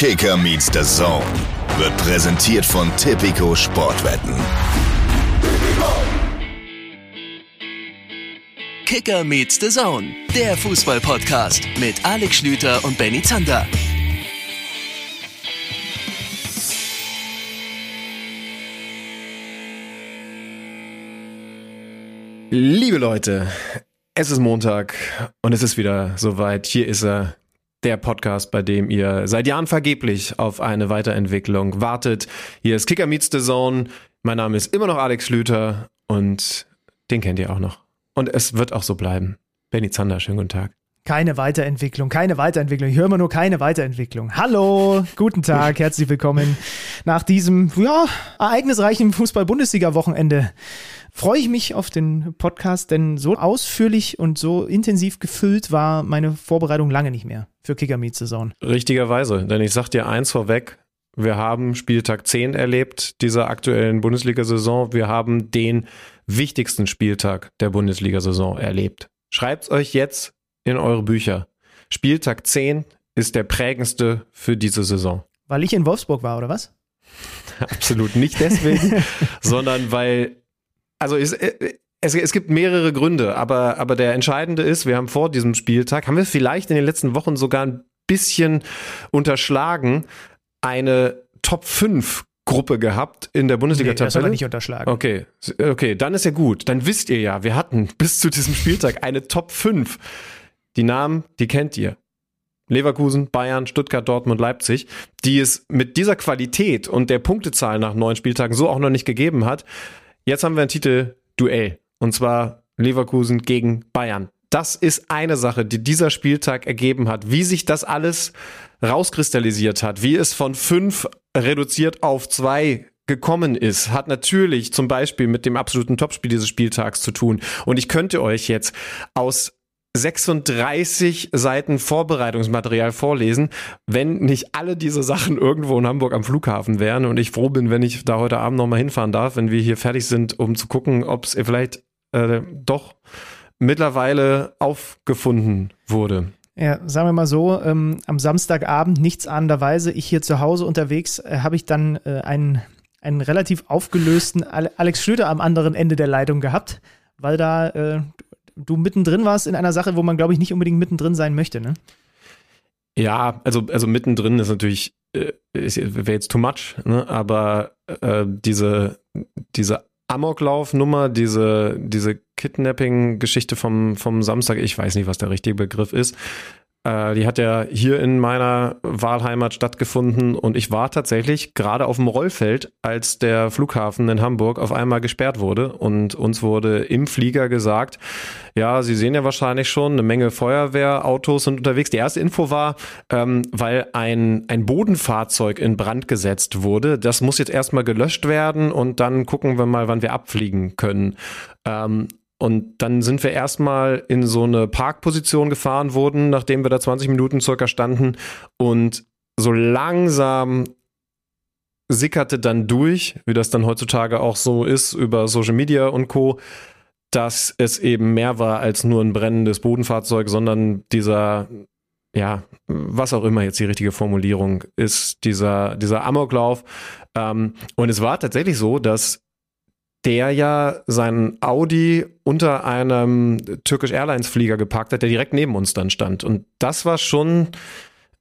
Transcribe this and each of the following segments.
Kicker meets the Zone wird präsentiert von Tipico Sportwetten. Kicker meets the Zone, der Fußball-Podcast mit Alex Schlüter und Benny Zander. Liebe Leute, es ist Montag und es ist wieder soweit. Hier ist er, der Podcast, bei dem ihr seit Jahren vergeblich auf eine Weiterentwicklung wartet. Hier ist Kicker Meets the Zone. Mein Name ist immer noch Alex Schlüter und den kennt ihr auch noch. Und es wird auch so bleiben. Benny Zander, schönen guten Tag. Keine Weiterentwicklung, keine Weiterentwicklung. Ich höre immer nur keine Weiterentwicklung. Hallo, guten Tag, herzlich willkommen nach diesem, ja, ereignisreichen Fußball-Bundesliga-Wochenende freue ich mich auf den Podcast, denn so ausführlich und so intensiv gefüllt war meine Vorbereitung lange nicht mehr für Kicker Meet Saison. Richtigerweise, denn ich sag dir eins vorweg, wir haben Spieltag 10 erlebt dieser aktuellen Bundesliga-Saison. Wir haben den wichtigsten Spieltag der Bundesliga-Saison erlebt. Schreibt's euch jetzt in eure Bücher. Spieltag 10 ist der prägendste für diese Saison. Weil ich in Wolfsburg war, oder was? Absolut nicht deswegen, sondern weil also es, äh, es, es gibt mehrere Gründe, aber, aber der entscheidende ist, wir haben vor diesem Spieltag, haben wir vielleicht in den letzten Wochen sogar ein bisschen unterschlagen, eine Top 5 Gruppe gehabt in der Bundesliga-Tabelle. Nee, das haben wir nicht unterschlagen. Okay, okay, dann ist ja gut. Dann wisst ihr ja, wir hatten bis zu diesem Spieltag eine Top 5. Die Namen, die kennt ihr. Leverkusen, Bayern, Stuttgart, Dortmund, Leipzig, die es mit dieser Qualität und der Punktezahl nach neun Spieltagen so auch noch nicht gegeben hat. Jetzt haben wir ein Titel-Duell. Und zwar Leverkusen gegen Bayern. Das ist eine Sache, die dieser Spieltag ergeben hat. Wie sich das alles rauskristallisiert hat, wie es von fünf reduziert auf zwei gekommen ist, hat natürlich zum Beispiel mit dem absoluten Topspiel dieses Spieltags zu tun. Und ich könnte euch jetzt aus 36 Seiten Vorbereitungsmaterial vorlesen, wenn nicht alle diese Sachen irgendwo in Hamburg am Flughafen wären und ich froh bin, wenn ich da heute Abend nochmal hinfahren darf, wenn wir hier fertig sind, um zu gucken, ob es vielleicht äh, doch mittlerweile aufgefunden wurde. Ja, sagen wir mal so, ähm, am Samstagabend nichts ahnenderweise, ich hier zu Hause unterwegs, äh, habe ich dann äh, einen, einen relativ aufgelösten Alex Schlüter am anderen Ende der Leitung gehabt, weil da äh, du mittendrin warst in einer Sache, wo man, glaube ich, nicht unbedingt mittendrin sein möchte, ne? Ja, also, also mittendrin ist natürlich, äh, wäre jetzt too much, ne? aber äh, diese, diese Amoklauf-Nummer, diese, diese Kidnapping-Geschichte vom, vom Samstag, ich weiß nicht, was der richtige Begriff ist, die hat ja hier in meiner Wahlheimat stattgefunden und ich war tatsächlich gerade auf dem Rollfeld, als der Flughafen in Hamburg auf einmal gesperrt wurde und uns wurde im Flieger gesagt, ja, Sie sehen ja wahrscheinlich schon, eine Menge Feuerwehrautos sind unterwegs. Die erste Info war, ähm, weil ein, ein Bodenfahrzeug in Brand gesetzt wurde. Das muss jetzt erstmal gelöscht werden und dann gucken wir mal, wann wir abfliegen können. Ähm, und dann sind wir erstmal in so eine Parkposition gefahren wurden, nachdem wir da 20 Minuten circa standen. Und so langsam sickerte dann durch, wie das dann heutzutage auch so ist, über Social Media und Co., dass es eben mehr war als nur ein brennendes Bodenfahrzeug, sondern dieser, ja, was auch immer jetzt die richtige Formulierung ist, dieser, dieser Amoklauf. Ähm, und es war tatsächlich so, dass der ja seinen Audi unter einem Turkish Airlines Flieger geparkt hat, der direkt neben uns dann stand. Und das war schon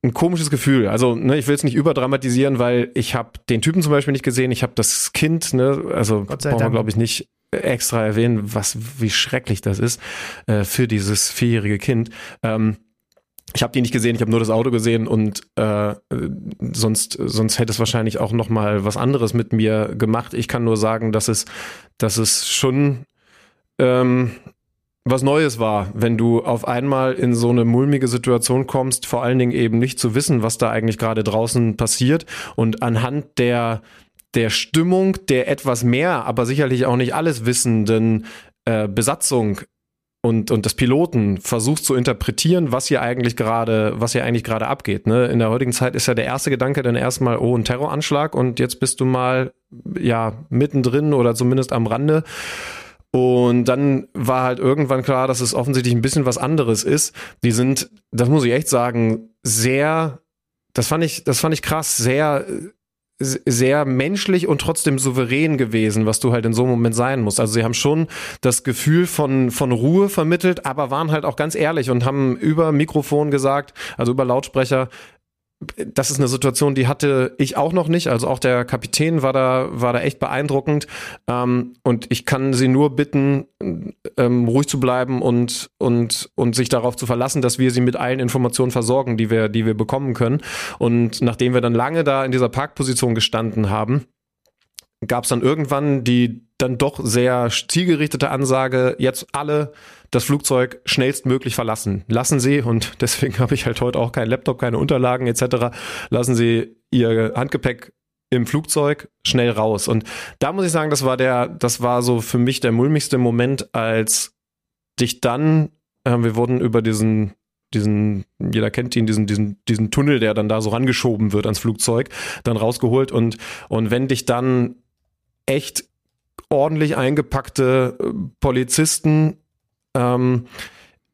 ein komisches Gefühl. Also, ne, ich will es nicht überdramatisieren, weil ich habe den Typen zum Beispiel nicht gesehen. Ich habe das Kind, ne, also brauchen wir, glaube ich, nicht extra erwähnen, was wie schrecklich das ist äh, für dieses vierjährige Kind. Ähm, ich habe die nicht gesehen, ich habe nur das Auto gesehen und äh, sonst, sonst hätte es wahrscheinlich auch noch mal was anderes mit mir gemacht. Ich kann nur sagen, dass es, dass es schon ähm, was Neues war, wenn du auf einmal in so eine mulmige Situation kommst, vor allen Dingen eben nicht zu wissen, was da eigentlich gerade draußen passiert und anhand der der Stimmung der etwas mehr, aber sicherlich auch nicht alles wissenden äh, Besatzung und, und des Piloten versucht zu interpretieren, was hier eigentlich gerade, was hier eigentlich gerade abgeht. Ne? In der heutigen Zeit ist ja der erste Gedanke dann erstmal, oh, ein Terroranschlag und jetzt bist du mal ja mittendrin oder zumindest am Rande. Und dann war halt irgendwann klar, dass es offensichtlich ein bisschen was anderes ist. Die sind, das muss ich echt sagen, sehr das fand ich, das fand ich krass, sehr, sehr menschlich und trotzdem souverän gewesen, was du halt in so einem Moment sein musst. Also sie haben schon das Gefühl von, von Ruhe vermittelt, aber waren halt auch ganz ehrlich und haben über Mikrofon gesagt, also über Lautsprecher, das ist eine Situation, die hatte ich auch noch nicht. Also auch der Kapitän war da, war da echt beeindruckend. Ähm, und ich kann sie nur bitten, ähm, ruhig zu bleiben und, und, und sich darauf zu verlassen, dass wir sie mit allen Informationen versorgen, die wir, die wir bekommen können. Und nachdem wir dann lange da in dieser Parkposition gestanden haben, gab es dann irgendwann die dann doch sehr zielgerichtete Ansage, jetzt alle das Flugzeug schnellstmöglich verlassen. Lassen Sie, und deswegen habe ich halt heute auch keinen Laptop, keine Unterlagen etc., lassen Sie Ihr Handgepäck im Flugzeug schnell raus. Und da muss ich sagen, das war der, das war so für mich der mulmigste Moment, als dich dann, äh, wir wurden über diesen diesen, jeder kennt ihn, diesen, diesen, diesen Tunnel, der dann da so rangeschoben wird ans Flugzeug, dann rausgeholt und, und wenn dich dann echt ordentlich eingepackte äh, Polizisten ähm,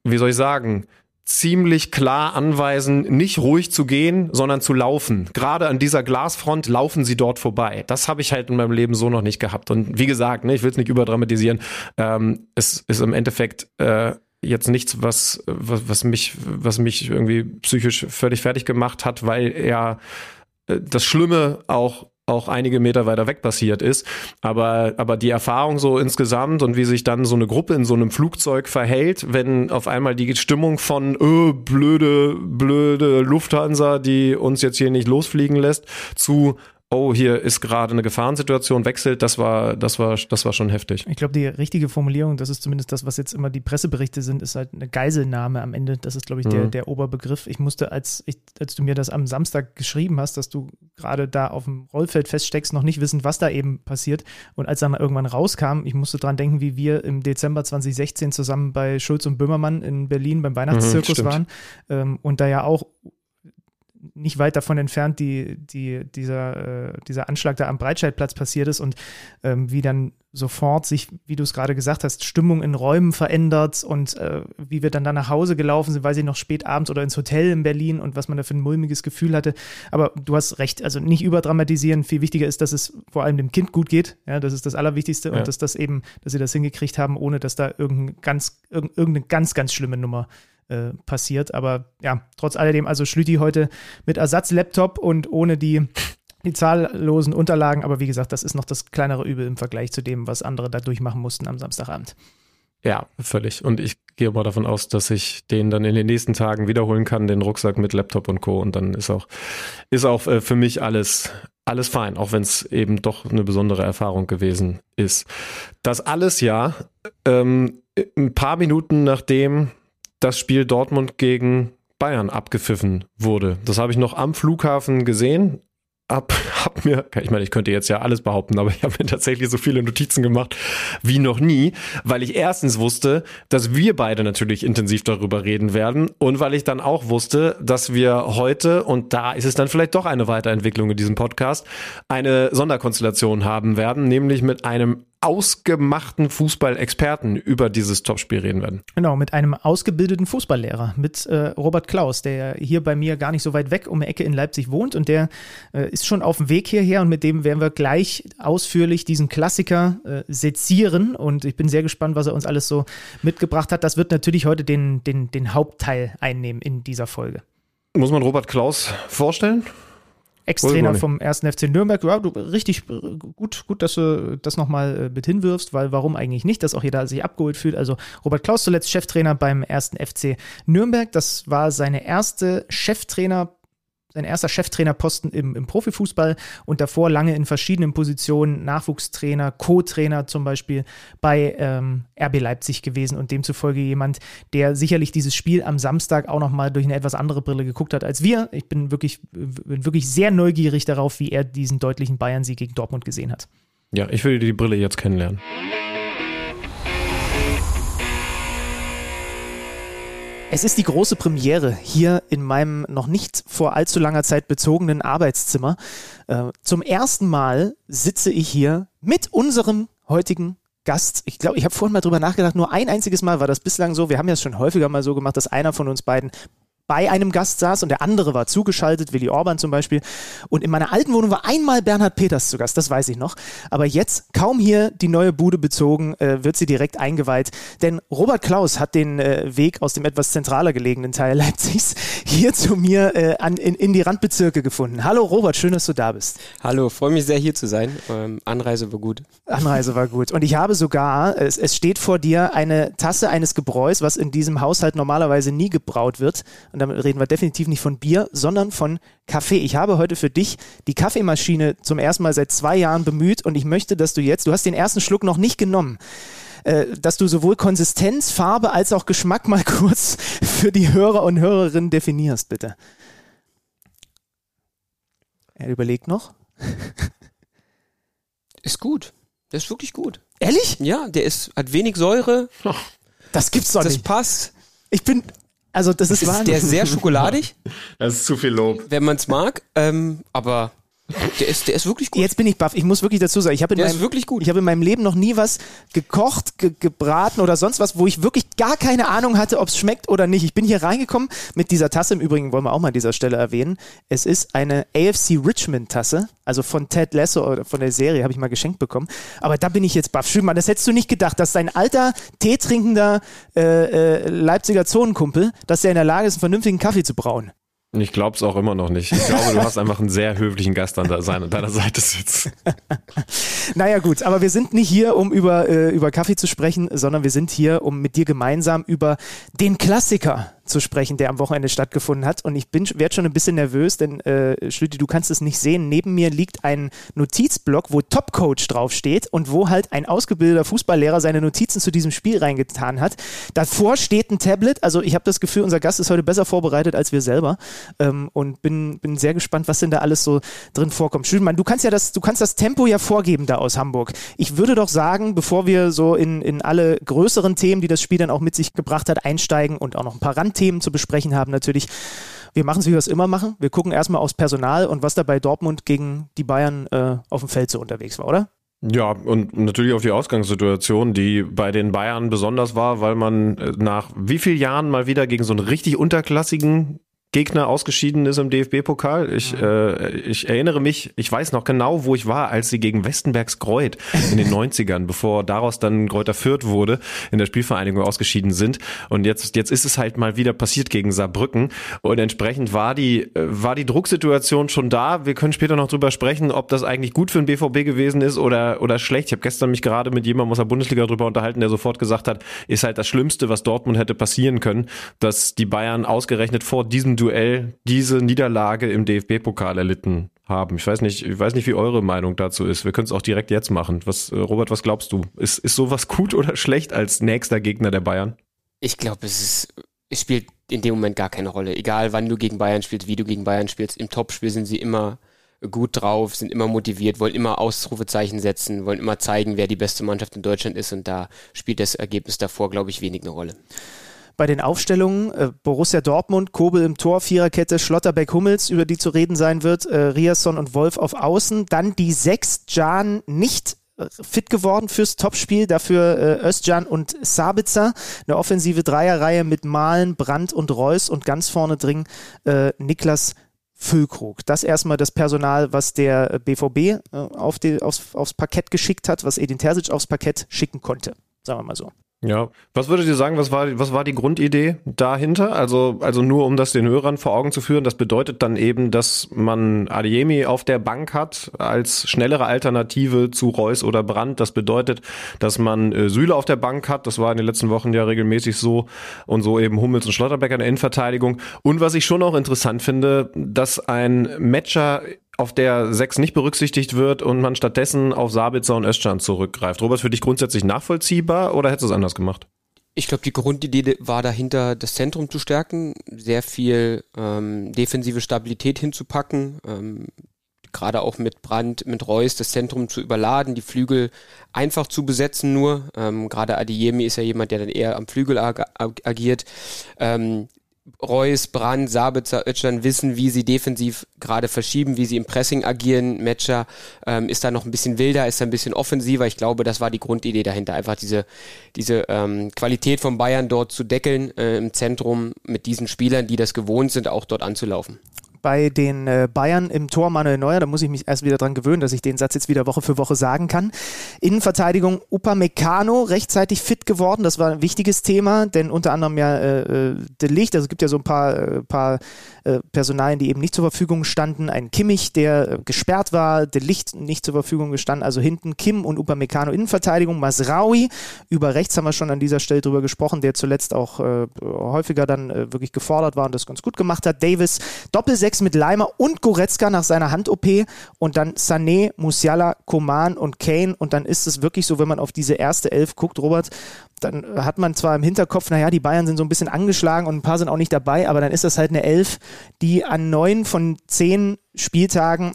wie soll ich sagen, ziemlich klar anweisen, nicht ruhig zu gehen, sondern zu laufen. Gerade an dieser Glasfront laufen sie dort vorbei. Das habe ich halt in meinem Leben so noch nicht gehabt. Und wie gesagt, ne, ich will es nicht überdramatisieren. Ähm, es ist im Endeffekt äh, jetzt nichts, was, was, was mich, was mich irgendwie psychisch völlig fertig gemacht hat, weil er äh, das Schlimme auch auch einige Meter weiter weg passiert ist. Aber, aber die Erfahrung so insgesamt und wie sich dann so eine Gruppe in so einem Flugzeug verhält, wenn auf einmal die Stimmung von öh, blöde, blöde Lufthansa, die uns jetzt hier nicht losfliegen lässt, zu oh, hier ist gerade eine Gefahrensituation, wechselt, das war, das war, das war schon heftig. Ich glaube, die richtige Formulierung, das ist zumindest das, was jetzt immer die Presseberichte sind, ist halt eine Geiselnahme am Ende. Das ist, glaube ich, der, mhm. der Oberbegriff. Ich musste, als, ich, als du mir das am Samstag geschrieben hast, dass du gerade da auf dem Rollfeld feststeckst, noch nicht wissend, was da eben passiert. Und als dann irgendwann rauskam, ich musste dran denken, wie wir im Dezember 2016 zusammen bei Schulz und Böhmermann in Berlin beim Weihnachtszirkus mhm, waren ähm, und da ja auch nicht weit davon entfernt die, die, dieser, äh, dieser Anschlag da am Breitscheidplatz passiert ist und ähm, wie dann sofort sich, wie du es gerade gesagt hast, Stimmung in Räumen verändert und äh, wie wir dann da nach Hause gelaufen sind, weiß ich noch, spät abends oder ins Hotel in Berlin und was man da für ein mulmiges Gefühl hatte. Aber du hast recht, also nicht überdramatisieren. Viel wichtiger ist, dass es vor allem dem Kind gut geht. Ja, das ist das Allerwichtigste ja. und dass das eben, dass sie das hingekriegt haben, ohne dass da irgendein ganz, irgendeine ganz, ganz schlimme Nummer äh, passiert. Aber ja, trotz alledem, also Schlüti heute mit Ersatzlaptop und ohne die, die zahllosen Unterlagen. Aber wie gesagt, das ist noch das kleinere Übel im Vergleich zu dem, was andere da durchmachen mussten am Samstagabend. Ja, völlig. Und ich gehe mal davon aus, dass ich den dann in den nächsten Tagen wiederholen kann, den Rucksack mit Laptop und Co. Und dann ist auch, ist auch äh, für mich alles, alles fein, auch wenn es eben doch eine besondere Erfahrung gewesen ist. Das alles ja ähm, ein paar Minuten nachdem das Spiel Dortmund gegen Bayern abgepfiffen wurde. Das habe ich noch am Flughafen gesehen. Hab, hab mir, ich meine, ich könnte jetzt ja alles behaupten, aber ich habe mir tatsächlich so viele Notizen gemacht wie noch nie, weil ich erstens wusste, dass wir beide natürlich intensiv darüber reden werden und weil ich dann auch wusste, dass wir heute, und da ist es dann vielleicht doch eine Weiterentwicklung in diesem Podcast, eine Sonderkonstellation haben werden, nämlich mit einem ausgemachten Fußballexperten über dieses Topspiel reden werden. Genau, mit einem ausgebildeten Fußballlehrer, mit äh, Robert Klaus, der hier bei mir gar nicht so weit weg um die Ecke in Leipzig wohnt und der äh, ist schon auf dem Weg hierher und mit dem werden wir gleich ausführlich diesen Klassiker äh, sezieren und ich bin sehr gespannt, was er uns alles so mitgebracht hat. Das wird natürlich heute den, den, den Hauptteil einnehmen in dieser Folge. Muss man Robert Klaus vorstellen? Ex-Trainer vom 1. FC Nürnberg. Ja, du, richtig gut, gut, dass du das nochmal äh, mit hinwirfst, weil warum eigentlich nicht, dass auch jeder sich abgeholt fühlt. Also Robert Klaus zuletzt Cheftrainer beim 1. FC Nürnberg. Das war seine erste Cheftrainer sein erster Cheftrainerposten im, im Profifußball und davor lange in verschiedenen Positionen, Nachwuchstrainer, Co-Trainer zum Beispiel bei ähm, RB Leipzig gewesen und demzufolge jemand, der sicherlich dieses Spiel am Samstag auch nochmal durch eine etwas andere Brille geguckt hat als wir. Ich bin wirklich, bin wirklich sehr neugierig darauf, wie er diesen deutlichen Bayern-Sieg gegen Dortmund gesehen hat. Ja, ich will die Brille jetzt kennenlernen. Es ist die große Premiere hier in meinem noch nicht vor allzu langer Zeit bezogenen Arbeitszimmer. Äh, zum ersten Mal sitze ich hier mit unserem heutigen Gast. Ich glaube, ich habe vorhin mal drüber nachgedacht, nur ein einziges Mal war das bislang so. Wir haben ja schon häufiger mal so gemacht, dass einer von uns beiden bei einem Gast saß und der andere war zugeschaltet, Willi Orban zum Beispiel. Und in meiner alten Wohnung war einmal Bernhard Peters zu Gast, das weiß ich noch. Aber jetzt, kaum hier die neue Bude bezogen, äh, wird sie direkt eingeweiht. Denn Robert Klaus hat den äh, Weg aus dem etwas zentraler gelegenen Teil Leipzigs hier zu mir äh, an, in, in die Randbezirke gefunden. Hallo Robert, schön, dass du da bist. Hallo, freue mich sehr hier zu sein. Ähm, Anreise war gut. Anreise war gut. Und ich habe sogar, es, es steht vor dir eine Tasse eines Gebräus, was in diesem Haushalt normalerweise nie gebraut wird und damit reden wir definitiv nicht von Bier, sondern von Kaffee. Ich habe heute für dich die Kaffeemaschine zum ersten Mal seit zwei Jahren bemüht und ich möchte, dass du jetzt, du hast den ersten Schluck noch nicht genommen, äh, dass du sowohl Konsistenz, Farbe als auch Geschmack mal kurz für die Hörer und Hörerinnen definierst, bitte. Er überlegt noch. Ist gut. Der ist wirklich gut. Ehrlich? Ja, der ist, hat wenig Säure. Das gibt's doch das nicht. passt. Ich bin, also das ist, Ist Wahnsinn. der ist sehr schokoladig, Das ist zu viel Lob. wenn man es mag. Ähm, aber der ist, der ist wirklich gut. Jetzt bin ich baff. Ich muss wirklich dazu sagen, ich habe in, Der ist meinem- wirklich gut. ich habe in meinem Leben noch nie was gekocht, ge gebraten oder sonst was, wo ich wirklich gar keine Ahnung hatte, ob es schmeckt oder nicht. Ich bin hier reingekommen mit dieser Tasse. Im Übrigen wollen wir auch mal an dieser Stelle erwähnen. Es ist eine AFC Richmond Tasse, also von Ted Lasso oder von der Serie, habe ich mal geschenkt bekommen. Aber da bin ich jetzt baff. Schön, Mann, das hättest du nicht gedacht, dass dein alter, teetrinkender äh, äh, Leipziger Zonenkumpel, dass er in der Lage ist, einen vernünftigen Kaffee zu brauen. Ich glaube es auch immer noch nicht. Ich glaube, du hast einfach einen sehr höflichen Gast an, deiner Seite sitzt. Naja gut, aber wir sind nicht hier, um über, äh, über Kaffee zu sprechen, sondern wir sind hier, um mit dir gemeinsam über den Klassiker zu sprechen, der am Wochenende stattgefunden hat. Und ich bin werde schon ein bisschen nervös, denn äh, Schlüti, du kannst es nicht sehen. Neben mir liegt ein Notizblock, wo Topcoach draufsteht und wo halt ein ausgebildeter Fußballlehrer seine Notizen zu diesem Spiel reingetan hat. Davor steht ein Tablet. Also ich habe das Gefühl, unser Gast ist heute besser vorbereitet als wir selber. Ähm, und bin, bin sehr gespannt, was denn da alles so drin vorkommt. Schülmann, du kannst ja das, du kannst das Tempo ja vorgeben da aus Hamburg. Ich würde doch sagen, bevor wir so in, in alle größeren Themen, die das Spiel dann auch mit sich gebracht hat, einsteigen und auch noch ein paar Randthemen zu besprechen haben, natürlich. Wir machen es, wie wir es immer machen. Wir gucken erstmal aufs Personal und was da bei Dortmund gegen die Bayern äh, auf dem Feld so unterwegs war, oder? Ja, und natürlich auf die Ausgangssituation, die bei den Bayern besonders war, weil man äh, nach wie vielen Jahren mal wieder gegen so einen richtig unterklassigen Gegner ausgeschieden ist im DFB-Pokal. Ich, äh, ich erinnere mich, ich weiß noch genau, wo ich war, als sie gegen Westenbergs Greuth in den 90ern, bevor daraus dann Greuther Fürth wurde, in der Spielvereinigung ausgeschieden sind. Und jetzt, jetzt ist es halt mal wieder passiert gegen Saarbrücken. Und entsprechend war die, äh, war die Drucksituation schon da. Wir können später noch drüber sprechen, ob das eigentlich gut für den BVB gewesen ist oder, oder schlecht. Ich habe gestern mich gerade mit jemandem aus der Bundesliga drüber unterhalten, der sofort gesagt hat, ist halt das Schlimmste, was Dortmund hätte passieren können, dass die Bayern ausgerechnet vor diesem Duell diese Niederlage im DFB-Pokal erlitten haben. Ich weiß nicht, ich weiß nicht, wie eure Meinung dazu ist. Wir können es auch direkt jetzt machen. Was, äh, Robert, was glaubst du? Ist, ist sowas gut oder schlecht als nächster Gegner der Bayern? Ich glaube, es es spielt in dem Moment gar keine Rolle. Egal, wann du gegen Bayern spielst, wie du gegen Bayern spielst. Im Topspiel sind sie immer gut drauf, sind immer motiviert, wollen immer Ausrufezeichen setzen, wollen immer zeigen, wer die beste Mannschaft in Deutschland ist. Und da spielt das Ergebnis davor, glaube ich, wenig eine Rolle. Bei den Aufstellungen äh, Borussia Dortmund, Kobel im Tor, Viererkette, Schlotterbeck, Hummels, über die zu reden sein wird, äh, Riasson und Wolf auf Außen, dann die sechs, Jan nicht äh, fit geworden fürs Topspiel, dafür äh, Özcan und Sabitzer, eine offensive Dreierreihe mit Malen, Brandt und Reus und ganz vorne drin äh, Niklas Füllkrug. Das erstmal das Personal, was der BVB äh, auf die, aufs, aufs Parkett geschickt hat, was Edin Terzic aufs Parkett schicken konnte. Sagen wir mal so. Ja. Was würdet ihr sagen, was war, was war die Grundidee dahinter? Also, also nur um das den Hörern vor Augen zu führen, das bedeutet dann eben, dass man Adiemi auf der Bank hat als schnellere Alternative zu Reus oder Brandt. Das bedeutet, dass man äh, Süle auf der Bank hat. Das war in den letzten Wochen ja regelmäßig so. Und so eben Hummels und Schlotterbeck in der Innenverteidigung. Und was ich schon auch interessant finde, dass ein Matcher auf der 6 nicht berücksichtigt wird und man stattdessen auf Sabitzer und Özcan zurückgreift. Robert, für dich grundsätzlich nachvollziehbar oder hättest du es anders gemacht? Ich glaube, die Grundidee war dahinter, das Zentrum zu stärken, sehr viel ähm, defensive Stabilität hinzupacken, ähm, gerade auch mit Brand, mit Reus das Zentrum zu überladen, die Flügel einfach zu besetzen nur. Ähm, gerade Adiemi ist ja jemand, der dann eher am Flügel ag agiert. Ähm, Reus, Brand, Sabitzer, Özcan wissen, wie sie defensiv gerade verschieben, wie sie im Pressing agieren. Matcher ähm, ist da noch ein bisschen wilder, ist da ein bisschen offensiver. Ich glaube, das war die Grundidee dahinter, einfach diese, diese ähm, Qualität von Bayern dort zu deckeln äh, im Zentrum mit diesen Spielern, die das gewohnt sind, auch dort anzulaufen bei den äh, Bayern im Tor Manuel Neuer. Da muss ich mich erst wieder dran gewöhnen, dass ich den Satz jetzt wieder Woche für Woche sagen kann. Innenverteidigung Upamecano rechtzeitig fit geworden. Das war ein wichtiges Thema, denn unter anderem ja äh, äh De Licht, also es gibt ja so ein paar, äh, paar äh, Personalien, die eben nicht zur Verfügung standen. Ein Kimmich, der äh, gesperrt war, De Licht nicht zur Verfügung gestanden. Also hinten Kim und Upamecano Innenverteidigung. Masraui über rechts haben wir schon an dieser Stelle drüber gesprochen, der zuletzt auch äh, häufiger dann wirklich gefordert war und das ganz gut gemacht hat. Davis Doppelsechs mit Leimer und Goretzka nach seiner Hand-OP und dann Sané, Musiala, Koman und Kane und dann ist es wirklich so, wenn man auf diese erste Elf guckt, Robert, dann hat man zwar im Hinterkopf, naja, die Bayern sind so ein bisschen angeschlagen und ein paar sind auch nicht dabei, aber dann ist das halt eine Elf, die an neun von zehn Spieltagen,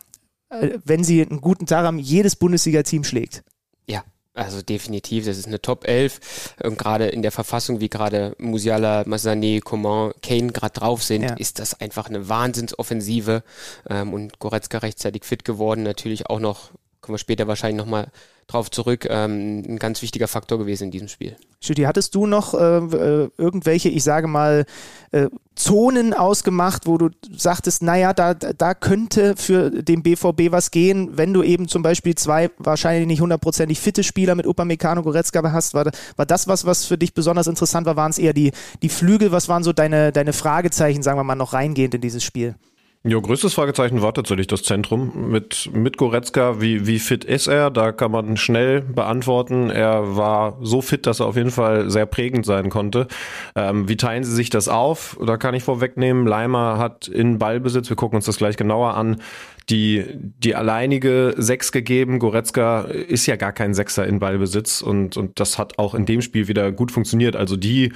äh, wenn sie einen guten Tag haben, jedes Bundesliga-Team schlägt. Ja, also definitiv, das ist eine Top 11. Und gerade in der Verfassung, wie gerade Musiala, Masané, Coman, Kane gerade drauf sind, ja. ist das einfach eine Wahnsinnsoffensive. Ähm, und Goretzka rechtzeitig fit geworden, natürlich auch noch, kommen wir später wahrscheinlich nochmal drauf zurück, ähm, ein ganz wichtiger Faktor gewesen in diesem Spiel. Judy, hattest du noch äh, äh, irgendwelche, ich sage mal, äh, Zonen ausgemacht, wo du sagtest, naja, da, da könnte für den BVB was gehen, wenn du eben zum Beispiel zwei wahrscheinlich nicht hundertprozentig fitte Spieler mit Upamecano, Goretzka hast, war, war das was, was für dich besonders interessant war? Waren es eher die, die Flügel? Was waren so deine, deine Fragezeichen, sagen wir mal, noch reingehend in dieses Spiel? Ja, größtes Fragezeichen war tatsächlich das Zentrum. Mit, mit Goretzka, wie, wie fit ist er? Da kann man schnell beantworten. Er war so fit, dass er auf jeden Fall sehr prägend sein konnte. Ähm, wie teilen sie sich das auf? Da kann ich vorwegnehmen. Leimer hat in Ballbesitz, wir gucken uns das gleich genauer an, die, die alleinige Sechs gegeben. Goretzka ist ja gar kein Sechser in Ballbesitz und, und das hat auch in dem Spiel wieder gut funktioniert. Also die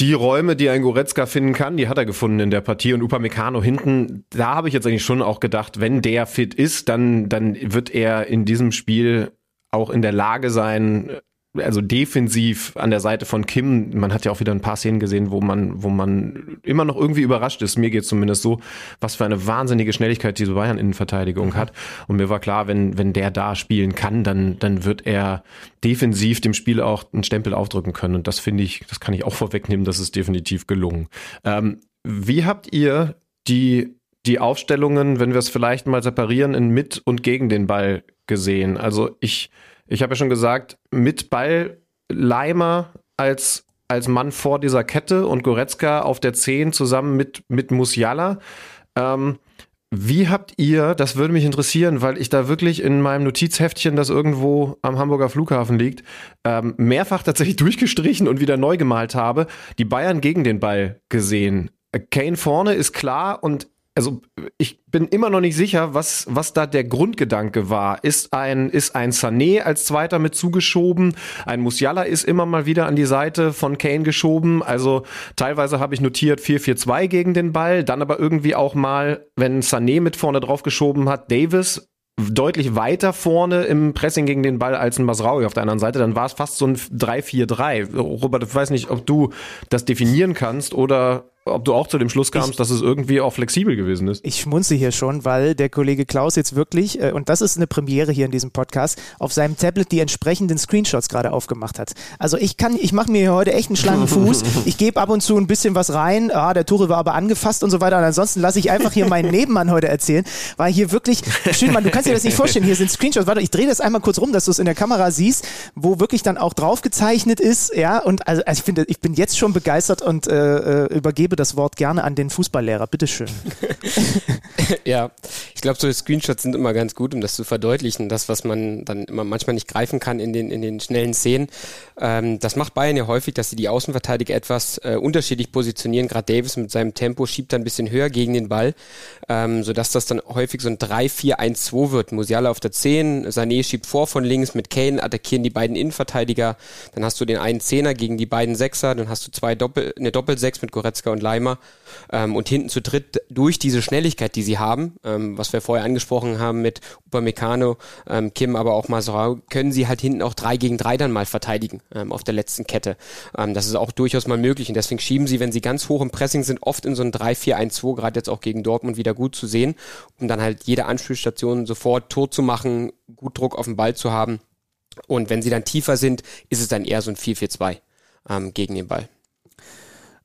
die Räume, die ein Goretzka finden kann, die hat er gefunden in der Partie. Und Upamecano hinten, da habe ich jetzt eigentlich schon auch gedacht, wenn der fit ist, dann, dann wird er in diesem Spiel auch in der Lage sein, also defensiv an der Seite von Kim, man hat ja auch wieder ein paar Szenen gesehen, wo man, wo man immer noch irgendwie überrascht ist. Mir geht zumindest so, was für eine wahnsinnige Schnelligkeit diese Bayern in Verteidigung hat. Und mir war klar, wenn, wenn der da spielen kann, dann, dann wird er defensiv dem Spiel auch einen Stempel aufdrücken können. Und das finde ich, das kann ich auch vorwegnehmen, das ist definitiv gelungen. Ähm, wie habt ihr die, die Aufstellungen, wenn wir es vielleicht mal separieren, in mit und gegen den Ball gesehen? Also ich, ich habe ja schon gesagt, mit Ball Leimer als, als Mann vor dieser Kette und Goretzka auf der 10 zusammen mit, mit Musiala. Ähm, wie habt ihr, das würde mich interessieren, weil ich da wirklich in meinem Notizheftchen, das irgendwo am Hamburger Flughafen liegt, ähm, mehrfach tatsächlich durchgestrichen und wieder neu gemalt habe, die Bayern gegen den Ball gesehen. Kane vorne ist klar und also ich bin immer noch nicht sicher, was, was da der Grundgedanke war. Ist ein, ist ein Sané als Zweiter mit zugeschoben? Ein Musiala ist immer mal wieder an die Seite von Kane geschoben. Also teilweise habe ich notiert 4-4-2 gegen den Ball, dann aber irgendwie auch mal, wenn Sané mit vorne drauf geschoben hat, Davis deutlich weiter vorne im Pressing gegen den Ball als ein Masraui auf der anderen Seite, dann war es fast so ein 3-4-3. Robert, ich weiß nicht, ob du das definieren kannst oder ob du auch zu dem Schluss kamst, ich, dass es irgendwie auch flexibel gewesen ist. Ich schmunze hier schon, weil der Kollege Klaus jetzt wirklich, äh, und das ist eine Premiere hier in diesem Podcast, auf seinem Tablet die entsprechenden Screenshots gerade aufgemacht hat. Also ich kann, ich mache mir hier heute echt einen schlanken Fuß. Ich gebe ab und zu ein bisschen was rein. Ah, der Tore war aber angefasst und so weiter. Und ansonsten lasse ich einfach hier meinen Nebenmann heute erzählen, weil hier wirklich, schön, man, du kannst dir das nicht vorstellen. Hier sind Screenshots. Warte, ich drehe das einmal kurz rum, dass du es in der Kamera siehst, wo wirklich dann auch drauf gezeichnet ist. Ja, und also, also ich finde, ich bin jetzt schon begeistert und äh, äh übergebe das Wort gerne an den Fußballlehrer. Bitteschön. ja, ich glaube, so Screenshots sind immer ganz gut, um das zu verdeutlichen. Das, was man dann immer manchmal nicht greifen kann in den, in den schnellen Szenen. Ähm, das macht Bayern ja häufig, dass sie die Außenverteidiger etwas äh, unterschiedlich positionieren. Gerade Davis mit seinem Tempo schiebt dann ein bisschen höher gegen den Ball, ähm, sodass das dann häufig so ein 3-4-1-2 wird. Musiala auf der 10, Sané schiebt vor von links, mit Kane attackieren die beiden Innenverteidiger. Dann hast du den einen Zehner gegen die beiden Sechser, dann hast du zwei Doppel, eine Doppelsechs mit Goretzka und Leimer. Ähm, und hinten zu dritt durch diese Schnelligkeit, die sie haben, ähm, was wir vorher angesprochen haben mit Upamecano, ähm, Kim, aber auch Maserau, können sie halt hinten auch drei gegen drei dann mal verteidigen ähm, auf der letzten Kette. Ähm, das ist auch durchaus mal möglich und deswegen schieben sie, wenn sie ganz hoch im Pressing sind, oft in so ein 3-4-1-2, gerade jetzt auch gegen Dortmund wieder gut zu sehen, um dann halt jede Anspielstation sofort Tor zu machen, gut Druck auf den Ball zu haben. Und wenn sie dann tiefer sind, ist es dann eher so ein 4-4-2 ähm, gegen den Ball.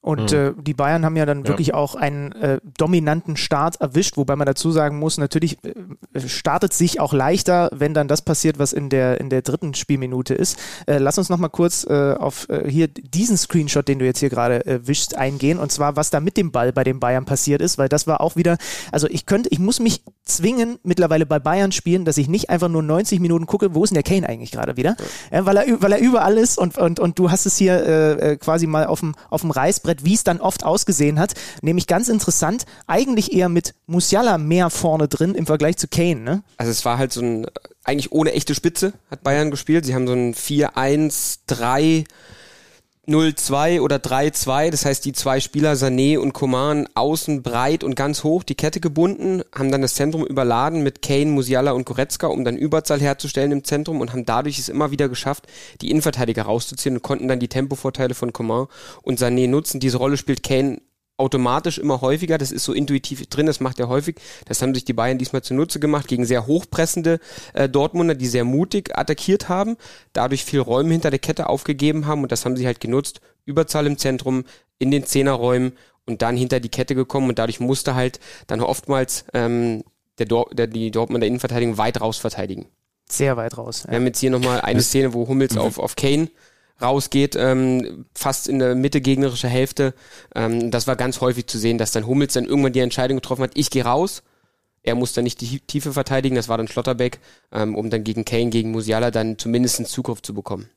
Und mhm. äh, die Bayern haben ja dann ja. wirklich auch einen äh, dominanten Start erwischt, wobei man dazu sagen muss, natürlich äh, startet sich auch leichter, wenn dann das passiert, was in der in der dritten Spielminute ist. Äh, lass uns noch mal kurz äh, auf äh, hier diesen Screenshot, den du jetzt hier gerade äh, wischst, eingehen und zwar was da mit dem Ball bei den Bayern passiert ist, weil das war auch wieder, also ich könnte, ich muss mich zwingen mittlerweile bei Bayern spielen, dass ich nicht einfach nur 90 Minuten gucke, wo ist denn der Kane eigentlich gerade wieder, ja, weil er weil er überall ist und und und du hast es hier äh, äh quasi mal auf dem auf dem Reißbrett Spielfeld, wie es dann oft ausgesehen hat. Nämlich ganz interessant, eigentlich eher mit Musiala mehr vorne drin im Vergleich zu Kane. Ne? Also es war halt so ein, eigentlich ohne echte Spitze hat Bayern gespielt. Sie haben so ein 4-1-3 0-2 oder 3-2, das heißt die zwei Spieler Sané und Coman außen breit und ganz hoch die Kette gebunden, haben dann das Zentrum überladen mit Kane, Musiala und Goretzka, um dann Überzahl herzustellen im Zentrum und haben dadurch es immer wieder geschafft, die Innenverteidiger rauszuziehen und konnten dann die Tempovorteile von Coman und Sané nutzen. Diese Rolle spielt Kane automatisch immer häufiger. Das ist so intuitiv drin, das macht er häufig. Das haben sich die Bayern diesmal zunutze gemacht gegen sehr hochpressende äh, Dortmunder, die sehr mutig attackiert haben, dadurch viel Räume hinter der Kette aufgegeben haben und das haben sie halt genutzt. Überzahl im Zentrum, in den Zehnerräumen und dann hinter die Kette gekommen und dadurch musste halt dann oftmals ähm, der, Dor der die Dortmunder Innenverteidigung weit raus verteidigen. Sehr weit raus. Ja. Wir haben jetzt hier nochmal eine Szene, wo Hummels mhm. auf, auf Kane rausgeht, ähm, fast in der Mitte gegnerische Hälfte. Ähm, das war ganz häufig zu sehen, dass dann Hummels dann irgendwann die Entscheidung getroffen hat, ich gehe raus. Er muss dann nicht die Tiefe verteidigen, das war dann Schlotterbeck, ähm, um dann gegen Kane, gegen Musiala dann zumindest einen Zugriff zu bekommen.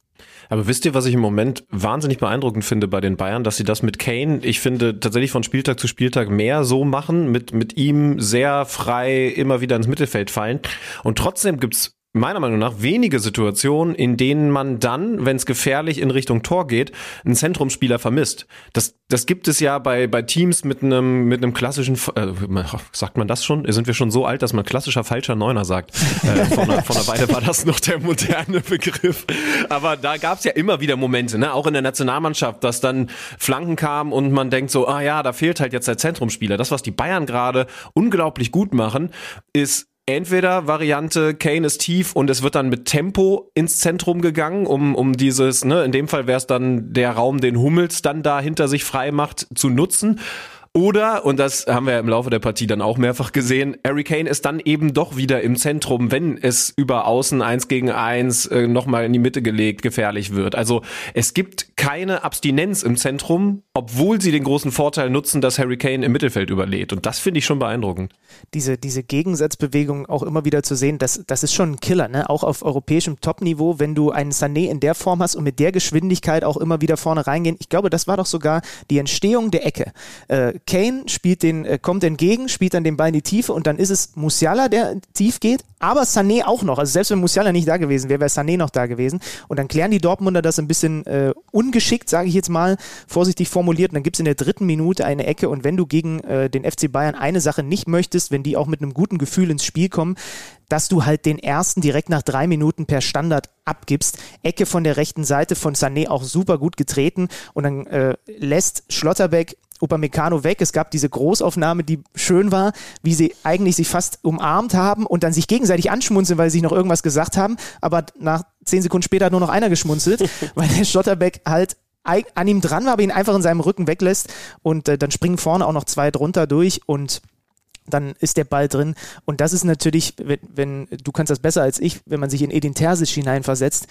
Aber wisst ihr, was ich im Moment wahnsinnig beeindruckend finde bei den Bayern, dass sie das mit Kane, ich finde tatsächlich von Spieltag zu Spieltag mehr so machen, mit, mit ihm sehr frei immer wieder ins Mittelfeld fallen. Und trotzdem gibt's meiner Meinung nach wenige Situationen, in denen man dann, wenn es gefährlich in Richtung Tor geht, einen Zentrumspieler vermisst. Das, das gibt es ja bei, bei Teams mit einem mit einem klassischen, äh, sagt man das schon? Sind wir schon so alt, dass man klassischer falscher Neuner sagt? Äh, von, einer, von einer Weile war das noch der moderne Begriff. Aber da gab es ja immer wieder Momente, ne? auch in der Nationalmannschaft, dass dann Flanken kamen und man denkt so, ah ja, da fehlt halt jetzt der Zentrumspieler. Das, was die Bayern gerade unglaublich gut machen, ist entweder Variante, Kane ist tief und es wird dann mit Tempo ins Zentrum gegangen, um, um dieses, ne, in dem Fall wäre es dann der Raum, den Hummels dann da hinter sich frei macht, zu nutzen. Oder, und das haben wir im Laufe der Partie dann auch mehrfach gesehen, Harry Kane ist dann eben doch wieder im Zentrum, wenn es über Außen eins gegen eins äh, nochmal in die Mitte gelegt gefährlich wird. Also es gibt keine Abstinenz im Zentrum, obwohl sie den großen Vorteil nutzen, dass Harry Kane im Mittelfeld überlädt. Und das finde ich schon beeindruckend. Diese, diese Gegensatzbewegung auch immer wieder zu sehen, das, das ist schon ein Killer, ne? Auch auf europäischem Topniveau, wenn du einen Sané in der Form hast und mit der Geschwindigkeit auch immer wieder vorne reingehen. Ich glaube, das war doch sogar die Entstehung der Ecke. Äh, Kane spielt den, äh, kommt entgegen, spielt dann den Ball in die Tiefe und dann ist es Musiala, der tief geht, aber Sané auch noch. Also selbst wenn Musiala nicht da gewesen wäre, wäre Sané noch da gewesen. Und dann klären die Dortmunder das ein bisschen äh, ungeschickt, sage ich jetzt mal, vorsichtig formuliert. Und dann gibt es in der dritten Minute eine Ecke und wenn du gegen äh, den FC Bayern eine Sache nicht möchtest, wenn die auch mit einem guten Gefühl ins Spiel kommen, dass du halt den ersten direkt nach drei Minuten per Standard abgibst. Ecke von der rechten Seite von Sané auch super gut getreten und dann äh, lässt Schlotterbeck Upamecano weg. Es gab diese Großaufnahme, die schön war, wie sie eigentlich sich fast umarmt haben und dann sich gegenseitig anschmunzeln, weil sie sich noch irgendwas gesagt haben. Aber nach zehn Sekunden später hat nur noch einer geschmunzelt, weil der Schotterbeck halt an ihm dran war, aber ihn einfach in seinem Rücken weglässt und äh, dann springen vorne auch noch zwei drunter durch und dann ist der Ball drin. Und das ist natürlich, wenn, wenn, du kannst das besser als ich, wenn man sich in Edin Terzic hineinversetzt,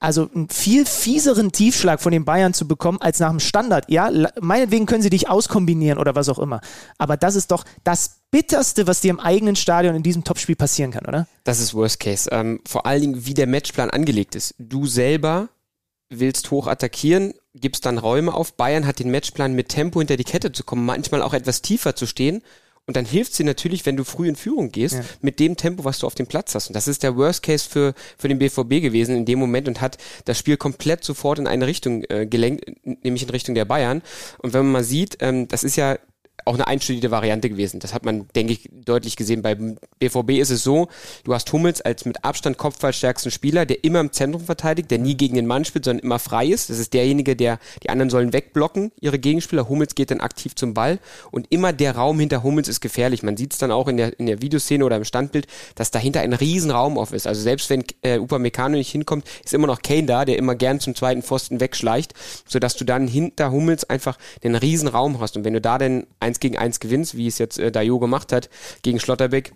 also einen viel fieseren Tiefschlag von den Bayern zu bekommen als nach dem Standard. Ja, meinetwegen können sie dich auskombinieren oder was auch immer. Aber das ist doch das Bitterste, was dir im eigenen Stadion in diesem Topspiel passieren kann, oder? Das ist Worst Case. Ähm, vor allen Dingen, wie der Matchplan angelegt ist. Du selber willst hoch attackieren, gibst dann Räume auf. Bayern hat den Matchplan mit Tempo hinter die Kette zu kommen, manchmal auch etwas tiefer zu stehen und dann hilft sie natürlich, wenn du früh in Führung gehst, ja. mit dem Tempo, was du auf dem Platz hast. Und das ist der Worst Case für, für den BVB gewesen in dem Moment und hat das Spiel komplett sofort in eine Richtung äh, gelenkt, nämlich in Richtung der Bayern. Und wenn man mal sieht, ähm, das ist ja auch eine einstudierte Variante gewesen. Das hat man, denke ich, deutlich gesehen. Beim BVB ist es so, du hast Hummels als mit Abstand kopfballstärksten Spieler, der immer im Zentrum verteidigt, der nie gegen den Mann spielt, sondern immer frei ist. Das ist derjenige, der die anderen sollen wegblocken, ihre Gegenspieler. Hummels geht dann aktiv zum Ball und immer der Raum hinter Hummels ist gefährlich. Man sieht es dann auch in der, in der Videoszene oder im Standbild, dass dahinter ein riesen Raum auf ist. Also selbst wenn äh, Upamecano nicht hinkommt, ist immer noch Kane da, der immer gern zum zweiten Pfosten wegschleicht, sodass du dann hinter Hummels einfach einen riesen Raum hast. Und wenn du da dann eins gegen eins gewinnst, wie es jetzt äh, Dayo gemacht hat gegen Schlotterbeck,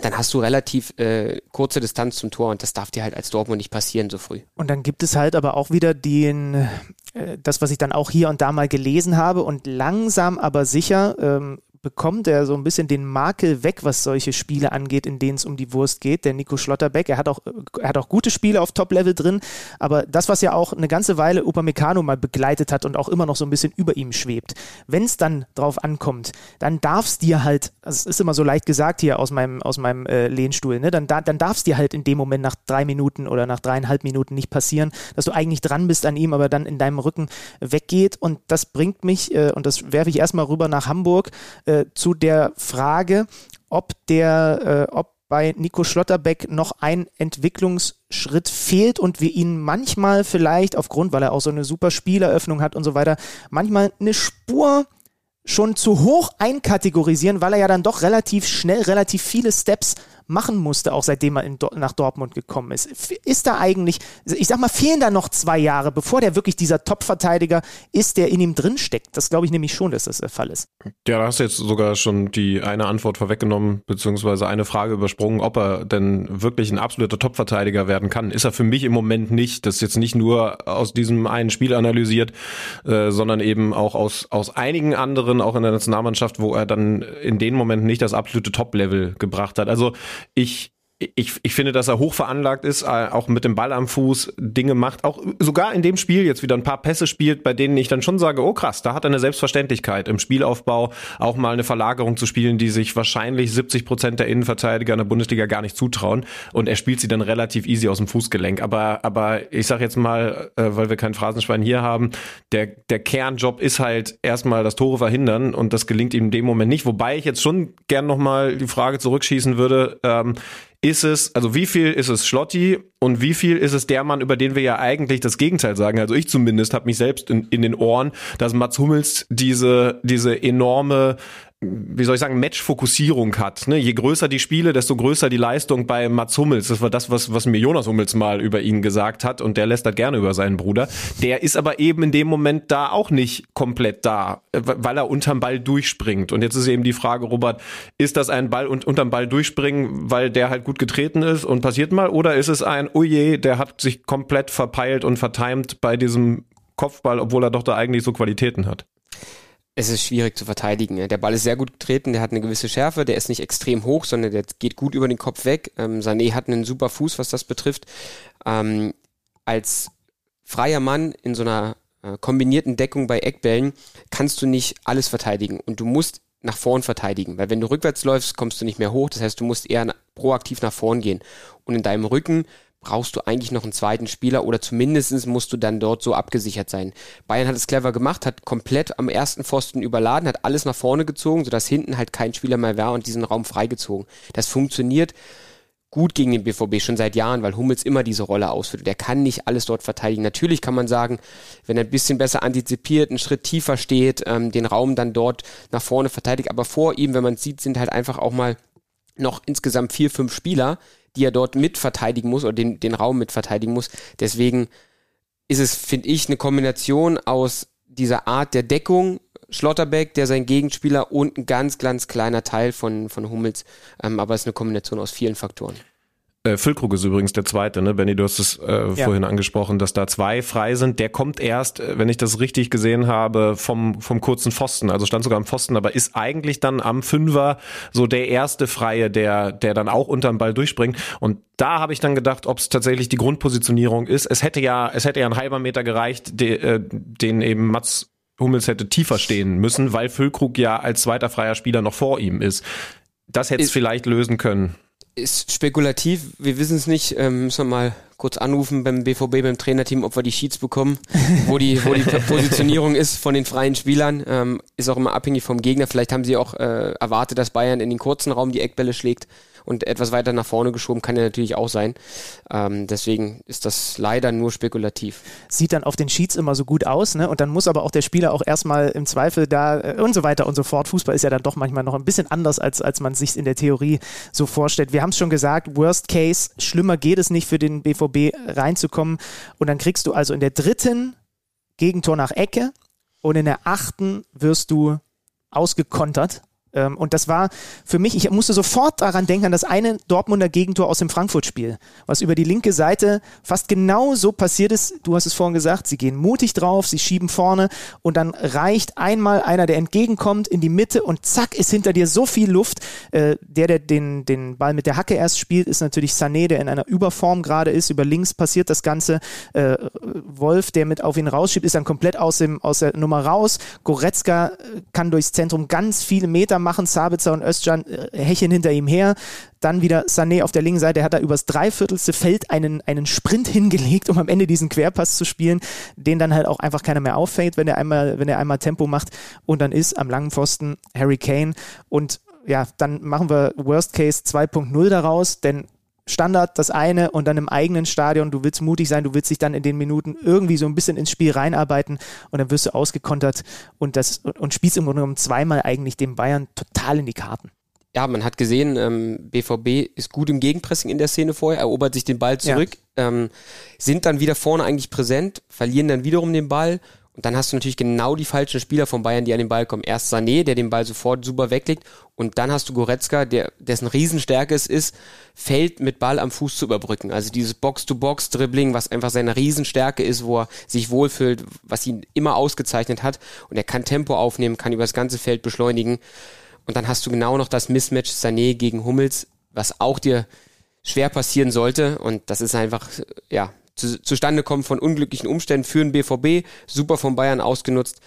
dann hast du relativ äh, kurze Distanz zum Tor und das darf dir halt als Dortmund nicht passieren so früh. Und dann gibt es halt aber auch wieder den, äh, das, was ich dann auch hier und da mal gelesen habe und langsam aber sicher ähm, bekommt er so ein bisschen den Makel weg, was solche Spiele angeht, in denen es um die Wurst geht. Der Nico Schlotterbeck, er hat auch, er hat auch gute Spiele auf Top-Level drin, aber das, was ja auch eine ganze Weile Upamecano mal begleitet hat und auch immer noch so ein bisschen über ihm schwebt, wenn es dann drauf ankommt, dann darf es dir halt, also es ist immer so leicht gesagt hier aus meinem, aus meinem äh, Lehnstuhl, ne? dann, dann darf es dir halt in dem Moment nach drei Minuten oder nach dreieinhalb Minuten nicht passieren, dass du eigentlich dran bist an ihm, aber dann in deinem Rücken weggeht und das bringt mich, äh, und das werfe ich erstmal rüber nach Hamburg, äh, zu der Frage, ob der, äh, ob bei Nico Schlotterbeck noch ein Entwicklungsschritt fehlt und wir ihn manchmal vielleicht aufgrund, weil er auch so eine super Spieleröffnung hat und so weiter, manchmal eine Spur schon zu hoch einkategorisieren, weil er ja dann doch relativ schnell, relativ viele Steps machen musste, auch seitdem er in, nach Dortmund gekommen ist. Ist da eigentlich, ich sag mal, fehlen da noch zwei Jahre, bevor der wirklich dieser Top-Verteidiger ist, der in ihm drin steckt? Das glaube ich nämlich schon, dass das der Fall ist. Ja, da hast du jetzt sogar schon die eine Antwort vorweggenommen, beziehungsweise eine Frage übersprungen, ob er denn wirklich ein absoluter Top-Verteidiger werden kann. Ist er für mich im Moment nicht. Das ist jetzt nicht nur aus diesem einen Spiel analysiert, äh, sondern eben auch aus, aus einigen anderen, auch in der Nationalmannschaft, wo er dann in den Momenten nicht das absolute Top-Level gebracht hat. Also ich ich, ich finde, dass er hoch veranlagt ist, äh, auch mit dem Ball am Fuß Dinge macht, auch sogar in dem Spiel jetzt wieder ein paar Pässe spielt, bei denen ich dann schon sage, oh krass, da hat er eine Selbstverständlichkeit im Spielaufbau auch mal eine Verlagerung zu spielen, die sich wahrscheinlich 70 Prozent der Innenverteidiger in der Bundesliga gar nicht zutrauen. Und er spielt sie dann relativ easy aus dem Fußgelenk. Aber, aber ich sag jetzt mal, äh, weil wir kein Phrasenschwein hier haben, der, der Kernjob ist halt erstmal das Tore verhindern. Und das gelingt ihm in dem Moment nicht, wobei ich jetzt schon gern nochmal die Frage zurückschießen würde, ähm, ist es, also wie viel ist es Schlotti und wie viel ist es der Mann, über den wir ja eigentlich das Gegenteil sagen? Also ich zumindest habe mich selbst in, in den Ohren, dass Mats Hummels diese, diese enorme wie soll ich sagen, Matchfokussierung hat. Ne? Je größer die Spiele, desto größer die Leistung bei Mats Hummels. Das war das, was, was mir Jonas Hummels mal über ihn gesagt hat und der lässt das gerne über seinen Bruder. Der ist aber eben in dem Moment da auch nicht komplett da, weil er unterm Ball durchspringt. Und jetzt ist eben die Frage, Robert, ist das ein Ball und unterm Ball durchspringen, weil der halt gut getreten ist und passiert mal? Oder ist es ein, oh je, der hat sich komplett verpeilt und vertimt bei diesem Kopfball, obwohl er doch da eigentlich so Qualitäten hat? Es ist schwierig zu verteidigen. Der Ball ist sehr gut getreten, der hat eine gewisse Schärfe, der ist nicht extrem hoch, sondern der geht gut über den Kopf weg. Ähm, Sané hat einen super Fuß, was das betrifft. Ähm, als freier Mann in so einer äh, kombinierten Deckung bei Eckbällen kannst du nicht alles verteidigen und du musst nach vorn verteidigen, weil wenn du rückwärts läufst, kommst du nicht mehr hoch. Das heißt, du musst eher proaktiv nach vorn gehen. Und in deinem Rücken brauchst du eigentlich noch einen zweiten Spieler oder zumindest musst du dann dort so abgesichert sein. Bayern hat es clever gemacht, hat komplett am ersten Pfosten überladen, hat alles nach vorne gezogen, sodass hinten halt kein Spieler mehr war und diesen Raum freigezogen. Das funktioniert gut gegen den BVB schon seit Jahren, weil Hummels immer diese Rolle ausführt. Der kann nicht alles dort verteidigen. Natürlich kann man sagen, wenn er ein bisschen besser antizipiert, einen Schritt tiefer steht, ähm, den Raum dann dort nach vorne verteidigt, aber vor ihm, wenn man sieht, sind halt einfach auch mal noch insgesamt vier, fünf Spieler, die er dort mit verteidigen muss oder den, den Raum mit verteidigen muss. Deswegen ist es, finde ich, eine Kombination aus dieser Art der Deckung, Schlotterbeck, der sein Gegenspieler und ein ganz, ganz kleiner Teil von, von Hummels. Ähm, aber es ist eine Kombination aus vielen Faktoren. Äh, Füllkrug ist übrigens der zweite, ne? Benny, du hast es äh, ja. vorhin angesprochen, dass da zwei frei sind. Der kommt erst, äh, wenn ich das richtig gesehen habe, vom, vom kurzen Pfosten. Also stand sogar am Pfosten, aber ist eigentlich dann am Fünfer so der erste Freie, der, der dann auch unterm Ball durchspringt. Und da habe ich dann gedacht, ob es tatsächlich die Grundpositionierung ist. Es hätte ja, es hätte ja ein halber Meter gereicht, de, äh, den eben Mats Hummels hätte tiefer stehen müssen, weil Füllkrug ja als zweiter freier Spieler noch vor ihm ist. Das hätte es vielleicht lösen können ist spekulativ. Wir wissen es nicht. Ähm, müssen wir mal kurz anrufen beim BVB, beim Trainerteam, ob wir die Sheets bekommen, wo die, wo die Positionierung ist von den freien Spielern. Ähm, ist auch immer abhängig vom Gegner. Vielleicht haben sie auch äh, erwartet, dass Bayern in den kurzen Raum die Eckbälle schlägt und etwas weiter nach vorne geschoben kann er natürlich auch sein. Ähm, deswegen ist das leider nur spekulativ. Sieht dann auf den Sheets immer so gut aus, ne? Und dann muss aber auch der Spieler auch erstmal im Zweifel da äh, und so weiter und so fort. Fußball ist ja dann doch manchmal noch ein bisschen anders, als, als man sich in der Theorie so vorstellt. Wir haben es schon gesagt, Worst Case, schlimmer geht es nicht für den BVB reinzukommen. Und dann kriegst du also in der dritten Gegentor nach Ecke und in der achten wirst du ausgekontert und das war für mich, ich musste sofort daran denken, an das eine Dortmunder Gegentor aus dem Frankfurt-Spiel, was über die linke Seite fast genau so passiert ist. Du hast es vorhin gesagt, sie gehen mutig drauf, sie schieben vorne und dann reicht einmal einer, der entgegenkommt, in die Mitte und zack, ist hinter dir so viel Luft. Äh, der, der den, den Ball mit der Hacke erst spielt, ist natürlich Sané, der in einer Überform gerade ist. Über links passiert das Ganze. Äh, Wolf, der mit auf ihn rausschiebt, ist dann komplett aus, dem, aus der Nummer raus. Goretzka äh, kann durchs Zentrum ganz viele Meter machen. Sabitzer und Özcan äh, hinter ihm her. Dann wieder Sané auf der linken Seite, hat er übers dreiviertelste Feld einen, einen Sprint hingelegt, um am Ende diesen Querpass zu spielen, den dann halt auch einfach keiner mehr auffällt, wenn er einmal, wenn er einmal Tempo macht. Und dann ist am langen Pfosten Harry Kane. Und ja, dann machen wir Worst Case 2.0 daraus, denn Standard das eine und dann im eigenen Stadion, du willst mutig sein, du willst dich dann in den Minuten irgendwie so ein bisschen ins Spiel reinarbeiten und dann wirst du ausgekontert und, das, und spielst im Grunde genommen zweimal eigentlich dem Bayern total in die Karten. Ja, man hat gesehen, ähm, BVB ist gut im Gegenpressing in der Szene vorher, erobert sich den Ball zurück, ja. ähm, sind dann wieder vorne eigentlich präsent, verlieren dann wiederum den Ball und dann hast du natürlich genau die falschen Spieler von Bayern, die an den Ball kommen. Erst Sané, der den Ball sofort super weglegt. Und dann hast du Goretzka, der, dessen Riesenstärke es ist, Feld mit Ball am Fuß zu überbrücken. Also dieses Box-to-Box-Dribbling, was einfach seine Riesenstärke ist, wo er sich wohlfühlt, was ihn immer ausgezeichnet hat. Und er kann Tempo aufnehmen, kann über das ganze Feld beschleunigen. Und dann hast du genau noch das Mismatch Sané gegen Hummels, was auch dir schwer passieren sollte. Und das ist einfach, ja, zu, zustande kommen von unglücklichen Umständen für den BVB, super von Bayern ausgenutzt.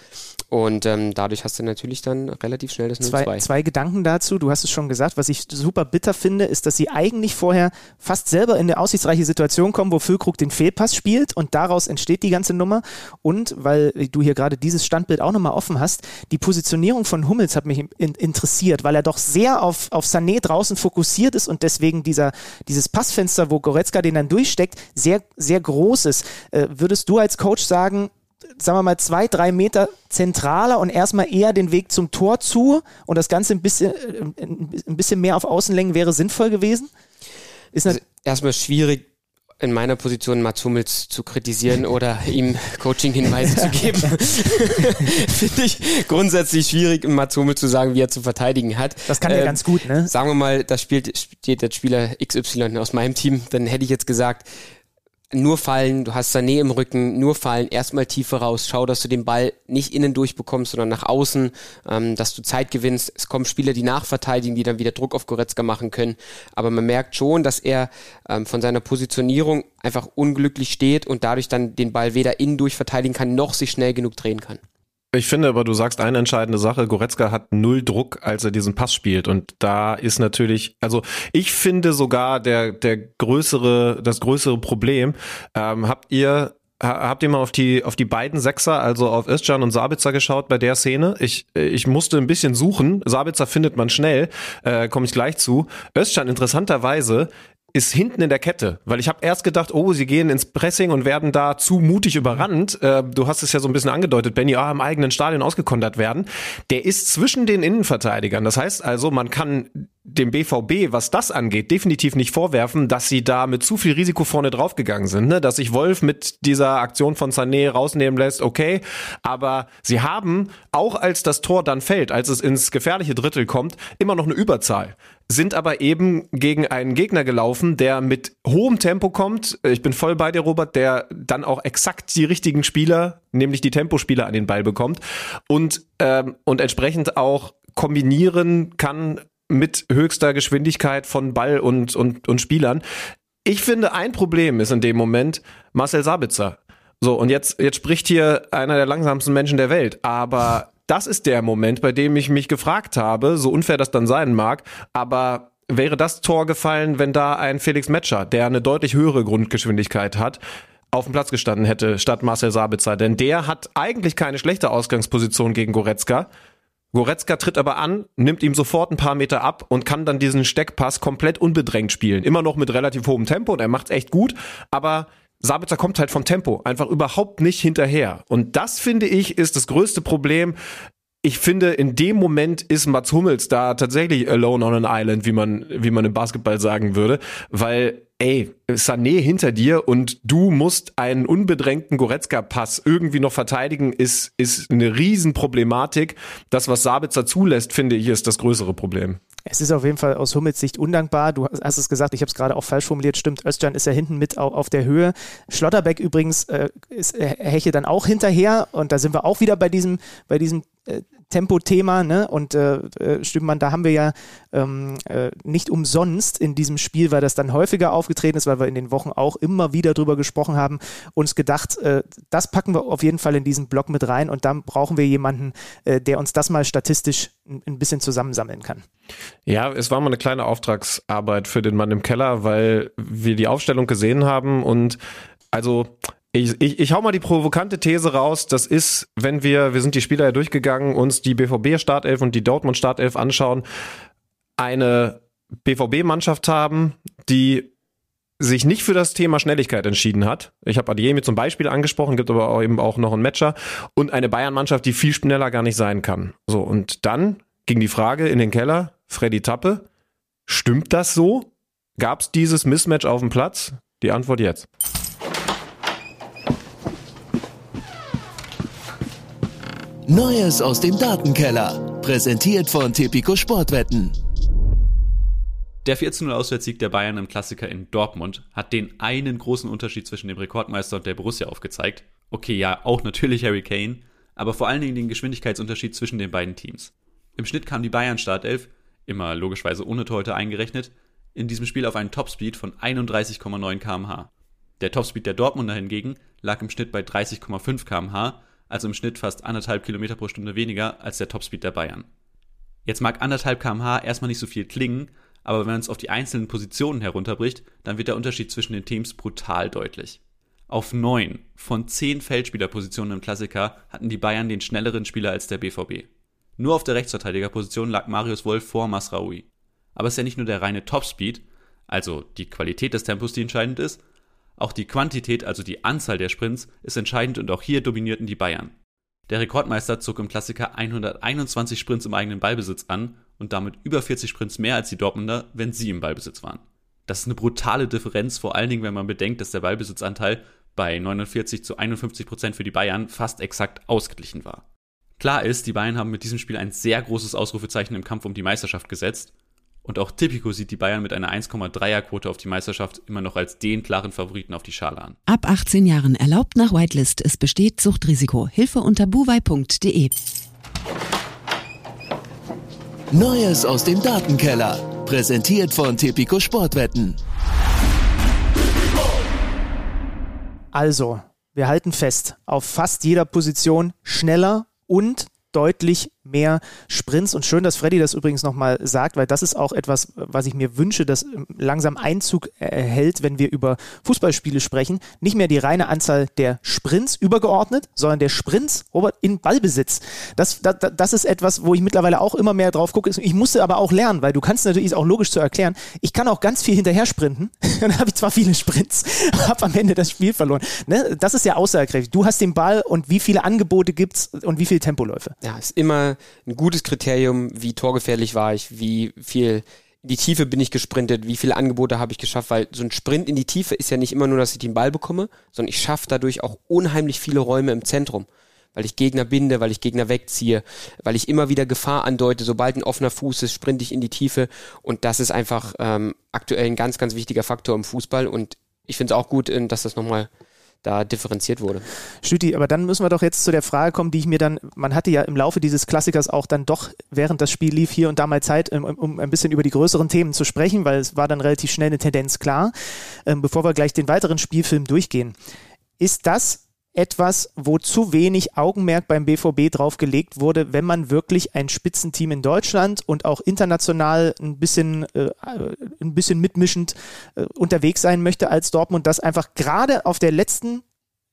Und ähm, dadurch hast du natürlich dann relativ schnell das 0-2. Zwei, zwei Gedanken dazu. Du hast es schon gesagt. Was ich super bitter finde, ist, dass sie eigentlich vorher fast selber in eine aussichtsreiche Situation kommen, wo Füllkrug den Fehlpass spielt und daraus entsteht die ganze Nummer. Und weil du hier gerade dieses Standbild auch nochmal offen hast, die Positionierung von Hummels hat mich in, interessiert, weil er doch sehr auf, auf Sané draußen fokussiert ist und deswegen dieser, dieses Passfenster, wo Goretzka den dann durchsteckt, sehr, sehr groß ist. Äh, würdest du als Coach sagen, sagen wir mal, zwei, drei Meter zentraler und erstmal eher den Weg zum Tor zu und das Ganze ein bisschen, äh, ein bisschen mehr auf Außenlängen wäre sinnvoll gewesen? Ist also erstmal schwierig, in meiner Position Mats Hummels zu kritisieren oder ihm Coaching-Hinweise zu geben. Finde ich grundsätzlich schwierig, Mats Hummels zu sagen, wie er zu verteidigen hat. Das kann er ähm, ganz gut, ne? Sagen wir mal, da spielt, steht der Spieler XY aus meinem Team, dann hätte ich jetzt gesagt, nur fallen, du hast Sané im Rücken, nur fallen, erstmal tiefer raus, schau, dass du den Ball nicht innen durchbekommst, sondern nach außen, ähm, dass du Zeit gewinnst. Es kommen Spieler, die nachverteidigen, die dann wieder Druck auf Goretzka machen können. Aber man merkt schon, dass er ähm, von seiner Positionierung einfach unglücklich steht und dadurch dann den Ball weder innen durchverteidigen kann, noch sich schnell genug drehen kann. Ich finde aber, du sagst eine entscheidende Sache. Goretzka hat null Druck, als er diesen Pass spielt. Und da ist natürlich, also ich finde sogar der, der größere, das größere Problem, ähm, habt ihr Habt ihr mal auf die, auf die beiden Sechser, also auf Özcan und Sabitzer geschaut bei der Szene? Ich, ich musste ein bisschen suchen. Sabitzer findet man schnell, äh, komme ich gleich zu. Özcan interessanterweise ist hinten in der Kette, weil ich habe erst gedacht, oh, sie gehen ins Pressing und werden da zu mutig überrannt. Äh, du hast es ja so ein bisschen angedeutet, Benny, ah, im eigenen Stadion ausgekontert werden. Der ist zwischen den Innenverteidigern. Das heißt also, man kann dem BVB, was das angeht, definitiv nicht vorwerfen, dass sie da mit zu viel Risiko vorne draufgegangen sind. Ne? Dass sich Wolf mit dieser Aktion von Sané rausnehmen lässt, okay. Aber sie haben, auch als das Tor dann fällt, als es ins gefährliche Drittel kommt, immer noch eine Überzahl sind aber eben gegen einen Gegner gelaufen, der mit hohem Tempo kommt. Ich bin voll bei dir, Robert, der dann auch exakt die richtigen Spieler, nämlich die Tempospieler an den Ball bekommt und, ähm, und entsprechend auch kombinieren kann mit höchster Geschwindigkeit von Ball und, und, und Spielern. Ich finde, ein Problem ist in dem Moment Marcel Sabitzer. So, und jetzt, jetzt spricht hier einer der langsamsten Menschen der Welt, aber das ist der Moment, bei dem ich mich gefragt habe, so unfair das dann sein mag, aber wäre das Tor gefallen, wenn da ein Felix Metscher, der eine deutlich höhere Grundgeschwindigkeit hat, auf dem Platz gestanden hätte, statt Marcel Sabitzer. Denn der hat eigentlich keine schlechte Ausgangsposition gegen Goretzka. Goretzka tritt aber an, nimmt ihm sofort ein paar Meter ab und kann dann diesen Steckpass komplett unbedrängt spielen. Immer noch mit relativ hohem Tempo und er macht's echt gut, aber Sabitzer kommt halt vom Tempo einfach überhaupt nicht hinterher. Und das finde ich ist das größte Problem. Ich finde, in dem Moment ist Mats Hummels da tatsächlich alone on an island, wie man, wie man im Basketball sagen würde, weil ey, Sané hinter dir und du musst einen unbedrängten Goretzka-Pass irgendwie noch verteidigen, ist, ist eine Riesenproblematik. Das, was Sabitzer zulässt, finde ich, ist das größere Problem. Es ist auf jeden Fall aus Hummels Sicht undankbar. Du hast es gesagt, ich habe es gerade auch falsch formuliert. Stimmt, Özcan ist ja hinten mit auf der Höhe. Schlotterbeck übrigens äh, ist, äh, Heche dann auch hinterher und da sind wir auch wieder bei diesem, bei diesem äh, Tempo-Thema, ne? Und äh, äh, Stümmann, da haben wir ja ähm, äh, nicht umsonst in diesem Spiel, weil das dann häufiger aufgetreten ist, weil wir in den Wochen auch immer wieder drüber gesprochen haben, uns gedacht, äh, das packen wir auf jeden Fall in diesen Block mit rein und dann brauchen wir jemanden, äh, der uns das mal statistisch ein, ein bisschen zusammensammeln kann. Ja, es war mal eine kleine Auftragsarbeit für den Mann im Keller, weil wir die Aufstellung gesehen haben und also ich, ich, ich hau mal die provokante These raus. Das ist, wenn wir, wir sind die Spieler ja durchgegangen, uns die BVB-Startelf und die Dortmund-Startelf anschauen, eine BVB-Mannschaft haben, die sich nicht für das Thema Schnelligkeit entschieden hat. Ich habe Adiemi zum Beispiel angesprochen, gibt aber auch eben auch noch einen Matcher und eine Bayern-Mannschaft, die viel schneller gar nicht sein kann. So, und dann ging die Frage in den Keller, Freddy Tappe, stimmt das so? Gab es dieses Mismatch auf dem Platz? Die Antwort jetzt. Neues aus dem Datenkeller. Präsentiert von Tipico Sportwetten. Der 14-0-Auswärtssieg der Bayern im Klassiker in Dortmund hat den einen großen Unterschied zwischen dem Rekordmeister und der Borussia aufgezeigt. Okay, ja, auch natürlich Harry Kane, aber vor allen Dingen den Geschwindigkeitsunterschied zwischen den beiden Teams. Im Schnitt kam die Bayern Startelf, immer logischerweise ohne Torhüter eingerechnet, in diesem Spiel auf einen Topspeed von 31,9 kmh. Der Topspeed der Dortmunder hingegen lag im Schnitt bei 30,5 kmh also im Schnitt fast anderthalb Kilometer pro Stunde weniger als der Topspeed der Bayern. Jetzt mag anderthalb kmh erstmal nicht so viel klingen, aber wenn man es auf die einzelnen Positionen herunterbricht, dann wird der Unterschied zwischen den Teams brutal deutlich. Auf neun von zehn Feldspielerpositionen im Klassiker hatten die Bayern den schnelleren Spieler als der BVB. Nur auf der Rechtsverteidigerposition lag Marius Wolf vor Masraoui. Aber es ist ja nicht nur der reine Topspeed, also die Qualität des Tempos, die entscheidend ist, auch die Quantität, also die Anzahl der Sprints, ist entscheidend und auch hier dominierten die Bayern. Der Rekordmeister zog im Klassiker 121 Sprints im eigenen Ballbesitz an und damit über 40 Sprints mehr als die Dortmunder, wenn sie im Ballbesitz waren. Das ist eine brutale Differenz, vor allen Dingen, wenn man bedenkt, dass der Ballbesitzanteil bei 49 zu 51 Prozent für die Bayern fast exakt ausgeglichen war. Klar ist, die Bayern haben mit diesem Spiel ein sehr großes Ausrufezeichen im Kampf um die Meisterschaft gesetzt und auch Tipico sieht die Bayern mit einer 1,3er Quote auf die Meisterschaft immer noch als den klaren Favoriten auf die Schale an. Ab 18 Jahren erlaubt nach Whitelist. Es besteht Suchtrisiko. Hilfe unter buwei.de. Neues aus dem Datenkeller. Präsentiert von Tipico Sportwetten. Also, wir halten fest, auf fast jeder Position schneller und deutlich mehr Sprints. Und schön, dass Freddy das übrigens nochmal sagt, weil das ist auch etwas, was ich mir wünsche, dass langsam Einzug erhält, wenn wir über Fußballspiele sprechen. Nicht mehr die reine Anzahl der Sprints übergeordnet, sondern der Sprints in Ballbesitz. Das, das, das ist etwas, wo ich mittlerweile auch immer mehr drauf gucke. Ich musste aber auch lernen, weil du kannst natürlich, auch logisch zu erklären, ich kann auch ganz viel hinterher sprinten. Dann habe ich zwar viele Sprints, habe am Ende das Spiel verloren. Ne? Das ist ja aussagekräftig. Du hast den Ball und wie viele Angebote gibt's und wie viele Tempoläufe. Ja, ist immer ein gutes Kriterium, wie torgefährlich war ich, wie viel in die Tiefe bin ich gesprintet, wie viele Angebote habe ich geschafft, weil so ein Sprint in die Tiefe ist ja nicht immer nur, dass ich den Ball bekomme, sondern ich schaffe dadurch auch unheimlich viele Räume im Zentrum weil ich Gegner binde, weil ich Gegner wegziehe, weil ich immer wieder Gefahr andeute. Sobald ein offener Fuß ist, sprinte ich in die Tiefe. Und das ist einfach ähm, aktuell ein ganz, ganz wichtiger Faktor im Fußball. Und ich finde es auch gut, äh, dass das nochmal da differenziert wurde. Stüti, aber dann müssen wir doch jetzt zu der Frage kommen, die ich mir dann, man hatte ja im Laufe dieses Klassikers auch dann doch, während das Spiel lief, hier und da mal Zeit, um, um ein bisschen über die größeren Themen zu sprechen, weil es war dann relativ schnell eine Tendenz klar. Ähm, bevor wir gleich den weiteren Spielfilm durchgehen. Ist das etwas, wo zu wenig Augenmerk beim BVB drauf gelegt wurde, wenn man wirklich ein Spitzenteam in Deutschland und auch international ein bisschen, äh, ein bisschen mitmischend äh, unterwegs sein möchte als Dortmund, das einfach gerade auf der letzten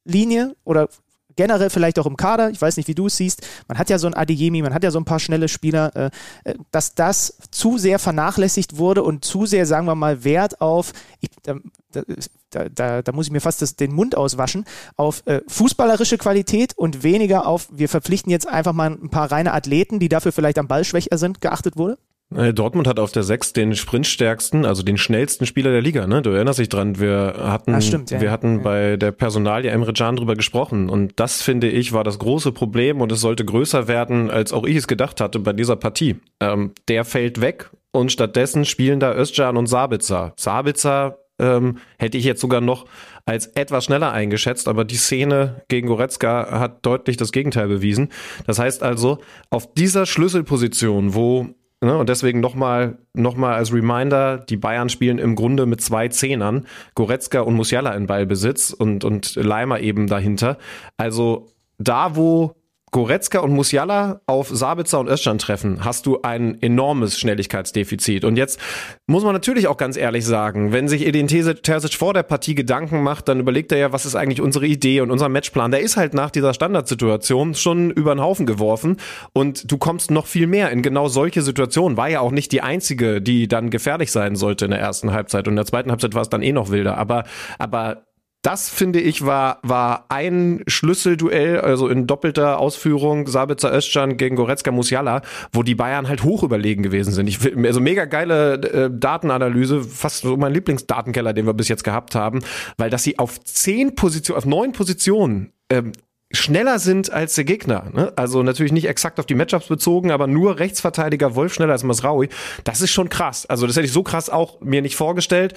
Linie oder generell vielleicht auch im Kader, ich weiß nicht, wie du es siehst, man hat ja so ein Adeyemi, man hat ja so ein paar schnelle Spieler, äh, äh, dass das zu sehr vernachlässigt wurde und zu sehr, sagen wir mal, Wert auf, ich, da, da, da, da, muss ich mir fast das, den Mund auswaschen, auf äh, fußballerische Qualität und weniger auf, wir verpflichten jetzt einfach mal ein paar reine Athleten, die dafür vielleicht am Ball schwächer sind, geachtet wurde? Äh, Dortmund hat auf der 6 den sprintstärksten, also den schnellsten Spieler der Liga, ne? Du erinnerst dich dran, wir hatten, stimmt, ja. wir hatten ja. bei der Personalie Emre Can drüber gesprochen und das finde ich war das große Problem und es sollte größer werden, als auch ich es gedacht hatte bei dieser Partie. Ähm, der fällt weg und stattdessen spielen da Özcan und Sabitzer. Sabitzer ähm, hätte ich jetzt sogar noch als etwas schneller eingeschätzt, aber die Szene gegen Goretzka hat deutlich das Gegenteil bewiesen. Das heißt also, auf dieser Schlüsselposition, wo Ne? Und deswegen nochmal noch mal als Reminder, die Bayern spielen im Grunde mit zwei Zehnern, Goretzka und Musiala in Ballbesitz und, und Leimer eben dahinter. Also da, wo Goretzka und Musiala auf Sabitzer und Özcan treffen, hast du ein enormes Schnelligkeitsdefizit. Und jetzt muss man natürlich auch ganz ehrlich sagen, wenn sich Edin Terzic vor der Partie Gedanken macht, dann überlegt er ja, was ist eigentlich unsere Idee und unser Matchplan. Der ist halt nach dieser Standardsituation schon über den Haufen geworfen und du kommst noch viel mehr in genau solche Situationen. War ja auch nicht die einzige, die dann gefährlich sein sollte in der ersten Halbzeit. Und in der zweiten Halbzeit war es dann eh noch wilder. Aber, aber das finde ich war, war ein Schlüsselduell, also in doppelter Ausführung Sabitzer Özcan gegen Goretzka Musiala, wo die Bayern halt hoch überlegen gewesen sind. Ich, also mega geile äh, Datenanalyse, fast so mein Lieblingsdatenkeller, den wir bis jetzt gehabt haben, weil dass sie auf zehn Positionen, auf neun Positionen ähm, schneller sind als der Gegner. Ne? Also natürlich nicht exakt auf die Matchups bezogen, aber nur Rechtsverteidiger Wolf schneller als Masraui. Das ist schon krass. Also das hätte ich so krass auch mir nicht vorgestellt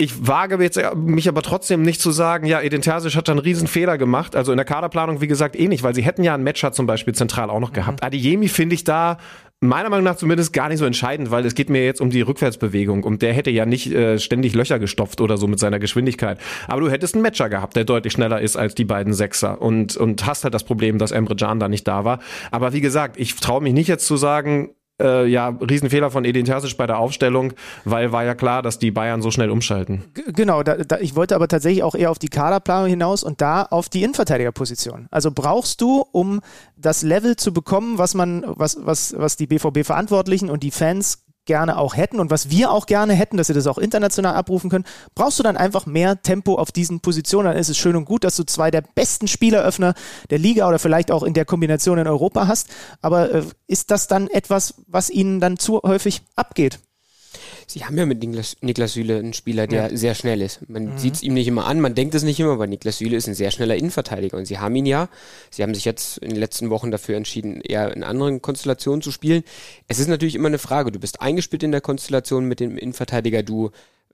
ich wage jetzt mich aber trotzdem nicht zu sagen, ja, Edin Terzic hat da einen riesen Fehler gemacht. Also in der Kaderplanung, wie gesagt, eh nicht, weil sie hätten ja einen Matcher zum Beispiel zentral auch noch gehabt. Mhm. Adiemi finde ich da meiner Meinung nach zumindest gar nicht so entscheidend, weil es geht mir jetzt um die Rückwärtsbewegung und der hätte ja nicht äh, ständig Löcher gestopft oder so mit seiner Geschwindigkeit. Aber du hättest einen Matcher gehabt, der deutlich schneller ist als die beiden Sechser und, und hast halt das Problem, dass Emre Can da nicht da war. Aber wie gesagt, ich traue mich nicht jetzt zu sagen, äh, ja, Riesenfehler von Edin Terzic bei der Aufstellung, weil war ja klar, dass die Bayern so schnell umschalten. G genau, da, da, ich wollte aber tatsächlich auch eher auf die Kaderplanung hinaus und da auf die Innenverteidigerposition. Also brauchst du, um das Level zu bekommen, was man, was, was, was die BVB-Verantwortlichen und die Fans gerne auch hätten und was wir auch gerne hätten, dass sie das auch international abrufen können, brauchst du dann einfach mehr Tempo auf diesen Positionen. Dann ist es schön und gut, dass du zwei der besten Spieleröffner der Liga oder vielleicht auch in der Kombination in Europa hast. Aber äh, ist das dann etwas, was ihnen dann zu häufig abgeht? Sie haben ja mit Niklas, Niklas Süle einen Spieler, der ja. sehr schnell ist. Man mhm. sieht es ihm nicht immer an, man denkt es nicht immer, aber Niklas Süle ist ein sehr schneller Innenverteidiger und sie haben ihn ja. Sie haben sich jetzt in den letzten Wochen dafür entschieden, eher in anderen Konstellationen zu spielen. Es ist natürlich immer eine Frage. Du bist eingespielt in der Konstellation mit dem Innenverteidiger, du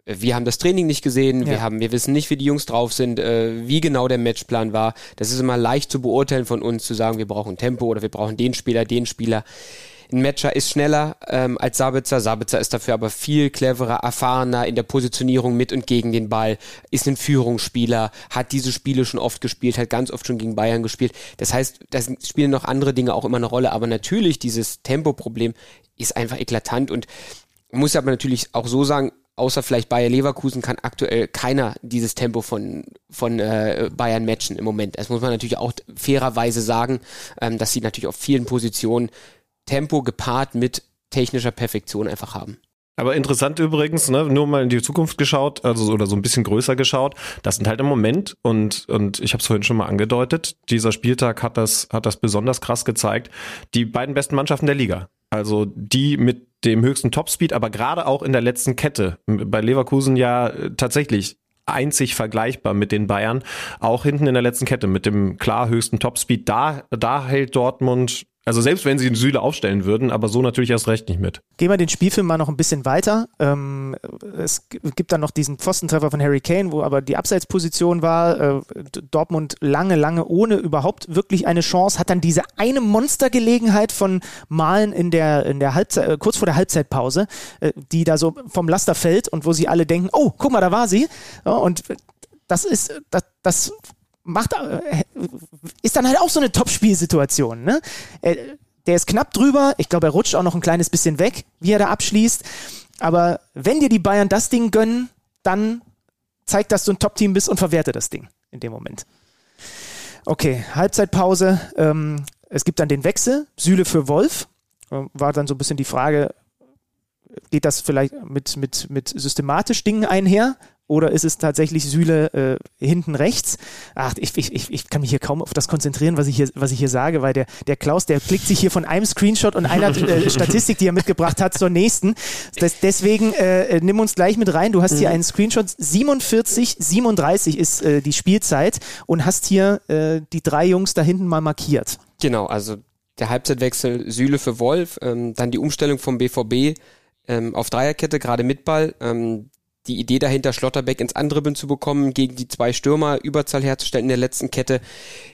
wir haben das Training nicht gesehen, ja. wir haben, wir wissen nicht, wie die Jungs drauf sind, äh, wie genau der Matchplan war. Das ist immer leicht zu beurteilen von uns, zu sagen, wir brauchen Tempo oder wir brauchen den Spieler, den Spieler. Ein Matcher ist schneller ähm, als Sabitzer. Sabitzer ist dafür aber viel cleverer, erfahrener in der Positionierung mit und gegen den Ball, ist ein Führungsspieler, hat diese Spiele schon oft gespielt, hat ganz oft schon gegen Bayern gespielt. Das heißt, da spielen noch andere Dinge auch immer eine Rolle. Aber natürlich, dieses Tempoproblem ist einfach eklatant und muss aber natürlich auch so sagen, außer vielleicht Bayer Leverkusen kann aktuell keiner dieses Tempo von, von äh, Bayern matchen im Moment. Das muss man natürlich auch fairerweise sagen, ähm, dass sie natürlich auf vielen Positionen Tempo gepaart mit technischer Perfektion einfach haben. Aber interessant übrigens, ne, nur mal in die Zukunft geschaut, also oder so ein bisschen größer geschaut. Das sind halt im Moment und und ich habe es vorhin schon mal angedeutet. Dieser Spieltag hat das hat das besonders krass gezeigt. Die beiden besten Mannschaften der Liga, also die mit dem höchsten Topspeed, aber gerade auch in der letzten Kette. Bei Leverkusen ja tatsächlich einzig vergleichbar mit den Bayern, auch hinten in der letzten Kette mit dem klar höchsten Topspeed. Da da hält Dortmund also selbst wenn sie den Süle aufstellen würden, aber so natürlich erst recht nicht mit. Gehen wir den Spielfilm mal noch ein bisschen weiter. Ähm, es gibt dann noch diesen Pfostentreffer von Harry Kane, wo aber die Abseitsposition war. Äh, Dortmund lange, lange ohne überhaupt wirklich eine Chance. Hat dann diese eine Monstergelegenheit von Malen in der, in der Halbzeit, äh, kurz vor der Halbzeitpause, äh, die da so vom Laster fällt und wo sie alle denken, oh, guck mal, da war sie. Ja, und das ist, das, das macht, äh, ist dann halt auch so eine Top-Spielsituation. Ne? Äh, der ist knapp drüber. Ich glaube, er rutscht auch noch ein kleines bisschen weg, wie er da abschließt. Aber wenn dir die Bayern das Ding gönnen, dann zeigt, dass du ein Top-Team bist und verwerte das Ding in dem Moment. Okay, Halbzeitpause. Ähm, es gibt dann den Wechsel. Süle für Wolf. Ähm, war dann so ein bisschen die Frage, geht das vielleicht mit, mit, mit systematisch Dingen einher? Oder ist es tatsächlich Süle äh, hinten rechts? Ach, ich, ich, ich kann mich hier kaum auf das konzentrieren, was ich hier, was ich hier sage, weil der, der Klaus, der klickt sich hier von einem Screenshot und einer äh, Statistik, die er mitgebracht hat, zur nächsten. Das, deswegen äh, nimm uns gleich mit rein. Du hast hier mhm. einen Screenshot. 47, 37 ist äh, die Spielzeit und hast hier äh, die drei Jungs da hinten mal markiert. Genau, also der Halbzeitwechsel Süle für Wolf, ähm, dann die Umstellung vom BVB ähm, auf Dreierkette, gerade mit Ball. Ähm, die Idee dahinter, Schlotterbeck ins Andribbeln zu bekommen, gegen die zwei Stürmer Überzahl herzustellen in der letzten Kette,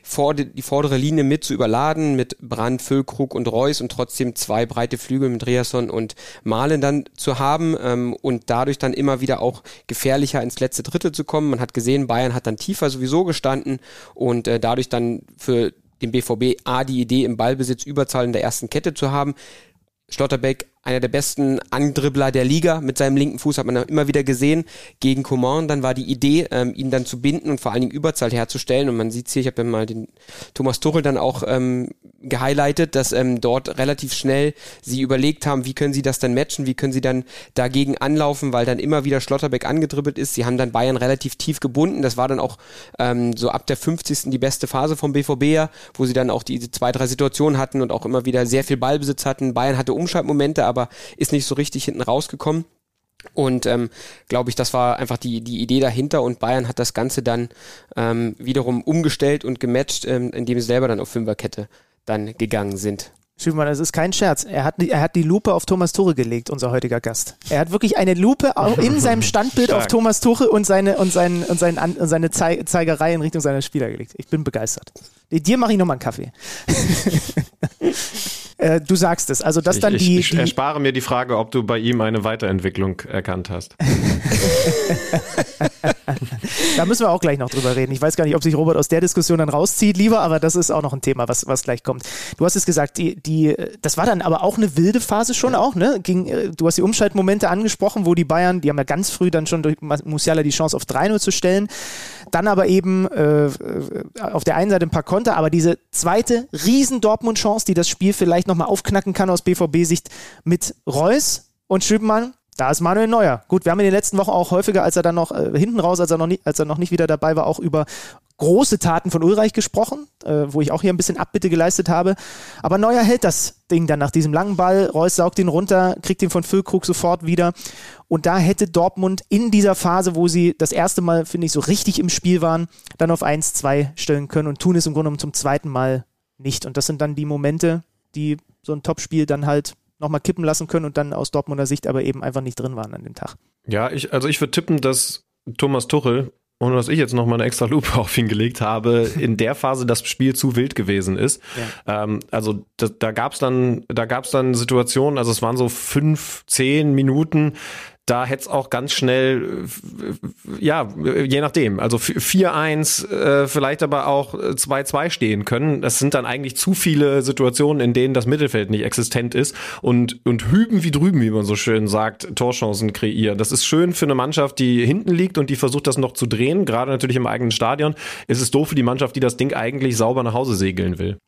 vor die, die vordere Linie mit zu überladen, mit Brand, Füllkrug und Reus und trotzdem zwei breite Flügel mit Dreasson und Malen dann zu haben ähm, und dadurch dann immer wieder auch gefährlicher ins letzte Drittel zu kommen. Man hat gesehen, Bayern hat dann tiefer sowieso gestanden und äh, dadurch dann für den BVB A die Idee im Ballbesitz Überzahl in der ersten Kette zu haben. Schlotterbeck einer der besten Andribbler der Liga mit seinem linken Fuß, hat man immer wieder gesehen, gegen Coman. Dann war die Idee, ähm, ihn dann zu binden und vor allen Dingen Überzahl herzustellen. Und man sieht hier, ich habe ja mal den Thomas Tuchel dann auch ähm, gehighlightet, dass ähm, dort relativ schnell sie überlegt haben, wie können sie das dann matchen, wie können sie dann dagegen anlaufen, weil dann immer wieder Schlotterbeck angedribbelt ist. Sie haben dann Bayern relativ tief gebunden. Das war dann auch ähm, so ab der 50. die beste Phase vom BVB, wo sie dann auch diese zwei, drei Situationen hatten und auch immer wieder sehr viel Ballbesitz hatten. Bayern hatte Umschaltmomente, aber ist nicht so richtig hinten rausgekommen. Und ähm, glaube ich, das war einfach die, die Idee dahinter und Bayern hat das Ganze dann ähm, wiederum umgestellt und gematcht, ähm, indem sie selber dann auf Fünferkette dann gegangen sind. Schümann, das ist kein Scherz. Er hat, er hat die Lupe auf Thomas Tuche gelegt, unser heutiger Gast. Er hat wirklich eine Lupe in seinem Standbild auf Thomas Tuche und seine, und sein, und sein, und seine Zeigerei in Richtung seiner Spieler gelegt. Ich bin begeistert. Dir mache ich nochmal einen Kaffee. Äh, du sagst es. Also das dann ich, die, ich, ich erspare mir die Frage, ob du bei ihm eine Weiterentwicklung erkannt hast. da müssen wir auch gleich noch drüber reden. Ich weiß gar nicht, ob sich Robert aus der Diskussion dann rauszieht, lieber, aber das ist auch noch ein Thema, was, was gleich kommt. Du hast es gesagt, die, die, das war dann aber auch eine wilde Phase schon auch, ne? Ging, äh, du hast die Umschaltmomente angesprochen, wo die Bayern, die haben ja ganz früh dann schon durch Musiala die Chance auf 3-0 zu stellen. Dann aber eben äh, auf der einen Seite ein paar Konter, aber diese zweite riesen Dortmund-Chance, die das Spiel vielleicht nochmal aufknacken kann aus BVB-Sicht mit Reus und Schübenmann, da ist Manuel Neuer. Gut, wir haben in den letzten Wochen auch häufiger, als er dann noch äh, hinten raus, als er noch, nie, als er noch nicht wieder dabei war, auch über große Taten von Ulreich gesprochen, äh, wo ich auch hier ein bisschen Abbitte geleistet habe. Aber Neuer hält das Ding dann nach diesem langen Ball. Reus saugt ihn runter, kriegt ihn von Füllkrug sofort wieder. Und da hätte Dortmund in dieser Phase, wo sie das erste Mal, finde ich, so richtig im Spiel waren, dann auf 1-2 stellen können und tun es im Grunde genommen zum zweiten Mal nicht. Und das sind dann die Momente, die so ein Topspiel dann halt nochmal kippen lassen können und dann aus Dortmunder Sicht aber eben einfach nicht drin waren an dem Tag. Ja, ich, also ich würde tippen, dass Thomas Tuchel, ohne dass ich jetzt nochmal eine extra Lupe auf ihn gelegt habe, in der Phase das Spiel zu wild gewesen ist. Ja. Ähm, also da, da gab es dann, da gab es dann Situationen, also es waren so fünf, zehn Minuten, da hätte es auch ganz schnell, äh, ja, je nachdem, also 4-1, äh, vielleicht aber auch 2-2 stehen können. Das sind dann eigentlich zu viele Situationen, in denen das Mittelfeld nicht existent ist und, und hüben wie drüben, wie man so schön sagt, Torchancen kreieren. Das ist schön für eine Mannschaft, die hinten liegt und die versucht, das noch zu drehen, gerade natürlich im eigenen Stadion. Es ist doof für die Mannschaft, die das Ding eigentlich sauber nach Hause segeln will.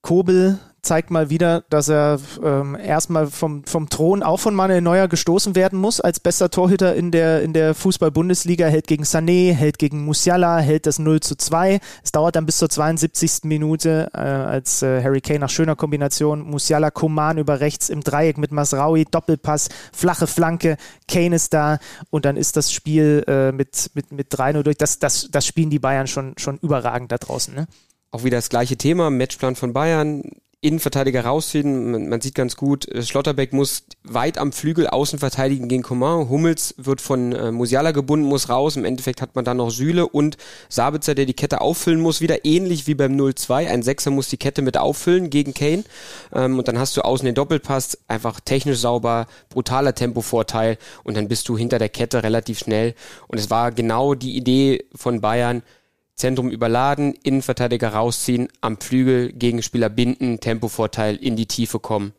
Kobel zeigt mal wieder, dass er ähm, erstmal vom, vom Thron auch von Manuel Neuer gestoßen werden muss als bester Torhüter in der, in der Fußball-Bundesliga. Hält gegen Sané, hält gegen Musiala, hält das 0 zu 2. Es dauert dann bis zur 72. Minute, äh, als äh, Harry Kane nach schöner Kombination Musiala Koman über rechts im Dreieck mit Masraui, Doppelpass, flache Flanke, Kane ist da und dann ist das Spiel äh, mit, mit, mit 3-0 durch. Das, das, das spielen die Bayern schon, schon überragend da draußen. Ne? Auch wieder das gleiche Thema, Matchplan von Bayern, Innenverteidiger rausziehen. Man, man, sieht ganz gut, äh, Schlotterbeck muss weit am Flügel außen verteidigen gegen Coman. Hummels wird von äh, Musiala gebunden, muss raus. Im Endeffekt hat man dann noch Süle und Sabitzer, der die Kette auffüllen muss. Wieder ähnlich wie beim 0-2. Ein Sechser muss die Kette mit auffüllen gegen Kane. Ähm, und dann hast du außen den Doppelpass. Einfach technisch sauber, brutaler Tempovorteil. Und dann bist du hinter der Kette relativ schnell. Und es war genau die Idee von Bayern, Zentrum überladen, Innenverteidiger rausziehen, am Flügel Gegenspieler binden, Tempovorteil in die Tiefe kommen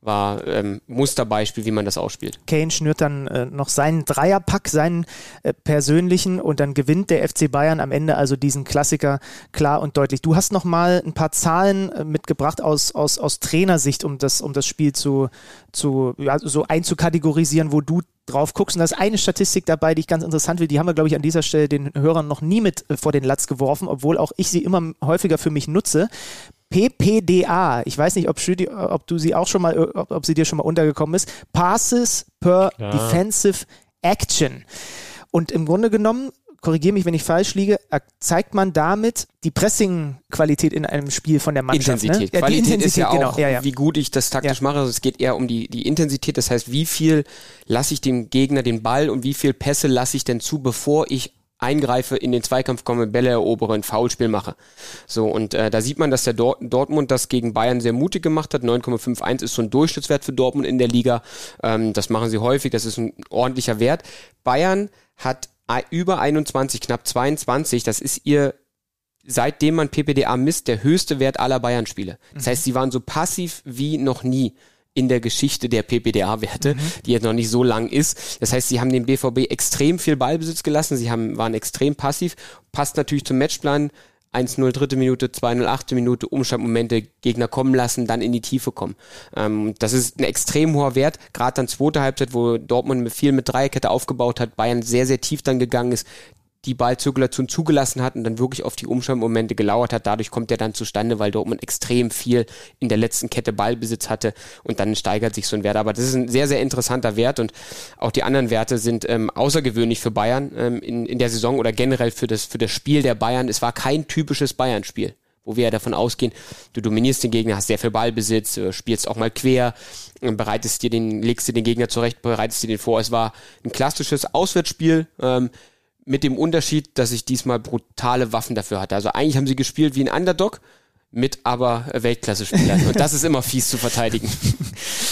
war ähm, Musterbeispiel, wie man das ausspielt. Kane schnürt dann äh, noch seinen Dreierpack, seinen äh, persönlichen und dann gewinnt der FC Bayern am Ende also diesen Klassiker klar und deutlich. Du hast noch mal ein paar Zahlen äh, mitgebracht aus, aus, aus Trainersicht, um das, um das Spiel zu, zu ja, so einzukategorisieren, wo du drauf guckst. Und da ist eine Statistik dabei, die ich ganz interessant will. Die haben wir, glaube ich, an dieser Stelle den Hörern noch nie mit äh, vor den Latz geworfen, obwohl auch ich sie immer häufiger für mich nutze. PPDA. Ich weiß nicht, ob, ob, du sie auch schon mal, ob, ob, sie dir schon mal untergekommen ist. Passes per ja. Defensive Action. Und im Grunde genommen, korrigiere mich, wenn ich falsch liege, zeigt man damit die Pressing-Qualität in einem Spiel von der Mannschaft. Intensität. Ne? Ja, Qualität Intensität, ist ja genau. auch, ja, ja. wie gut ich das taktisch mache. Also es geht eher um die, die Intensität. Das heißt, wie viel lasse ich dem Gegner den Ball und wie viel Pässe lasse ich denn zu, bevor ich eingreife, in den Zweikampf komme, Bälle erobere, ein Foulspiel mache. So, und äh, da sieht man, dass der Dort Dortmund das gegen Bayern sehr mutig gemacht hat. 9,51 ist so ein Durchschnittswert für Dortmund in der Liga. Ähm, das machen sie häufig, das ist ein ordentlicher Wert. Bayern hat über 21, knapp 22, das ist ihr seitdem man PPDA misst, der höchste Wert aller Bayern-Spiele. Das heißt, sie waren so passiv wie noch nie in der Geschichte der PPDA-Werte, mhm. die jetzt noch nicht so lang ist. Das heißt, sie haben dem BVB extrem viel Ballbesitz gelassen, sie haben, waren extrem passiv, passt natürlich zum Matchplan. 1-0 dritte Minute, 2-0 achte Minute, Umschaltmomente, Gegner kommen lassen, dann in die Tiefe kommen. Ähm, das ist ein extrem hoher Wert, gerade dann zweite Halbzeit, wo Dortmund viel mit Dreierkette aufgebaut hat, Bayern sehr, sehr tief dann gegangen ist, die Ballzirkulation zugelassen hat und dann wirklich auf die Umschaltmomente gelauert hat. Dadurch kommt er dann zustande, weil Dortmund extrem viel in der letzten Kette Ballbesitz hatte und dann steigert sich so ein Wert. Aber das ist ein sehr, sehr interessanter Wert und auch die anderen Werte sind ähm, außergewöhnlich für Bayern ähm, in, in der Saison oder generell für das, für das Spiel der Bayern. Es war kein typisches Bayern-Spiel wo wir ja davon ausgehen, du dominierst den Gegner, hast sehr viel Ballbesitz, äh, spielst auch mal quer, äh, bereitest dir den, legst dir den Gegner zurecht, bereitest dir den vor. Es war ein klassisches Auswärtsspiel, ähm, mit dem Unterschied, dass ich diesmal brutale Waffen dafür hatte. Also eigentlich haben sie gespielt wie ein Underdog, mit aber Weltklasse-Spielern. Und das ist immer fies zu verteidigen.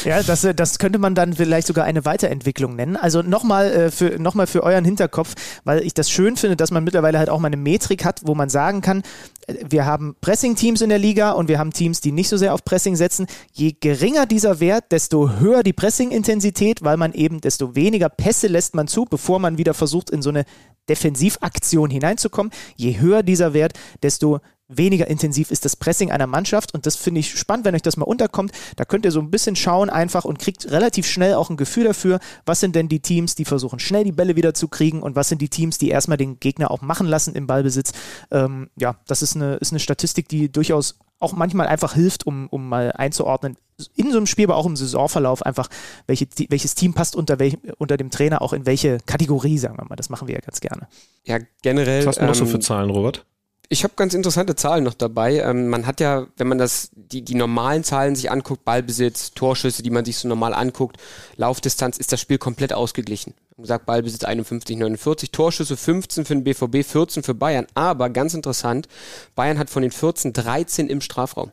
Ja, das, äh, das könnte man dann vielleicht sogar eine Weiterentwicklung nennen. Also nochmal äh, für, noch für euren Hinterkopf, weil ich das schön finde, dass man mittlerweile halt auch mal eine Metrik hat, wo man sagen kann, äh, wir haben Pressing-Teams in der Liga und wir haben Teams, die nicht so sehr auf Pressing setzen. Je geringer dieser Wert, desto höher die Pressing-Intensität, weil man eben, desto weniger Pässe lässt man zu, bevor man wieder versucht, in so eine Defensivaktion hineinzukommen. Je höher dieser Wert, desto weniger intensiv ist das Pressing einer Mannschaft und das finde ich spannend, wenn euch das mal unterkommt. Da könnt ihr so ein bisschen schauen einfach und kriegt relativ schnell auch ein Gefühl dafür, was sind denn die Teams, die versuchen schnell die Bälle wieder zu kriegen und was sind die Teams, die erstmal den Gegner auch machen lassen im Ballbesitz. Ähm, ja, das ist eine, ist eine Statistik, die durchaus auch manchmal einfach hilft, um, um mal einzuordnen, in so einem Spiel, aber auch im Saisonverlauf einfach, welche, welches Team passt unter, welch, unter dem Trainer auch in welche Kategorie, sagen wir mal. Das machen wir ja ganz gerne. Ja, generell. Was hast du noch ähm, so für Zahlen, Robert? Ich habe ganz interessante Zahlen noch dabei. Ähm, man hat ja, wenn man das die, die normalen Zahlen sich anguckt, Ballbesitz, Torschüsse, die man sich so normal anguckt, Laufdistanz, ist das Spiel komplett ausgeglichen. Man sagt Ballbesitz 51, 49, Torschüsse 15 für den BVB, 14 für Bayern. Aber ganz interessant, Bayern hat von den 14 13 im Strafraum.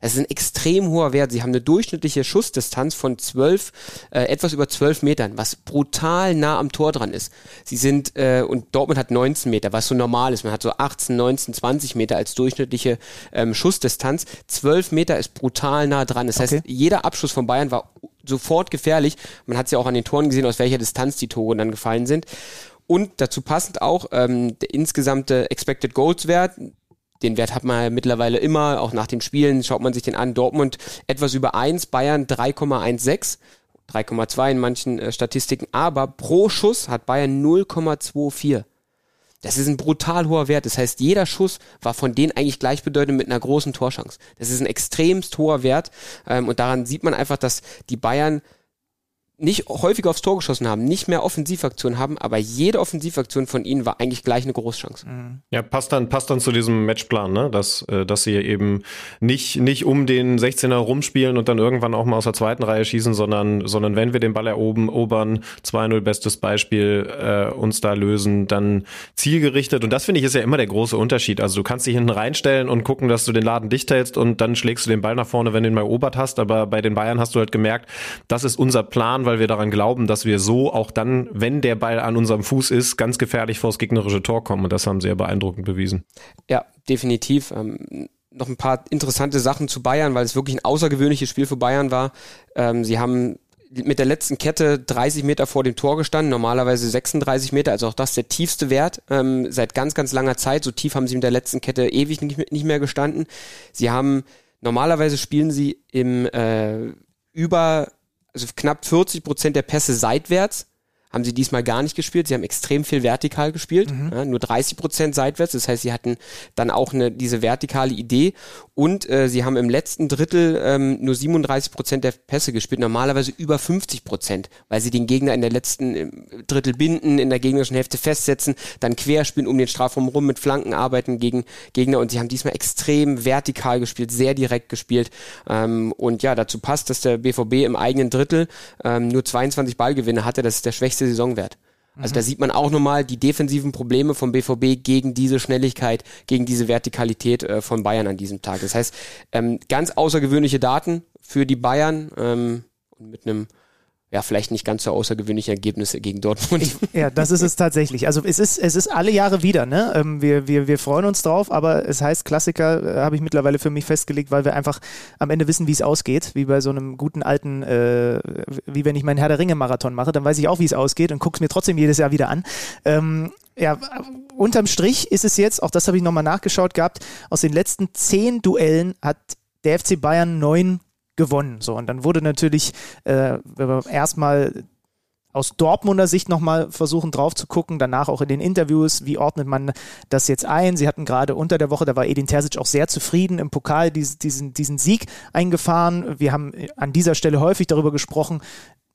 Das ist ein extrem hoher Wert. Sie haben eine durchschnittliche Schussdistanz von 12, äh, etwas über 12 Metern, was brutal nah am Tor dran ist. Sie sind, äh, und Dortmund hat 19 Meter, was so normal ist. Man hat so 18, 19, 20 Meter als durchschnittliche ähm, Schussdistanz. 12 Meter ist brutal nah dran. Das okay. heißt, jeder Abschuss von Bayern war sofort gefährlich. Man hat es ja auch an den Toren gesehen, aus welcher Distanz die Tore dann gefallen sind. Und dazu passend auch ähm, der insgesamte Expected Goals Wert, den Wert hat man mittlerweile immer, auch nach den Spielen schaut man sich den an. Dortmund etwas über 1, Bayern 3,16. 3,2 in manchen äh, Statistiken, aber pro Schuss hat Bayern 0,24. Das ist ein brutal hoher Wert. Das heißt, jeder Schuss war von denen eigentlich gleichbedeutend mit einer großen Torschance. Das ist ein extremst hoher Wert ähm, und daran sieht man einfach, dass die Bayern nicht häufiger aufs Tor geschossen haben, nicht mehr Offensivaktionen haben, aber jede Offensivaktion von ihnen war eigentlich gleich eine Großchance. Mhm. Ja, passt dann, passt dann zu diesem Matchplan, ne? dass, äh, dass sie eben nicht, nicht um den 16er rumspielen und dann irgendwann auch mal aus der zweiten Reihe schießen, sondern, sondern wenn wir den Ball erobern, 2-0 bestes Beispiel, äh, uns da lösen, dann zielgerichtet. Und das finde ich ist ja immer der große Unterschied. Also du kannst dich hinten reinstellen und gucken, dass du den Laden dicht hältst und dann schlägst du den Ball nach vorne, wenn du ihn mal erobert hast. Aber bei den Bayern hast du halt gemerkt, das ist unser Plan, weil weil wir daran glauben, dass wir so auch dann, wenn der Ball an unserem Fuß ist, ganz gefährlich vors gegnerische Tor kommen. Und das haben sie ja beeindruckend bewiesen. Ja, definitiv. Ähm, noch ein paar interessante Sachen zu Bayern, weil es wirklich ein außergewöhnliches Spiel für Bayern war. Ähm, sie haben mit der letzten Kette 30 Meter vor dem Tor gestanden, normalerweise 36 Meter, also auch das der tiefste Wert ähm, seit ganz, ganz langer Zeit. So tief haben sie mit der letzten Kette ewig nicht, nicht mehr gestanden. Sie haben, normalerweise spielen sie im äh, über, also knapp 40 Prozent der Pässe seitwärts haben sie diesmal gar nicht gespielt. Sie haben extrem viel vertikal gespielt, mhm. ja, nur 30 Prozent seitwärts. Das heißt, sie hatten dann auch eine, diese vertikale Idee und äh, sie haben im letzten Drittel ähm, nur 37 Prozent der Pässe gespielt, normalerweise über 50 Prozent, weil sie den Gegner in der letzten äh, Drittel binden, in der gegnerischen Hälfte festsetzen, dann querspielen um den Strafraum rum, mit Flanken arbeiten gegen Gegner. Und sie haben diesmal extrem vertikal gespielt, sehr direkt gespielt. Ähm, und ja, dazu passt, dass der BVB im eigenen Drittel ähm, nur 22 Ballgewinne hatte, das ist der schwächste Saisonwert. Also mhm. da sieht man auch nochmal die defensiven Probleme vom BVB gegen diese Schnelligkeit, gegen diese Vertikalität äh, von Bayern an diesem Tag. Das heißt, ähm, ganz außergewöhnliche Daten für die Bayern ähm, mit einem ja, vielleicht nicht ganz so außergewöhnliche Ergebnisse gegen Dortmund. Ja, das ist es tatsächlich. Also es ist, es ist alle Jahre wieder, ne? Ähm, wir, wir, wir freuen uns drauf, aber es heißt Klassiker, äh, habe ich mittlerweile für mich festgelegt, weil wir einfach am Ende wissen, wie es ausgeht, wie bei so einem guten alten, äh, wie wenn ich meinen Herr der Ringe-Marathon mache, dann weiß ich auch, wie es ausgeht und gucke es mir trotzdem jedes Jahr wieder an. Ähm, ja, unterm Strich ist es jetzt, auch das habe ich nochmal nachgeschaut gehabt, aus den letzten zehn Duellen hat der FC Bayern neun gewonnen. So, und dann wurde natürlich äh, erstmal aus Dortmunder Sicht nochmal versuchen drauf zu gucken, danach auch in den Interviews, wie ordnet man das jetzt ein? Sie hatten gerade unter der Woche, da war Edin Terzic auch sehr zufrieden im Pokal diesen, diesen, diesen Sieg eingefahren. Wir haben an dieser Stelle häufig darüber gesprochen,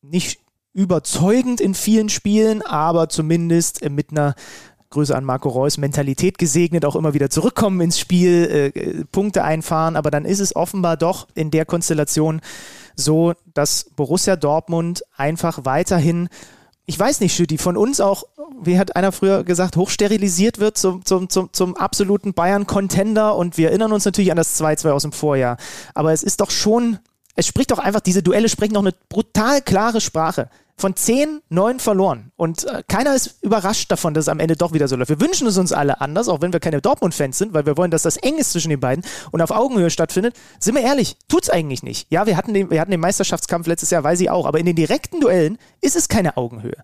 nicht überzeugend in vielen Spielen, aber zumindest mit einer Grüße an Marco Reus, Mentalität gesegnet, auch immer wieder zurückkommen ins Spiel, äh, Punkte einfahren, aber dann ist es offenbar doch in der Konstellation so, dass Borussia Dortmund einfach weiterhin ich weiß nicht, Schütti, von uns auch, wie hat einer früher gesagt, hochsterilisiert wird zum, zum, zum, zum absoluten Bayern-Contender. Und wir erinnern uns natürlich an das 2-2 aus dem Vorjahr. Aber es ist doch schon, es spricht doch einfach, diese Duelle sprechen doch eine brutal klare Sprache von zehn, neun verloren. Und äh, keiner ist überrascht davon, dass es am Ende doch wieder so läuft. Wir wünschen es uns alle anders, auch wenn wir keine Dortmund-Fans sind, weil wir wollen, dass das eng ist zwischen den beiden und auf Augenhöhe stattfindet. Sind wir ehrlich, tut's eigentlich nicht. Ja, wir hatten den, wir hatten den Meisterschaftskampf letztes Jahr, weiß ich auch, aber in den direkten Duellen ist es keine Augenhöhe.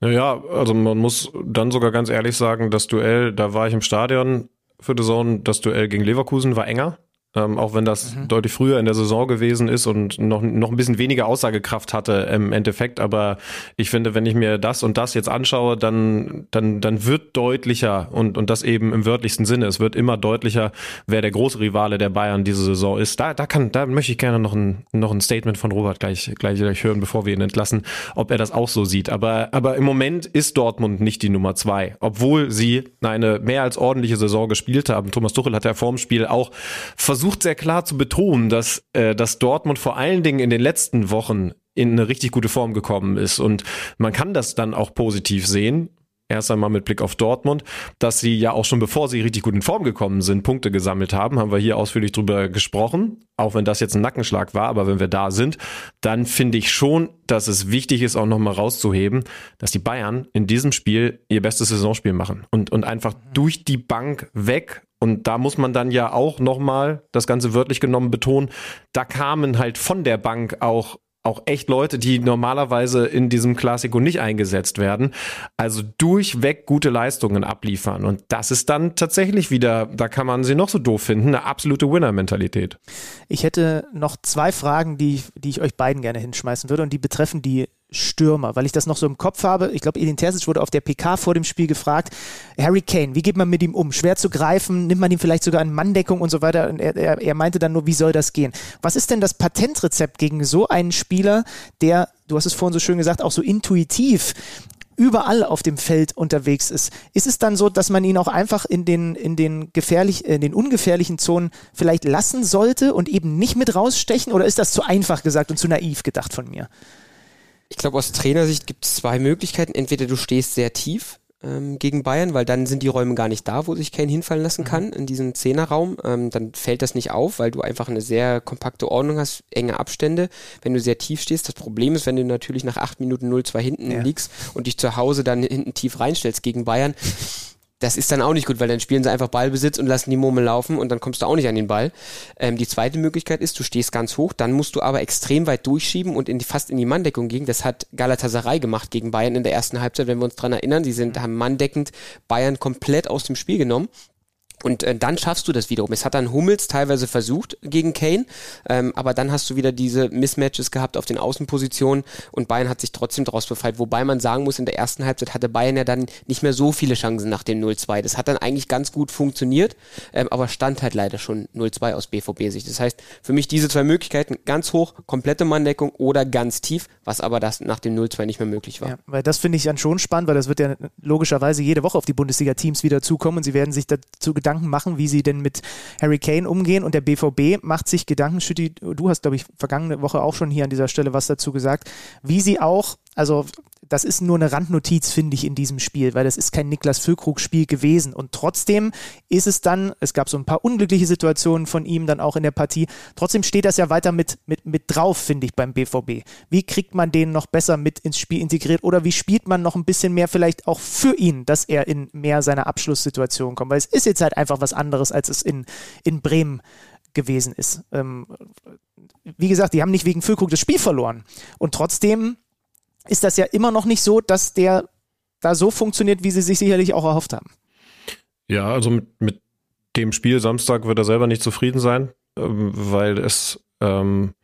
Naja, also man muss dann sogar ganz ehrlich sagen, das Duell, da war ich im Stadion für die Zone, das Duell gegen Leverkusen war enger. Ähm, auch wenn das mhm. deutlich früher in der Saison gewesen ist und noch, noch ein bisschen weniger Aussagekraft hatte im Endeffekt. Aber ich finde, wenn ich mir das und das jetzt anschaue, dann, dann, dann wird deutlicher und, und das eben im wörtlichsten Sinne. Es wird immer deutlicher, wer der große Rivale der Bayern diese Saison ist. Da, da kann, da möchte ich gerne noch ein, noch ein Statement von Robert gleich, gleich, gleich hören, bevor wir ihn entlassen, ob er das auch so sieht. Aber, aber im Moment ist Dortmund nicht die Nummer zwei, obwohl sie eine mehr als ordentliche Saison gespielt haben. Thomas Tuchel hat ja vorm Spiel auch versucht, versucht sehr klar zu betonen, dass, äh, dass Dortmund vor allen Dingen in den letzten Wochen in eine richtig gute Form gekommen ist. Und man kann das dann auch positiv sehen. Erst einmal mit Blick auf Dortmund, dass sie ja auch schon bevor sie richtig gut in Form gekommen sind, Punkte gesammelt haben, haben wir hier ausführlich drüber gesprochen, auch wenn das jetzt ein Nackenschlag war, aber wenn wir da sind, dann finde ich schon, dass es wichtig ist, auch nochmal rauszuheben, dass die Bayern in diesem Spiel ihr bestes Saisonspiel machen und, und einfach durch die Bank weg und da muss man dann ja auch nochmal das Ganze wörtlich genommen betonen, da kamen halt von der Bank auch auch echt Leute, die normalerweise in diesem Klassiko nicht eingesetzt werden. Also durchweg gute Leistungen abliefern. Und das ist dann tatsächlich wieder, da kann man sie noch so doof finden, eine absolute Winner-Mentalität. Ich hätte noch zwei Fragen, die, die ich euch beiden gerne hinschmeißen würde und die betreffen die Stürmer, weil ich das noch so im Kopf habe. Ich glaube, Edin Terzic wurde auf der PK vor dem Spiel gefragt, Harry Kane, wie geht man mit ihm um? Schwer zu greifen, nimmt man ihn vielleicht sogar in Manndeckung und so weiter. Und er, er, er meinte dann nur, wie soll das gehen? Was ist denn das Patentrezept gegen so einen Spieler, der, du hast es vorhin so schön gesagt, auch so intuitiv überall auf dem Feld unterwegs ist. Ist es dann so, dass man ihn auch einfach in den, in den gefährlich, in den ungefährlichen Zonen vielleicht lassen sollte und eben nicht mit rausstechen? Oder ist das zu einfach gesagt und zu naiv gedacht von mir? Ich glaube, aus Trainersicht gibt es zwei Möglichkeiten. Entweder du stehst sehr tief ähm, gegen Bayern, weil dann sind die Räume gar nicht da, wo sich Kane hinfallen lassen Mhm. kann, in diesen Zehnerraum. Ähm, dann fällt das nicht auf, weil du einfach eine sehr kompakte Ordnung hast, enge Abstände. Wenn du sehr tief stehst, das Problem ist, wenn du natürlich nach 8 Minuten 0-2 hinten Ja. liegst und dich zu Hause dann hinten tief reinstellst gegen Bayern, das ist dann auch nicht gut, weil dann spielen sie einfach Ballbesitz und lassen die Murmel laufen und dann kommst du auch nicht an den Ball. Ähm, die zweite Möglichkeit ist, du stehst ganz hoch, dann musst du aber extrem weit durchschieben und in die, fast in die Manndeckung gehen. Das hat Galatasaray gemacht gegen Bayern in der ersten Halbzeit, wenn wir uns dran erinnern. Sie sind, haben manndeckend Bayern komplett aus dem Spiel genommen. Und äh, dann schaffst du das wiederum. Es hat dann Hummels teilweise versucht gegen Kane, ähm, aber dann hast du wieder diese Mismatches gehabt auf den Außenpositionen und Bayern hat sich trotzdem daraus befreit. Wobei man sagen muss, in der ersten Halbzeit hatte Bayern ja dann nicht mehr so viele Chancen nach dem 0-2. Das hat dann eigentlich ganz gut funktioniert, ähm, aber stand halt leider schon 0-2 aus BVB-Sicht. Das heißt, für mich diese zwei Möglichkeiten, ganz hoch, komplette Manndeckung oder ganz tief, was aber das nach dem 0-2 nicht mehr möglich war. Ja, weil das finde ich dann schon spannend, weil das wird ja logischerweise jede Woche auf die Bundesliga-Teams wieder zukommen und sie werden sich dazu machen, wie sie denn mit Harry Kane umgehen. Und der BVB macht sich Gedanken, Schütti, du hast, glaube ich, vergangene Woche auch schon hier an dieser Stelle was dazu gesagt, wie sie auch, also das ist nur eine Randnotiz, finde ich, in diesem Spiel, weil das ist kein Niklas Füllkrug-Spiel gewesen. Und trotzdem ist es dann, es gab so ein paar unglückliche Situationen von ihm dann auch in der Partie, trotzdem steht das ja weiter mit, mit, mit drauf, finde ich, beim BVB. Wie kriegt man den noch besser mit ins Spiel integriert oder wie spielt man noch ein bisschen mehr vielleicht auch für ihn, dass er in mehr seiner Abschlusssituation kommt? Weil es ist jetzt halt einfach was anderes, als es in, in Bremen gewesen ist. Ähm, wie gesagt, die haben nicht wegen Füllkrug das Spiel verloren. Und trotzdem ist das ja immer noch nicht so, dass der da so funktioniert, wie sie sich sicherlich auch erhofft haben. Ja, also mit, mit dem Spiel Samstag wird er selber nicht zufrieden sein, ähm, weil es ähm,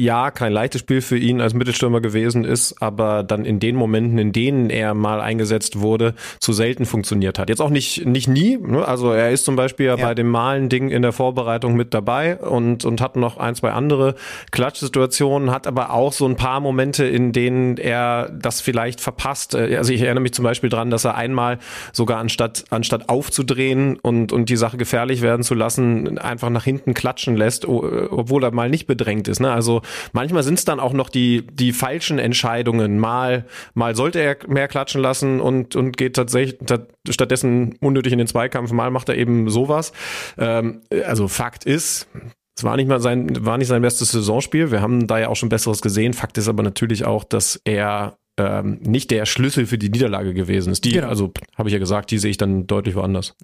ja kein leichtes Spiel für ihn als Mittelstürmer gewesen ist, aber dann in den Momenten, in denen er mal eingesetzt wurde, zu selten funktioniert hat. Jetzt auch nicht, nicht nie. Ne? Also er ist zum Beispiel ja. Bei dem Malen-Ding in der Vorbereitung mit dabei und, und hat noch ein, zwei andere Klatschsituationen, hat aber auch so ein paar Momente, in denen er das vielleicht verpasst. Äh, Also ich erinnere mich zum Beispiel dran, dass er einmal sogar anstatt, anstatt aufzudrehen und, und die Sache gefährlich werden zu lassen, einfach nach hinten klatschen lässt, obwohl er mal nicht bedrängt ist. Ne? Also manchmal sind es dann auch noch die, die falschen Entscheidungen. Mal, mal sollte er mehr klatschen lassen und, und geht tatsächlich tat- stattdessen unnötig in den Zweikampf. Mal macht er eben sowas. Ähm, also Fakt ist, es war nicht mal sein, war nicht sein bestes Saisonspiel. Wir haben da ja auch schon Besseres gesehen. Fakt ist aber natürlich auch, dass er ähm, nicht der Schlüssel für die Niederlage gewesen ist. Die, Genau. also habe ich ja gesagt, die sehe ich dann deutlich woanders.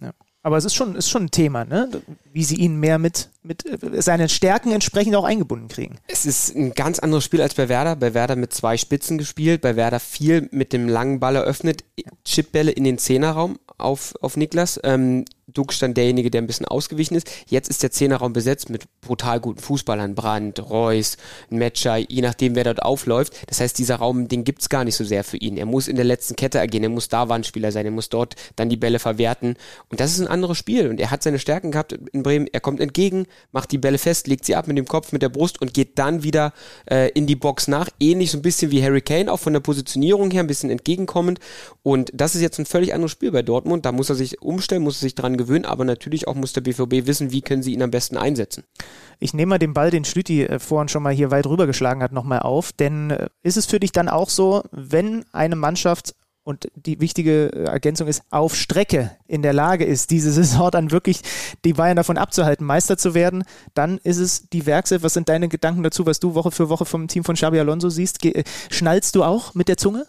Aber es ist schon, ist schon ein Thema, ne? Wie sie ihn mehr mit, mit äh, seinen Stärken entsprechend auch eingebunden kriegen. Es ist ein ganz anderes Spiel als bei Werder. Bei Werder mit zwei Spitzen gespielt, bei Werder viel mit dem langen Ball eröffnet, Chipbälle in den Zehnerraum auf, auf Niklas. Ähm, Dux stand derjenige, der ein bisschen ausgewichen ist. Jetzt ist der Zehnerraum besetzt mit brutal guten Fußballern. Brandt, Reus, Metscher, je nachdem, wer dort aufläuft. Das heißt, dieser Raum, den gibt's gar nicht so sehr für ihn. Er muss in der letzten Kette agieren, er muss da Wandspieler sein, er muss dort dann die Bälle verwerten. Und das ist ein anderes Spiel. Und er hat seine Stärken gehabt in Bremen. Er kommt entgegen, macht die Bälle fest, legt sie ab mit dem Kopf, mit der Brust und geht dann wieder äh, in die Box nach. Ähnlich so ein bisschen wie Harry Kane, auch von der Positionierung her ein bisschen entgegenkommend. Und das ist jetzt ein völlig anderes Spiel bei Dortmund. Da muss er sich umstellen, muss er sich dran gewöhnen, aber natürlich auch muss der BVB wissen, wie können sie ihn am besten einsetzen. Ich nehme mal den Ball, den Schlüti äh, vorhin schon mal hier weit rübergeschlagen hat, nochmal auf. Denn äh, ist es für dich dann auch so, wenn eine Mannschaft und die wichtige äh, Ergänzung ist, auf Strecke in der Lage ist, diese Saison dann wirklich die Bayern davon abzuhalten, Meister zu werden, dann ist es die Werkself. Was sind deine Gedanken dazu, was du Woche für Woche vom Team von Xabi Alonso siehst? Ge äh, schnallst du auch mit der Zunge?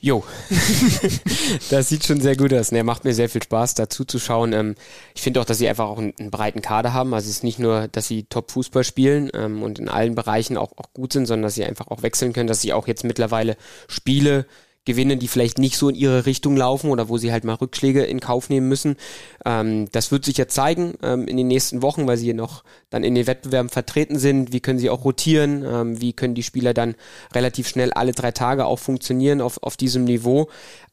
Jo, das sieht schon sehr gut aus. Ne, macht mir sehr viel Spaß, dazu zu schauen. Ähm, ich finde auch, dass sie einfach auch einen, einen breiten Kader haben. Also es ist nicht nur, dass sie Top-Fußball spielen ähm, und in allen Bereichen auch, auch gut sind, sondern dass sie einfach auch wechseln können, dass sie auch jetzt mittlerweile Spiele gewinnen, die vielleicht nicht so in ihre Richtung laufen oder wo sie halt mal Rückschläge in Kauf nehmen müssen. Ähm, das wird sich ja zeigen ähm, in den nächsten Wochen, weil sie hier noch dann in den Wettbewerben vertreten sind. Wie können sie auch rotieren? Ähm, wie können die Spieler dann relativ schnell alle drei Tage auch funktionieren auf, auf diesem Niveau?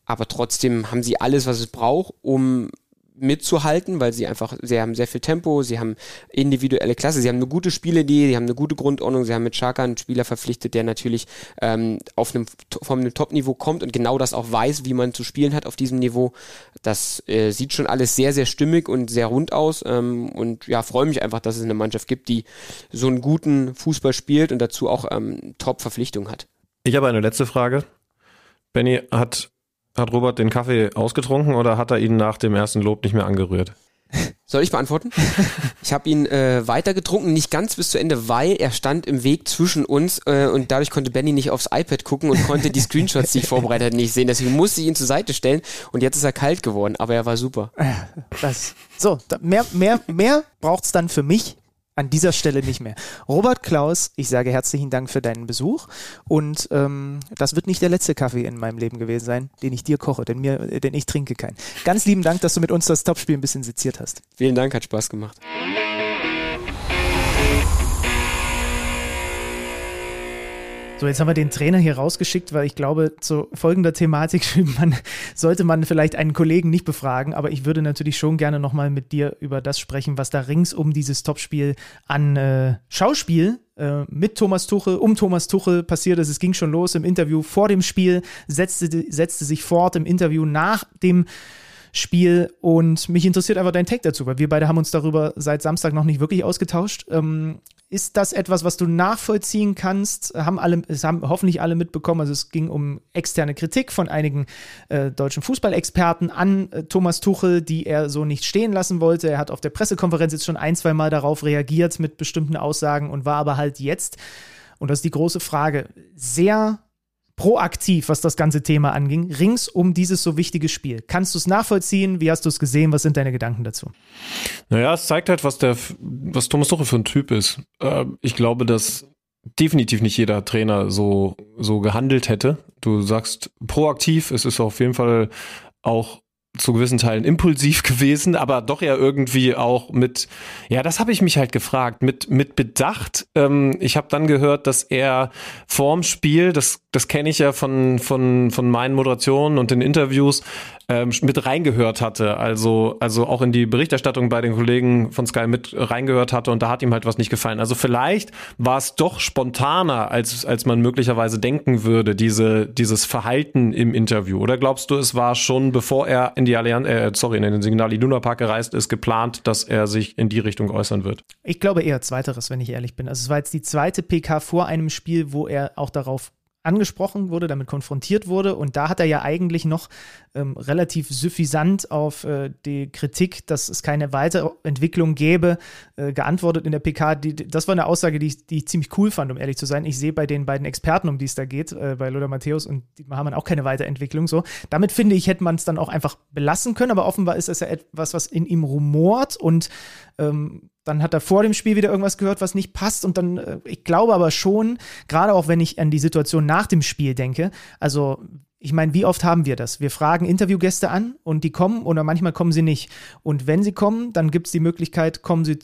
Aber trotzdem haben sie alles, was es braucht, um mitzuhalten, weil sie einfach, sie haben sehr viel Tempo, sie haben individuelle Klasse, sie haben eine gute Spielidee, sie haben eine gute Grundordnung, sie haben mit Chaka einen Spieler verpflichtet, der natürlich ähm, auf einem, von einem Top-Niveau kommt und genau das auch weiß, wie man zu spielen hat auf diesem Niveau. Das äh, sieht schon alles sehr, sehr stimmig und sehr rund aus ähm, und ja, freue mich einfach, dass es eine Mannschaft gibt, die so einen guten Fußball spielt und dazu auch ähm, Top-Verpflichtungen hat. Ich habe eine letzte Frage. Benny hat Hat Robert den Kaffee ausgetrunken oder hat er ihn nach dem ersten Lob nicht mehr angerührt? Soll ich beantworten? Ich habe ihn äh, weiter getrunken, nicht ganz bis zu Ende, weil er stand im Weg zwischen uns äh, und dadurch konnte Benny nicht aufs iPad gucken und konnte die Screenshots, die ich vorbereitet hatte, nicht sehen. Deswegen musste ich ihn zur Seite stellen und jetzt ist er kalt geworden, aber er war super. Das, so, da, mehr, mehr, mehr braucht's dann für mich an dieser Stelle nicht mehr. Robert Klaus, ich sage herzlichen Dank für deinen Besuch und ähm, das wird nicht der letzte Kaffee in meinem Leben gewesen sein, den ich dir koche, denn mir, denn ich trinke keinen. Ganz lieben Dank, dass du mit uns das Topspiel ein bisschen seziert hast. Vielen Dank, hat Spaß gemacht. So, jetzt haben wir den Trainer hier rausgeschickt, weil ich glaube, zu folgender Thematik man, sollte man vielleicht einen Kollegen nicht befragen, aber ich würde natürlich schon gerne nochmal mit dir über das sprechen, was da rings um dieses Topspiel an äh, Schauspiel äh, mit Thomas Tuchel, um Thomas Tuchel passiert ist. Es ging schon los im Interview vor dem Spiel, setzte, setzte sich fort im Interview nach dem Spiel und mich interessiert einfach dein Take dazu, weil wir beide haben uns darüber seit Samstag noch nicht wirklich ausgetauscht. Ähm, ist das etwas, was du nachvollziehen kannst? Haben alle, es haben hoffentlich alle mitbekommen. Also es ging um externe Kritik von einigen äh, deutschen Fußballexperten an äh, Thomas Tuchel, die er so nicht stehen lassen wollte. Er hat auf der Pressekonferenz jetzt schon ein, zwei Mal darauf reagiert mit bestimmten Aussagen und war aber halt jetzt, und das ist die große Frage, sehr proaktiv, was das ganze Thema anging, rings um dieses so wichtige Spiel. Kannst du es nachvollziehen? Wie hast du es gesehen? Was sind deine Gedanken dazu? Naja, es zeigt halt, was der, was Thomas Tuchel für ein Typ ist. Äh, ich glaube, dass definitiv nicht jeder Trainer so, so gehandelt hätte. Du sagst proaktiv, es ist auf jeden Fall auch zu gewissen Teilen impulsiv gewesen, aber doch ja irgendwie auch mit, ja, das habe ich mich halt gefragt, mit, mit Bedacht. Ähm, ich habe dann gehört, dass er vorm Spiel, das, das kenne ich ja von, von, von meinen Moderationen und den Interviews, ähm, mit reingehört hatte, also, also auch in die Berichterstattung bei den Kollegen von Sky mit reingehört hatte und da hat ihm halt was nicht gefallen. Also vielleicht war es doch spontaner, als, als man möglicherweise denken würde, diese, dieses Verhalten im Interview. Oder glaubst du, es war schon, bevor er in die Allianz, äh, sorry, in den Signal Iduna Park gereist ist, geplant, dass er sich in die Richtung äußern wird? Ich glaube eher zweiteres, wenn ich ehrlich bin. Also es war jetzt die zweite PK vor einem Spiel, wo er auch darauf angesprochen wurde, damit konfrontiert wurde. Und da hat er ja eigentlich noch ähm, relativ suffisant auf äh, die Kritik, dass es keine Weiterentwicklung gäbe, äh, geantwortet in der PK. Die, das war eine Aussage, die ich, die ich ziemlich cool fand, um ehrlich zu sein. Ich sehe bei den beiden Experten, um die es da geht, äh, bei Lothar Matthäus und Dietmar Hamann auch keine Weiterentwicklung. So. Damit finde ich, hätte man es dann auch einfach belassen können, aber offenbar ist es ja etwas, was in ihm rumort und ähm, dann hat er vor dem Spiel wieder irgendwas gehört, was nicht passt. Und dann, äh, ich glaube aber schon, gerade auch wenn ich an die Situation nach dem Spiel denke, also ich meine, wie oft haben wir das? Wir fragen Interviewgäste an und die kommen oder manchmal kommen sie nicht. Und wenn sie kommen, dann gibt es die Möglichkeit, kommen sie,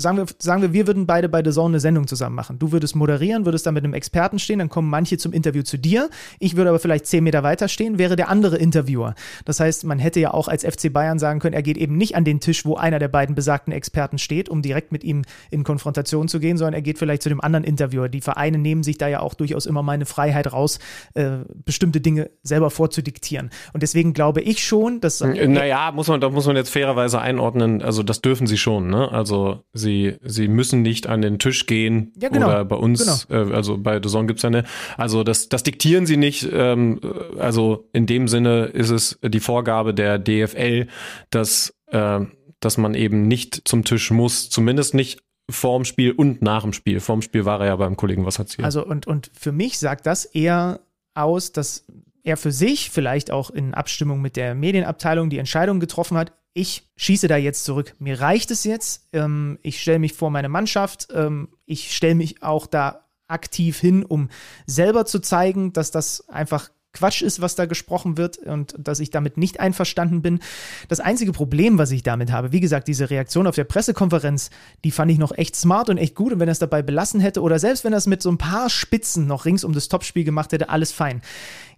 sagen wir, sagen wir, wir würden beide bei The Zone eine Sendung zusammen machen. Du würdest moderieren, würdest da mit einem Experten stehen, dann kommen manche zum Interview zu dir. Ich würde aber vielleicht zehn Meter weiter stehen, wäre der andere Interviewer. Das heißt, man hätte ja auch als FC Bayern sagen können, er geht eben nicht an den Tisch, wo einer der beiden besagten Experten steht, um direkt mit ihm in Konfrontation zu gehen, sondern er geht vielleicht zu dem anderen Interviewer. Die Vereine nehmen sich da ja auch durchaus immer mal eine Freiheit raus, äh, bestimmte Dinge selber vorzudiktieren. Und deswegen glaube ich schon, dass. Äh, naja, muss man, da muss man jetzt fairerweise einordnen, also das dürfen sie schon, ne? Also sie, sie müssen nicht an den Tisch gehen ja, genau, oder bei uns, genau. äh, also bei Zone gibt es ja eine, also das, das diktieren sie nicht, ähm, also in dem Sinne ist es die Vorgabe der DFL, dass, äh, dass man eben nicht zum Tisch muss, zumindest nicht vorm Spiel und nach dem Spiel. Vorm Spiel war er ja beim Kollegen was Also und, und für mich sagt das eher aus, dass er für sich, vielleicht auch in Abstimmung mit der Medienabteilung, die Entscheidung getroffen hat, ich schieße da jetzt zurück. Mir reicht es jetzt. Ähm, ich stelle mich vor meine Mannschaft. Ähm, ich stelle mich auch da aktiv hin, um selber zu zeigen, dass das einfach Quatsch ist, was da gesprochen wird und dass ich damit nicht einverstanden bin. Das einzige Problem, was ich damit habe, wie gesagt, diese Reaktion auf der Pressekonferenz, die fand ich noch echt smart und echt gut. Und wenn er es dabei belassen hätte oder selbst wenn er es mit so ein paar Spitzen noch rings um das Topspiel gemacht hätte, alles fein.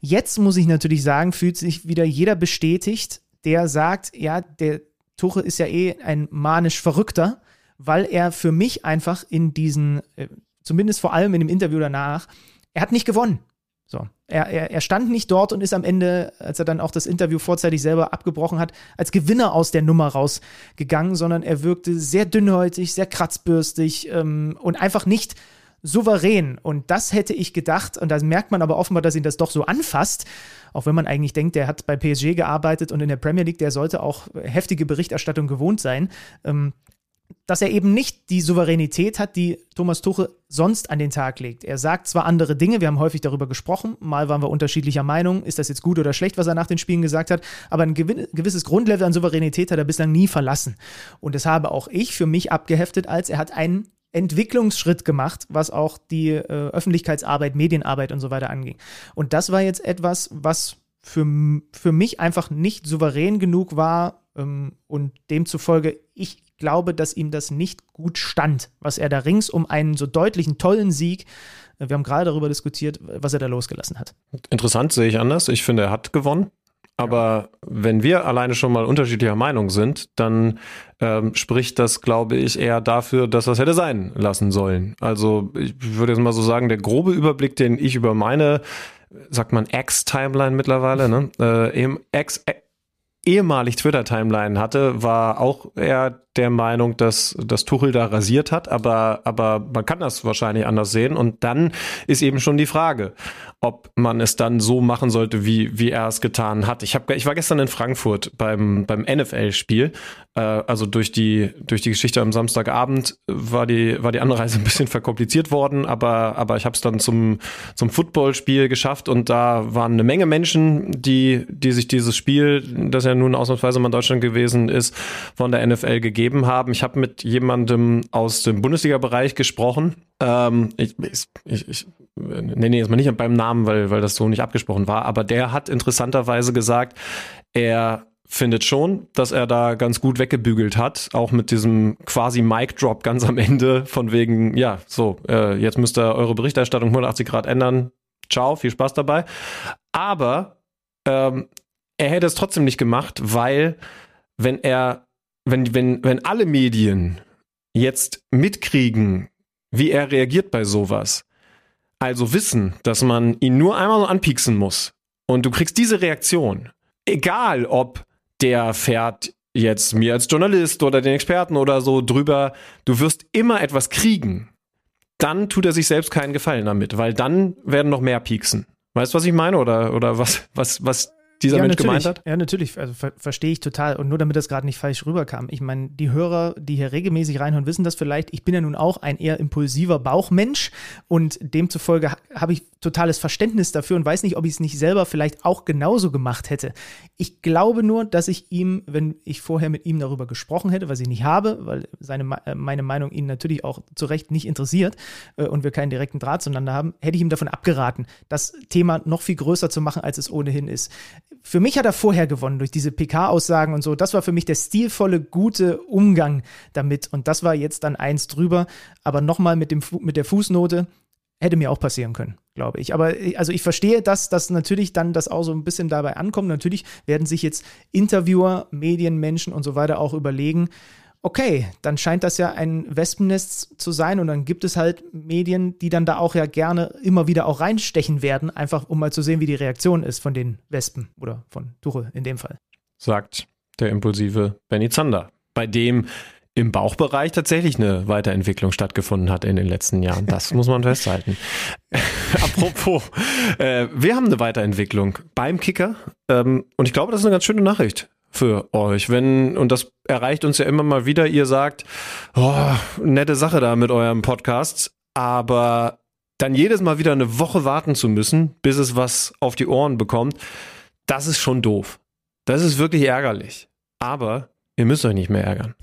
Jetzt muss ich natürlich sagen, fühlt sich wieder jeder bestätigt, der sagt, ja, der Tuchel ist ja eh ein manisch Verrückter, weil er für mich einfach in diesen, äh, zumindest vor allem in dem Interview danach, er hat nicht gewonnen. So. Er, er, er stand nicht dort und ist am Ende, als er dann auch das Interview vorzeitig selber abgebrochen hat, als Gewinner aus der Nummer rausgegangen, sondern er wirkte sehr dünnhäutig, sehr kratzbürstig ähm, und einfach nicht souverän. Und das hätte ich gedacht, und da merkt man aber offenbar, dass ihn das doch so anfasst, auch wenn man eigentlich denkt, der hat bei PSG gearbeitet und in der Premier League, der sollte auch heftige Berichterstattung gewohnt sein. Ähm, dass er eben nicht die Souveränität hat, die Thomas Tuchel sonst an den Tag legt. Er sagt zwar andere Dinge, wir haben häufig darüber gesprochen, mal waren wir unterschiedlicher Meinung, ist das jetzt gut oder schlecht, was er nach den Spielen gesagt hat, aber ein gewisses Grundlevel an Souveränität hat er bislang nie verlassen. Und das habe auch ich für mich abgeheftet, als er hat einen Entwicklungsschritt gemacht, was auch die äh, Öffentlichkeitsarbeit, Medienarbeit und so weiter anging. Und das war jetzt etwas, was für, für mich einfach nicht souverän genug war ähm, und demzufolge ich glaube, dass ihm das nicht gut stand, was er da rings um einen so deutlichen, tollen Sieg, äh, wir haben gerade darüber diskutiert, was er da losgelassen hat. Interessant sehe ich anders. Ich finde, er hat gewonnen. Aber wenn wir alleine schon mal unterschiedlicher Meinung sind, dann ähm, spricht das, glaube ich, eher dafür, dass das hätte sein lassen sollen. Also ich würde jetzt mal so sagen, der grobe Überblick, den ich über meine, sagt man Ex-Timeline mittlerweile, ne? Äh, Ex, ehemalig Twitter-Timeline hatte, war auch eher der Meinung, dass, dass Tuchel da rasiert hat, aber, aber man kann das wahrscheinlich anders sehen. Und dann ist eben schon die Frage, ob man es dann so machen sollte, wie, wie er es getan hat. Ich, hab, ich war gestern in Frankfurt beim, beim NFL-Spiel. Äh, also durch die, durch die Geschichte am Samstagabend war die, war die Anreise ein bisschen verkompliziert worden, aber, aber ich habe es dann zum, zum Footballspiel geschafft und da waren eine Menge Menschen, die, die sich dieses Spiel, das ja nun ausnahmsweise mal in Deutschland gewesen ist, von der NFL gegeben gegeben haben. Ich habe mit jemandem aus dem Bundesliga-Bereich gesprochen. Ähm, ich, ich, ich, nenne jetzt mal nicht beim Namen, weil, weil das so nicht abgesprochen war, aber der hat interessanterweise gesagt, er findet schon, dass er da ganz gut weggebügelt hat, auch mit diesem quasi Mic-Drop ganz am Ende, von wegen, ja, so, äh, jetzt müsst ihr eure Berichterstattung 180 Grad ändern. Ciao, viel Spaß dabei. Aber ähm, er hätte es trotzdem nicht gemacht, weil wenn er wenn, wenn, wenn alle Medien jetzt mitkriegen, wie er reagiert bei sowas, also wissen, dass man ihn nur einmal so anpieksen muss und du kriegst diese Reaktion, egal ob der fährt jetzt mir als Journalist oder den Experten oder so drüber, du wirst immer etwas kriegen, dann tut er sich selbst keinen Gefallen damit, weil dann werden noch mehr pieksen. Weißt du, was ich meine? Oder, oder was, was, was dieser ja, Mensch gemeint hat? Ja, natürlich. Also ver verstehe ich total. Und nur damit das gerade nicht falsch rüberkam. Ich meine, die Hörer, die hier regelmäßig reinhören, wissen das vielleicht. Ich bin ja nun auch ein eher impulsiver Bauchmensch und demzufolge habe ich totales Verständnis dafür und weiß nicht, ob ich es nicht selber vielleicht auch genauso gemacht hätte. Ich glaube nur, dass ich ihm, wenn ich vorher mit ihm darüber gesprochen hätte, was ich nicht habe, weil seine, äh, meine Meinung ihn natürlich auch zu Recht nicht interessiert äh, und wir keinen direkten Draht zueinander haben, hätte ich ihm davon abgeraten, das Thema noch viel größer zu machen, als es ohnehin ist für mich hat er vorher gewonnen durch diese PK-Aussagen und so. Das war für mich der stilvolle, gute Umgang damit. Und das war jetzt dann eins drüber. Aber nochmal mit, mit der Fußnote hätte mir auch passieren können, glaube ich. Aber also ich verstehe, dass das natürlich dann das auch so ein bisschen dabei ankommt. Natürlich werden sich jetzt Interviewer, Medienmenschen und so weiter auch überlegen, okay, dann scheint das ja ein Wespennest zu sein und dann gibt es halt Medien, die dann da auch ja gerne immer wieder auch reinstechen werden, einfach um mal zu sehen, wie die Reaktion ist von den Wespen oder von Tuchel in dem Fall. Sagt der impulsive Benny Zander, bei dem im Bauchbereich tatsächlich eine Weiterentwicklung stattgefunden hat in den letzten Jahren. Das muss man festhalten. Apropos, äh, wir haben eine Weiterentwicklung beim Kicker ähm, und ich glaube, das ist eine ganz schöne Nachricht für euch. Wenn, und das erreicht uns ja immer mal wieder, ihr sagt, oh, nette Sache da mit eurem Podcast, aber dann jedes Mal wieder eine Woche warten zu müssen, bis es was auf die Ohren bekommt, das ist schon doof. Das ist wirklich ärgerlich. Aber ihr müsst euch nicht mehr ärgern.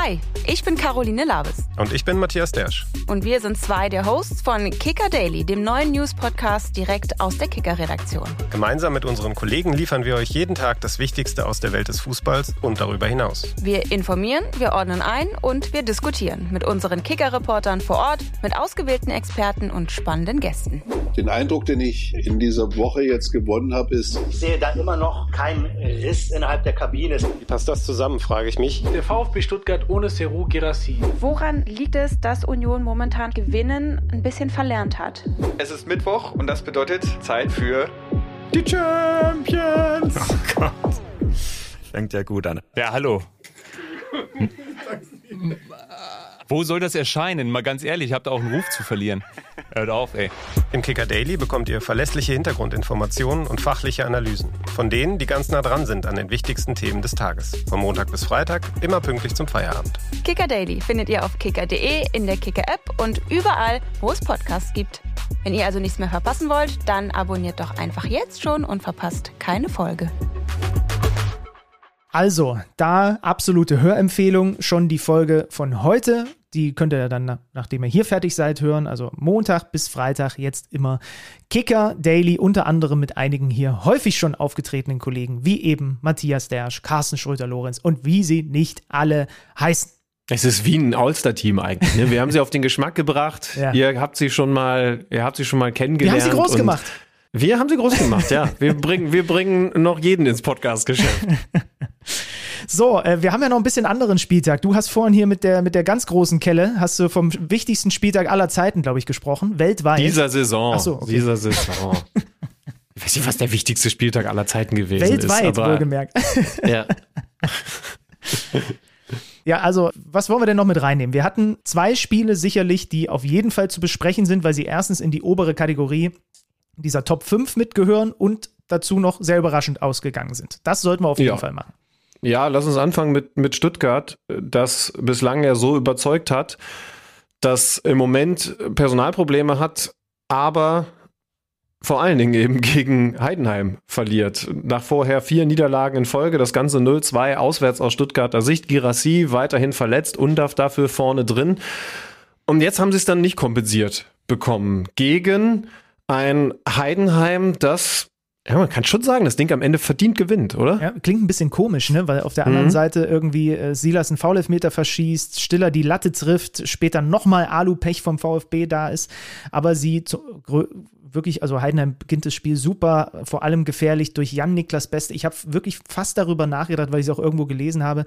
Hi, ich bin Caroline Labes. Und ich bin Matthias Dersch. Und wir sind zwei der Hosts von Kicker Daily, dem neuen News-Podcast direkt aus der Kicker-Redaktion. Gemeinsam mit unseren Kollegen liefern wir euch jeden Tag das Wichtigste aus der Welt des Fußballs und darüber hinaus. Wir informieren, wir ordnen ein und wir diskutieren mit unseren Kicker-Reportern vor Ort, mit ausgewählten Experten und spannenden Gästen. Den Eindruck, den ich in dieser Woche jetzt gewonnen habe, ist. Ich sehe da immer noch keinen Riss innerhalb der Kabine. Wie passt das zusammen, frage ich mich. Der VfB Stuttgart ohne Seru Gerassi. Woran liegt es, dass Union momentan Gewinnen ein bisschen verlernt hat? Es ist Mittwoch und das bedeutet Zeit für die Champions. Oh Gott. Fängt ja gut an. Ja, hallo. Wo soll das erscheinen? Mal ganz ehrlich, habt ihr auch einen Ruf zu verlieren. Hört auf, ey. Im Kicker Daily bekommt ihr verlässliche Hintergrundinformationen und fachliche Analysen. Von denen, die ganz nah dran sind an den wichtigsten Themen des Tages. Von Montag bis Freitag, immer pünktlich zum Feierabend. Kicker Daily findet ihr auf kicker.de, in der Kicker-App und überall, wo es Podcasts gibt. Wenn ihr also nichts mehr verpassen wollt, dann abonniert doch einfach jetzt schon und verpasst keine Folge. Also, da absolute Hörempfehlung, schon die Folge von heute. Die könnt ihr dann, nachdem ihr hier fertig seid, hören. Also Montag bis Freitag jetzt immer Kicker Daily, unter anderem mit einigen hier häufig schon aufgetretenen Kollegen, wie eben Matthias Dersch, Carsten Schröter-Lorenz und wie sie nicht alle heißen. Es ist wie ein All-Star-Team eigentlich. Ne? Wir haben sie auf den Geschmack gebracht. Ja. Ihr habt sie schon mal, ihr habt sie schon mal kennengelernt. Wir haben sie groß gemacht. Wir haben sie groß gemacht, ja. Wir bringen, wir bringen noch jeden ins Podcast-Geschäft. So, äh, wir haben ja noch ein bisschen anderen Spieltag. Du hast vorhin hier mit der, mit der ganz großen Kelle, hast du vom wichtigsten Spieltag aller Zeiten, glaube ich, gesprochen, weltweit. Dieser Saison. Ach so, okay. Dieser Saison. ich weiß nicht, was der wichtigste Spieltag aller Zeiten gewesen weltweit, ist. Weltweit, wohlgemerkt. Ja. Ja, also, was wollen wir denn noch mit reinnehmen? Wir hatten zwei Spiele sicherlich, die auf jeden Fall zu besprechen sind, weil sie erstens in die obere Kategorie dieser Top 5 mitgehören und dazu noch sehr überraschend ausgegangen sind. Das sollten wir auf jeden ja. Fall machen. Ja, lass uns anfangen mit, mit Stuttgart, das bislang ja so überzeugt hat, dass im Moment Personalprobleme hat, aber vor allen Dingen eben gegen Heidenheim verliert. Nach vorher vier Niederlagen in Folge, das Ganze 0-2 auswärts aus Stuttgarter Sicht. Girassi weiterhin verletzt, Undaf dafür vorne drin. Und jetzt haben sie es dann nicht kompensiert bekommen gegen ein Heidenheim, das ja, man kann schon sagen, das Ding am Ende verdient gewinnt, oder? Ja, klingt ein bisschen komisch, ne? Weil auf der anderen mhm. Seite irgendwie äh, Silas einen Foulelfmeter verschießt, Stiller die Latte trifft, später nochmal Alu-Pech vom VfB da ist, aber sie zu, wirklich, also Heidenheim beginnt das Spiel super, vor allem gefährlich durch Jan Niklas Beste. Ich habe wirklich fast darüber nachgedacht, weil ich es auch irgendwo gelesen habe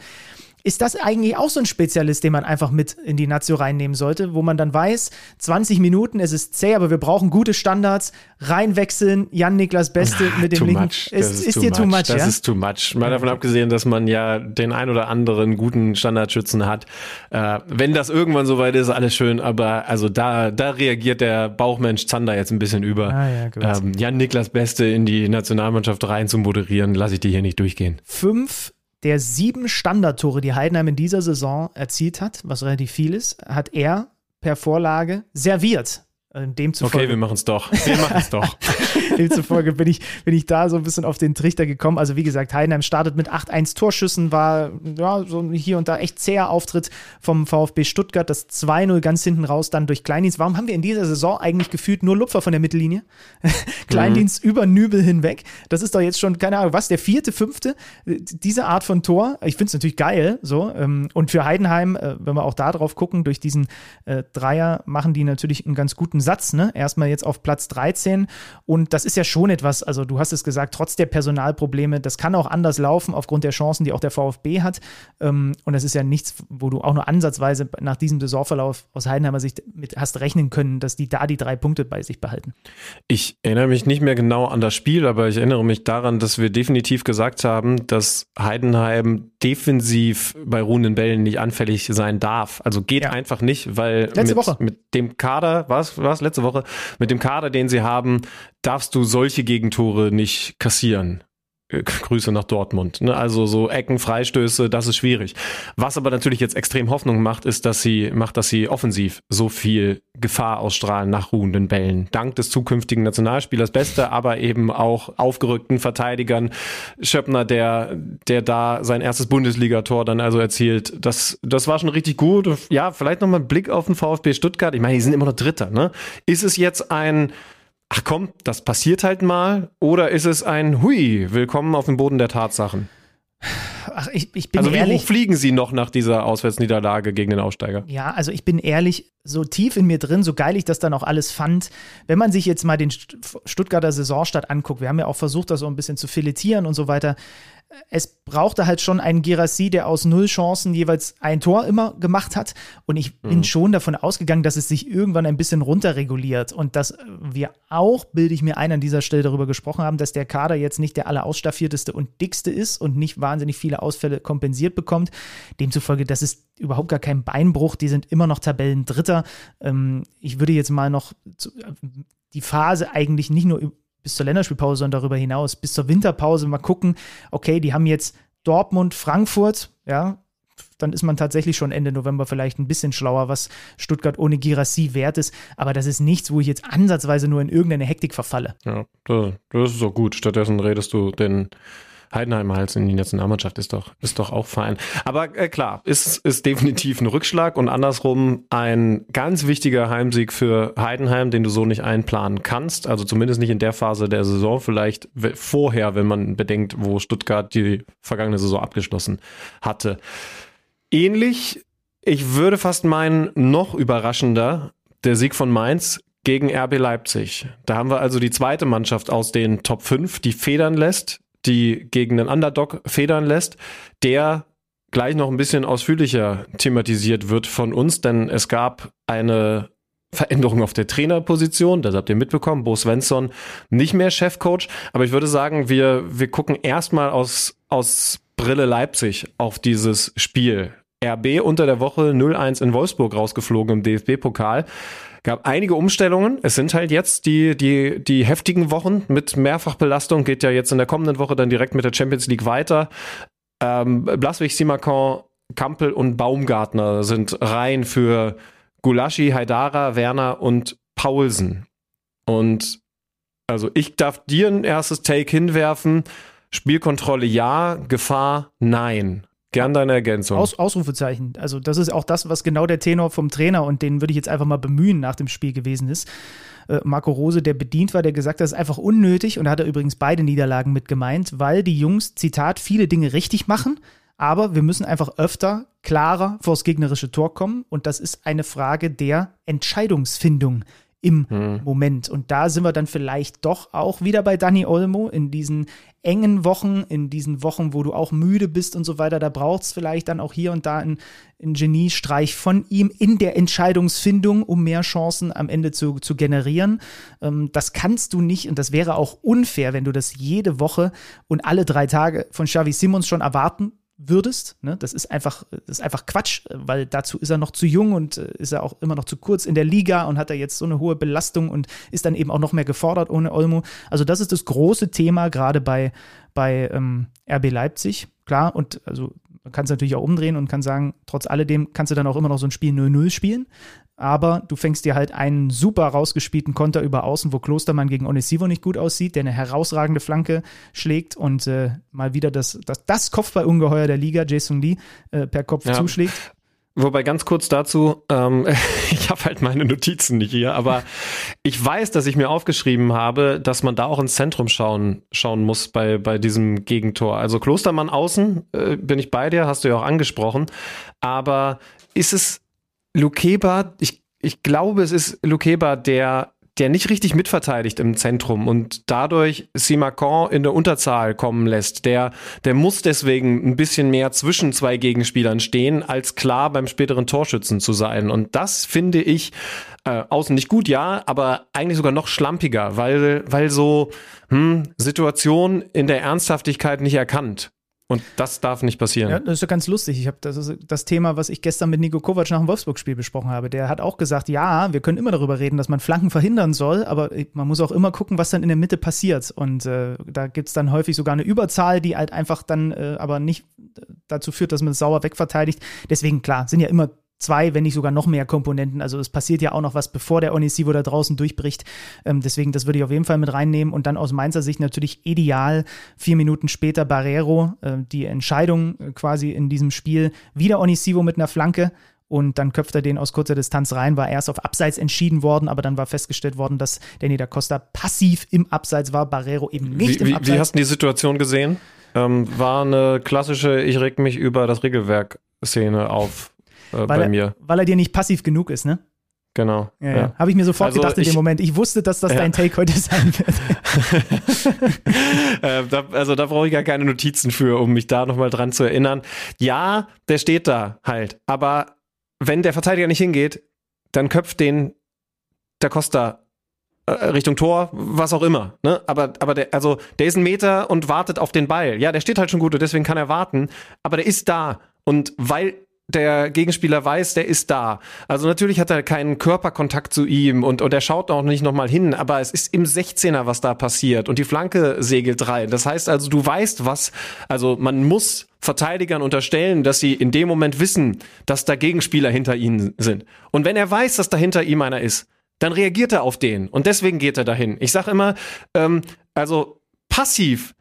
ist das eigentlich auch so ein Spezialist, den man einfach mit in die Nazio reinnehmen sollte, wo man dann weiß, 20 Minuten, es ist zäh, aber wir brauchen gute Standards, reinwechseln, Jan-Niklas Beste Na, mit dem linken. Ist, ist, ist too dir much. too much, Das ja? ist too much. Mal davon abgesehen, dass man ja den ein oder anderen guten Standardschützen hat. Äh, wenn das irgendwann soweit ist, alles schön, aber also da, da reagiert der Bauchmensch Zander jetzt ein bisschen über. Ah, ja, ähm, Jan-Niklas Beste in die Nationalmannschaft rein zu moderieren, lasse ich die hier nicht durchgehen. Fünf der sieben Standardtore, die Heidenheim in dieser Saison erzielt hat, was relativ viel ist, hat er per Vorlage serviert. Äh, demzufolge, okay, wir machen es doch. Wir machen es doch. Demzufolge bin ich, bin ich da so ein bisschen auf den Trichter gekommen. Also wie gesagt, Heidenheim startet mit 8-1 Torschüssen, war ja so hier und da echt zäher Auftritt vom VfB Stuttgart. Das 2-0 ganz hinten raus dann durch Kleindienst. Warum haben wir in dieser Saison eigentlich gefühlt nur Lupfer von der Mittellinie? Kleindienst mhm. über Nübel hinweg. Das ist doch jetzt schon, keine Ahnung, was, der vierte, fünfte? Diese Art von Tor. Ich finde es natürlich geil. So. Ähm, und für Heidenheim, äh, wenn wir auch da drauf gucken, durch diesen äh, Dreier machen die natürlich einen ganz guten Satz. Ne? Erstmal jetzt auf Platz 13 und das ist ja schon etwas, also du hast es gesagt, trotz der Personalprobleme, das kann auch anders laufen aufgrund der Chancen, die auch der VfB hat. Ähm, und das ist ja nichts, wo du auch nur ansatzweise nach diesem Saisonverlauf aus Heidenheimer Sicht mit hast rechnen können, dass die da die drei Punkte bei sich behalten. Ich erinnere mich nicht mehr genau an das Spiel, aber ich erinnere mich daran, dass wir definitiv gesagt haben, dass Heidenheim defensiv bei ruhenden Bällen nicht anfällig sein darf. Also geht ja. einfach nicht, weil Letzte mit, Woche. mit dem Kader, was war es letzte Woche, mit dem Kader, den sie haben, darfst du solche Gegentore nicht kassieren. Äh, Grüße nach Dortmund. Ne? Also so Ecken, Freistöße, das ist schwierig. Was aber natürlich jetzt extrem Hoffnung macht, ist, dass sie macht, dass sie offensiv so viel Gefahr ausstrahlen nach ruhenden Bällen. Dank des zukünftigen Nationalspielers Beste, aber eben auch aufgerückten Verteidigern. Schöppner, der, der da sein erstes Bundesligator dann also erzielt. Das, das war schon richtig gut. Ja, vielleicht nochmal ein Blick auf den VfB Stuttgart. Ich meine, die sind immer noch Dritter, ne? Ist es jetzt ein ach komm, das passiert halt mal? Oder ist es ein Hui, willkommen auf dem Boden der Tatsachen? Ach, ich, ich bin also wie ehrlich, hoch fliegen Sie noch nach dieser Auswärtsniederlage gegen den Aufsteiger? Ja, also ich bin ehrlich, so tief in mir drin, so geil ich das dann auch alles fand, wenn man sich jetzt mal den Stuttgarter Saisonstart anguckt, wir haben ja auch versucht, das so ein bisschen zu filetieren und so weiter. Es brauchte halt schon einen Girassi, der aus null Chancen jeweils ein Tor immer gemacht hat. Und ich bin Mhm. schon davon ausgegangen, dass es sich irgendwann ein bisschen runterreguliert und dass wir auch, bilde ich mir ein, an dieser Stelle darüber gesprochen haben, dass der Kader jetzt nicht der allerausstaffierteste und dickste ist und nicht wahnsinnig viele Ausfälle kompensiert bekommt. Demzufolge, das ist überhaupt gar kein Beinbruch. Die sind immer noch Tabellendritter. Ähm, ich würde jetzt mal noch zu, die Phase eigentlich nicht nur bis zur Länderspielpause, sondern darüber hinaus, bis zur Winterpause mal gucken, okay, die haben jetzt Dortmund, Frankfurt, ja, dann ist man tatsächlich schon Ende November vielleicht ein bisschen schlauer, was Stuttgart ohne Girassi wert ist. Aber das ist nichts, wo ich jetzt ansatzweise nur in irgendeine Hektik verfalle. Ja, das, ist doch gut. Stattdessen redest du den Heidenheimer Hals in die Nationalmannschaft, ist doch, ist doch auch fein. Aber äh, klar, ist, ist definitiv ein Rückschlag und andersrum ein ganz wichtiger Heimsieg für Heidenheim, den du so nicht einplanen kannst. Also zumindest nicht in der Phase der Saison, vielleicht vorher, wenn man bedenkt, wo Stuttgart die vergangene Saison abgeschlossen hatte. Ähnlich, ich würde fast meinen, noch überraschender, der Sieg von Mainz gegen RB Leipzig. Da haben wir also die zweite Mannschaft aus den Top 5, die federn lässt, die gegen den Underdog federn lässt, der gleich noch ein bisschen ausführlicher thematisiert wird von uns, denn es gab eine Veränderung auf der Trainerposition, das habt ihr mitbekommen, Bo Svensson nicht mehr Chefcoach, aber ich würde sagen, wir, wir gucken erstmal aus, aus Brille Leipzig auf dieses Spiel. RB unter der Woche 0-1 in Wolfsburg rausgeflogen im DFB-Pokal. Gab einige Umstellungen. Es sind halt jetzt die, die, die heftigen Wochen mit Mehrfachbelastung. Geht ja jetzt in der kommenden Woche dann direkt mit der Champions League weiter. Ähm, Blaswig, Simakon, Kampel und Baumgartner sind rein für Gulaschi, Haidara, Werner und Paulsen. Und also ich darf dir ein erstes Take hinwerfen. Spielkontrolle ja, Gefahr nein. Gern deine Ergänzung. Aus, Ausrufezeichen. Also, das ist auch das, was genau der Tenor vom Trainer und den würde ich jetzt einfach mal bemühen nach dem Spiel gewesen ist. Äh, Marco Rose, der bedient war, der gesagt hat, das ist einfach unnötig und da hat er übrigens beide Niederlagen mit gemeint, weil die Jungs, Zitat, viele Dinge richtig machen, aber wir müssen einfach öfter klarer vors gegnerische Tor kommen und das ist eine Frage der Entscheidungsfindung im Moment. Und da sind wir dann vielleicht doch auch wieder bei Danny Olmo in diesen engen Wochen, in diesen Wochen, wo du auch müde bist und so weiter. Da braucht es vielleicht dann auch hier und da einen, einen Geniestreich von ihm in der Entscheidungsfindung, um mehr Chancen am Ende zu, zu generieren. Ähm, das kannst du nicht und das wäre auch unfair, wenn du das jede Woche und alle drei Tage von Xavi Simons schon erwarten würdest. Ne? Das ist einfach, das ist einfach Quatsch, weil dazu ist er noch zu jung und äh, ist er auch immer noch zu kurz in der Liga und hat er jetzt so eine hohe Belastung und ist dann eben auch noch mehr gefordert ohne Olmo. Also das ist das große Thema gerade bei, bei ähm, RB Leipzig. Klar, und also man kann es natürlich auch umdrehen und kann sagen, trotz alledem kannst du dann auch immer noch so ein Spiel 0-0 spielen. Aber du fängst dir halt einen super rausgespielten Konter über Außen, wo Klostermann gegen Onisivo nicht gut aussieht, der eine herausragende Flanke schlägt und äh, mal wieder das, das, das Kopfballungeheuer der Liga, Jason Lee, äh, per Kopf Ja. zuschlägt. Wobei ganz kurz dazu, ähm, ich habe halt meine Notizen nicht hier, aber ich weiß, dass ich mir aufgeschrieben habe, dass man da auch ins Zentrum schauen, schauen muss bei, bei diesem Gegentor. Also Klostermann außen, äh, bin ich bei dir, hast du ja auch angesprochen. Aber ist es Lukeba? Ich, ich glaube, es ist Lukeba, der der nicht richtig mitverteidigt im Zentrum und dadurch Simakon in der Unterzahl kommen lässt. Der, der muss deswegen ein bisschen mehr zwischen zwei Gegenspielern stehen, als klar beim späteren Torschützen zu sein. Und das finde ich äh, außen nicht gut, ja, aber eigentlich sogar noch schlampiger, weil, weil so hm, Situation in der Ernsthaftigkeit nicht erkannt. Und das darf nicht passieren. Ja, das ist ja ganz lustig. Ich habe das das Thema, was ich gestern mit Nico Kovac nach dem Wolfsburg-Spiel besprochen habe. Der hat auch gesagt, ja, wir können immer darüber reden, dass man Flanken verhindern soll, aber man muss auch immer gucken, was dann in der Mitte passiert. Und äh, da gibt's dann häufig sogar eine Überzahl, die halt einfach dann äh, aber nicht dazu führt, dass man es sauer wegverteidigt. Deswegen, klar, sind ja immer zwei, wenn nicht sogar noch mehr Komponenten. Also es passiert ja auch noch was, bevor der Onisivo da draußen durchbricht. Ähm, deswegen, das würde ich auf jeden Fall mit reinnehmen. Und dann aus Mainzer Sicht natürlich ideal, vier Minuten später Barrero, äh, die Entscheidung äh, quasi in diesem Spiel. Wieder Onisivo mit einer Flanke. Und dann köpft er den aus kurzer Distanz rein, war erst auf Abseits entschieden worden, aber dann war festgestellt worden, dass Danny da Costa passiv im Abseits war, Barrero eben nicht wie, im Abseits. wie hast du die Situation gesehen? Ähm, war eine klassische, ich reg mich über das Regelwerk-Szene auf äh, bei weil, mir. er, weil er dir nicht passiv genug ist, ne? Genau. Ja, ja. ja. Habe ich mir sofort also gedacht in dem Moment. Ich wusste, dass das dein Take heute sein wird. äh, da, also da brauche ich gar keine Notizen für, um mich da nochmal dran zu erinnern. Ja, der steht da halt. Aber wenn der Verteidiger nicht hingeht, dann köpft den der Costa äh, Richtung Tor, was auch immer. Ne? Aber, aber der, also der ist ein Meter und wartet auf den Ball. Ja, der steht halt schon gut und deswegen kann er warten. Aber der ist da. Und weil der Gegenspieler weiß, der ist da. Also natürlich hat er keinen Körperkontakt zu ihm und, und er schaut auch nicht nochmal hin, aber es ist im 16er, was da passiert und die Flanke segelt rein. Das heißt also, du weißt was, also man muss Verteidigern unterstellen, dass sie in dem Moment wissen, dass da Gegenspieler hinter ihnen sind. Und wenn er weiß, dass da hinter ihm einer ist, dann reagiert er auf den und deswegen geht er dahin. Ich sag immer, ähm, also passiv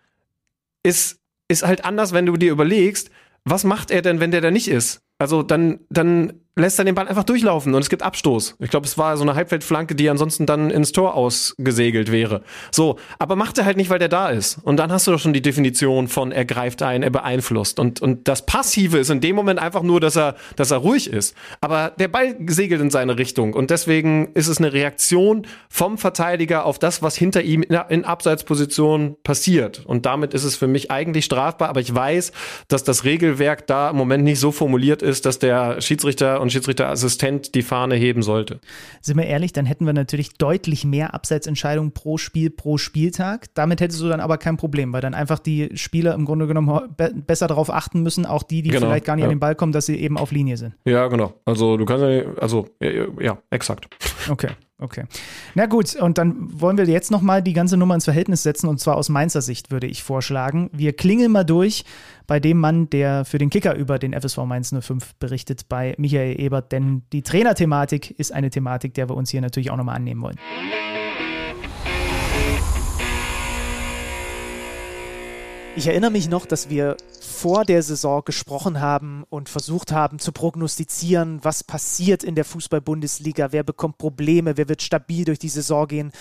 ist, ist halt anders, wenn du dir überlegst, was macht er denn, wenn der da nicht ist? Also dann, dann lässt er den Ball einfach durchlaufen und es gibt Abstoß. Ich glaube, es war so eine Halbfeldflanke, die ansonsten dann ins Tor ausgesegelt wäre. So, aber macht er halt nicht, weil der da ist. Und dann hast du doch schon die Definition von er greift ein, er beeinflusst. Und, und das Passive ist in dem Moment einfach nur, dass er, dass er ruhig ist. Aber der Ball segelt in seine Richtung und deswegen ist es eine Reaktion vom Verteidiger auf das, was hinter ihm in, in Abseitsposition passiert. Und damit ist es für mich eigentlich strafbar, aber ich weiß, dass das Regelwerk da im Moment nicht so formuliert ist, dass der Schiedsrichter und und Schiedsrichterassistent die Fahne heben sollte. Sind wir ehrlich, dann hätten wir natürlich deutlich mehr Abseitsentscheidungen pro Spiel pro Spieltag. Damit hättest du dann aber kein Problem, weil dann einfach die Spieler im Grunde genommen be besser darauf achten müssen, auch die, die genau, vielleicht gar nicht ja. an den Ball kommen, dass sie eben auf Linie sind. Ja, genau. Also du kannst ja, also ja, exakt. Okay. Okay. Na gut, und dann wollen wir jetzt nochmal die ganze Nummer ins Verhältnis setzen und zwar aus Mainzer Sicht würde ich vorschlagen. Wir klingeln mal durch bei dem Mann, der für den Kicker über den FSV Mainz 05 berichtet, bei Michael Ebert, denn die Trainerthematik ist eine Thematik, der wir uns hier natürlich auch nochmal annehmen wollen. Ich erinnere mich noch, dass wir vor der Saison gesprochen haben und versucht haben zu prognostizieren, was passiert in der Fußball-Bundesliga, wer bekommt Probleme, wer wird stabil durch die Saison gehen.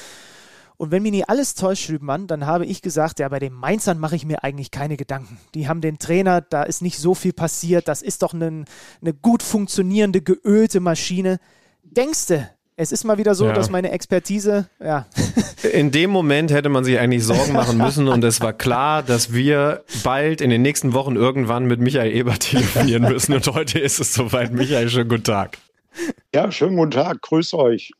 Und wenn mir nicht alles täuscht, Mann, dann habe ich gesagt, ja, bei den Mainzern mache ich mir eigentlich keine Gedanken. Die haben den Trainer, da ist nicht so viel passiert, das ist doch eine, eine gut funktionierende, geölte Maschine. Denkste, es ist mal wieder so, ja. dass meine Expertise, ja. In dem Moment hätte man sich eigentlich Sorgen machen müssen und es war klar, dass wir bald in den nächsten Wochen irgendwann mit Michael Ebert telefonieren müssen und heute ist es soweit. Michael, schönen guten Tag. Ja, schönen guten Tag, grüß euch.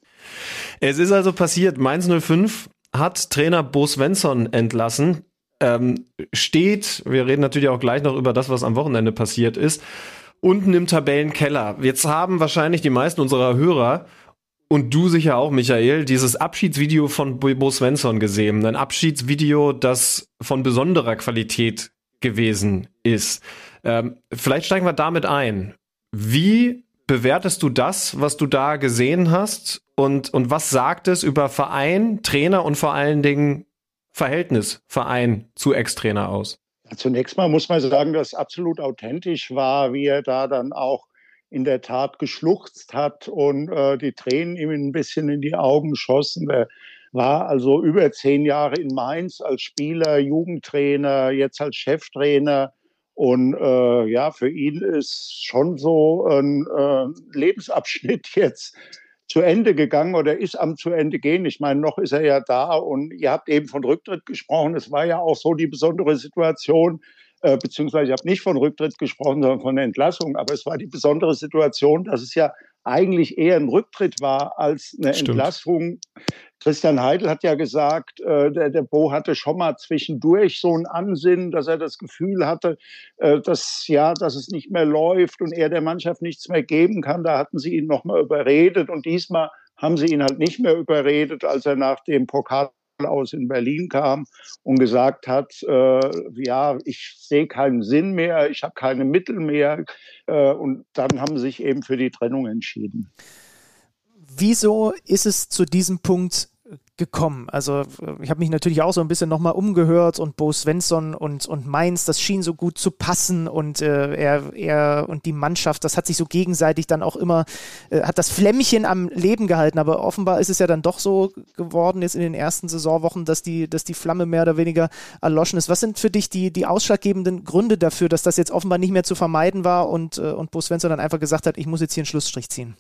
Es ist also passiert, Mainz 05 hat Trainer Bo Svensson entlassen, ähm, steht, wir reden natürlich auch gleich noch über das, was am Wochenende passiert ist, unten im Tabellenkeller. Jetzt haben wahrscheinlich die meisten unserer Hörer und du sicher auch, Michael, dieses Abschiedsvideo von Bo Svensson gesehen. Ein Abschiedsvideo, das von besonderer Qualität gewesen ist. Ähm, vielleicht steigen wir damit ein. Wie bewertest du das, was du da gesehen hast? Und, und was sagt es über Verein, Trainer und vor allen Dingen Verhältnis Verein zu Ex-Trainer aus? Zunächst mal muss man sagen, dass absolut authentisch war, wie er da dann auch in der Tat geschluchzt hat und äh, die Tränen ihm ein bisschen in die Augen schossen. Er war also über zehn Jahre in Mainz als Spieler, Jugendtrainer, jetzt als Cheftrainer. Und äh, ja, für ihn ist schon so ein äh, Lebensabschnitt jetzt zu Ende gegangen oder ist am zu Ende gehen. Ich meine, noch ist er ja da und ihr habt eben von Rücktritt gesprochen. Es war ja auch so die besondere Situation, äh, beziehungsweise ich habe nicht von Rücktritt gesprochen, sondern von Entlassung. Aber es war die besondere Situation, dass es ja eigentlich eher ein Rücktritt war als eine Stimmt. Entlassung. Christian Heidel hat ja gesagt, äh, der, der Bo hatte schon mal zwischendurch so ein Ansinnen, dass er das Gefühl hatte, äh, dass ja, dass es nicht mehr läuft und er der Mannschaft nichts mehr geben kann. Da hatten sie ihn noch mal überredet und diesmal haben sie ihn halt nicht mehr überredet, als er nach dem Pokal aus in Berlin kam und gesagt hat, äh, ja, ich sehe keinen Sinn mehr, ich habe keine Mittel mehr. Äh, und dann haben sie sich eben für die Trennung entschieden. Wieso ist es zu diesem Punkt gekommen. Also ich habe mich natürlich auch so ein bisschen nochmal umgehört und Bo Svensson und, und Mainz, das schien so gut zu passen und äh, er, er und die Mannschaft, das hat sich so gegenseitig dann auch immer, äh, hat das Flämmchen am Leben gehalten, aber offenbar ist es ja dann doch so geworden jetzt in den ersten Saisonwochen, dass die, dass die Flamme mehr oder weniger erloschen ist. Was sind für dich die, die ausschlaggebenden Gründe dafür, dass das jetzt offenbar nicht mehr zu vermeiden war und, äh, und Bo Svensson dann einfach gesagt hat, ich muss jetzt hier einen Schlussstrich ziehen?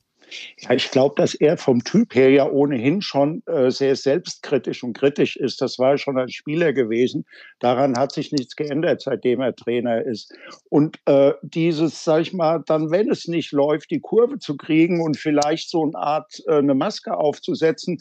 Ja, ich glaube, dass er vom Typ her ja ohnehin schon äh, sehr selbstkritisch und kritisch ist. Das war schon als Spieler gewesen. Daran hat sich nichts geändert, seitdem er Trainer ist. Und äh, dieses, sag ich mal, dann, wenn es nicht läuft, die Kurve zu kriegen und vielleicht so eine Art äh, eine Maske aufzusetzen,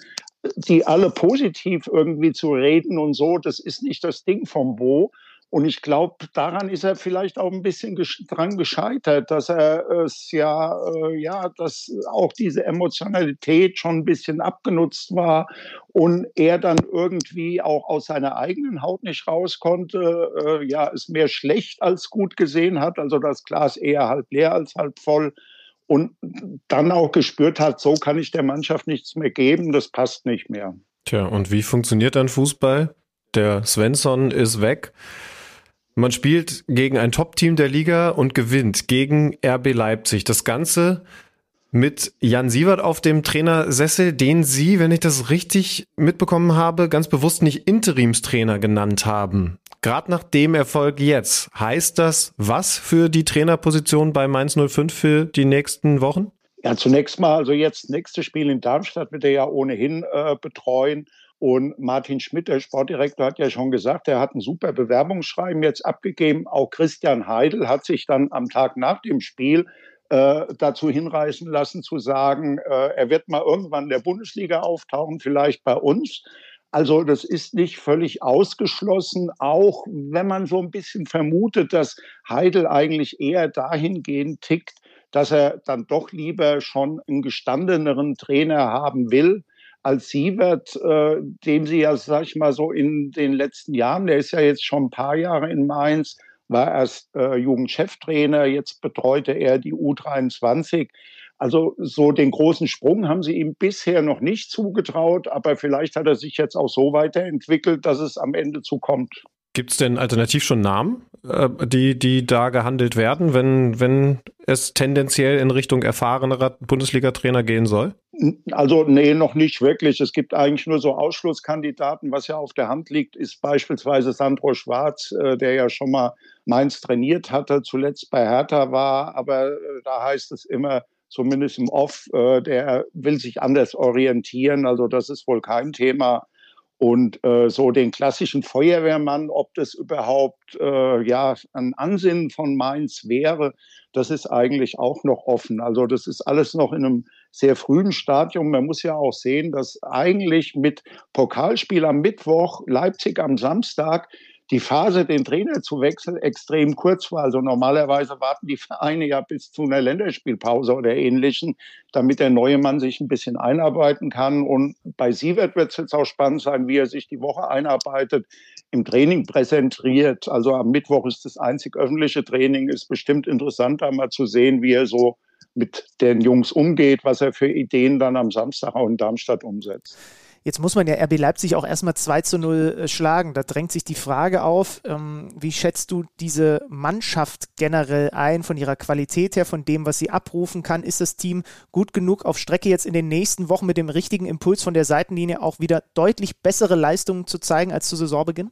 die alle positiv irgendwie zu reden und so, das ist nicht das Ding vom Bo. Und ich glaube, daran ist er vielleicht auch ein bisschen gesch dran gescheitert, dass er es ja, äh, ja, dass auch diese Emotionalität schon ein bisschen abgenutzt war und er dann irgendwie auch aus seiner eigenen Haut nicht raus konnte, äh, ja, es mehr schlecht als gut gesehen hat, also das Glas eher halb leer als halb voll und dann auch gespürt hat, so kann ich der Mannschaft nichts mehr geben, das passt nicht mehr. Tja, und wie funktioniert dann Fußball? Der Svensson ist weg. Man spielt gegen ein Top-Team der Liga und gewinnt gegen RB Leipzig. Das Ganze mit Jan Sievert auf dem Trainersessel, den Sie, wenn ich das richtig mitbekommen habe, ganz bewusst nicht Interimstrainer genannt haben. Gerade nach dem Erfolg jetzt, heißt das was für die Trainerposition bei Mainz 05 für die nächsten Wochen? Ja, zunächst mal, also jetzt nächstes Spiel in Darmstadt wird er ja ohnehin äh, betreuen. Und Martin Schmidt, der Sportdirektor, hat ja schon gesagt, er hat ein super Bewerbungsschreiben jetzt abgegeben. Auch Christian Heidel hat sich dann am Tag nach dem Spiel äh, dazu hinreißen lassen, zu sagen, äh, er wird mal irgendwann in der Bundesliga auftauchen, vielleicht bei uns. Also das ist nicht völlig ausgeschlossen, auch wenn man so ein bisschen vermutet, dass Heidel eigentlich eher dahingehend tickt, dass er dann doch lieber schon einen gestandeneren Trainer haben will als Sievert, äh, dem sie ja, sag ich mal, so in den letzten Jahren, der ist ja jetzt schon ein paar Jahre in Mainz, war erst äh, Jugendcheftrainer, jetzt betreute er die U23. Also so den großen Sprung haben sie ihm bisher noch nicht zugetraut, aber vielleicht hat er sich jetzt auch so weiterentwickelt, dass es am Ende zukommt. Gibt es denn alternativ schon Namen, äh, die, die da gehandelt werden, wenn, wenn es tendenziell in Richtung erfahrenerer Bundesliga-Trainer gehen soll? Also, nee, noch nicht wirklich. Es gibt eigentlich nur so Ausschlusskandidaten. Was ja auf der Hand liegt, ist beispielsweise Sandro Schwarz, äh, der ja schon mal Mainz trainiert hatte, zuletzt bei Hertha war. Aber äh, da heißt es immer, zumindest im Off, der will sich anders orientieren. Also, das ist wohl kein Thema. Und äh, so den klassischen Feuerwehrmann, ob das überhaupt äh, ja ein Ansinnen von Mainz wäre, das ist eigentlich auch noch offen. Also das ist alles noch in einem sehr frühen Stadium. Man muss ja auch sehen, dass eigentlich mit Pokalspiel am Mittwoch, Leipzig am Samstag, die Phase, den Trainer zu wechseln, extrem kurz war. Also normalerweise warten die Vereine ja bis zu einer Länderspielpause oder ähnlichen, damit der neue Mann sich ein bisschen einarbeiten kann. Und bei Sievert wird es jetzt auch spannend sein, wie er sich die Woche einarbeitet, im Training präsentiert. Also am Mittwoch ist das einzig öffentliche Training, ist bestimmt interessant, da mal zu sehen, wie er so mit den Jungs umgeht, was er für Ideen dann am Samstag auch in Darmstadt umsetzt. Jetzt muss man ja RB Leipzig auch erstmal 2 zu 0 äh, schlagen. Da drängt sich die Frage auf, ähm, wie schätzt du diese Mannschaft generell ein, von ihrer Qualität her, von dem, was sie abrufen kann? Ist das Team gut genug auf Strecke jetzt in den nächsten Wochen mit dem richtigen Impuls von der Seitenlinie auch wieder deutlich bessere Leistungen zu zeigen als zu Saisonbeginn?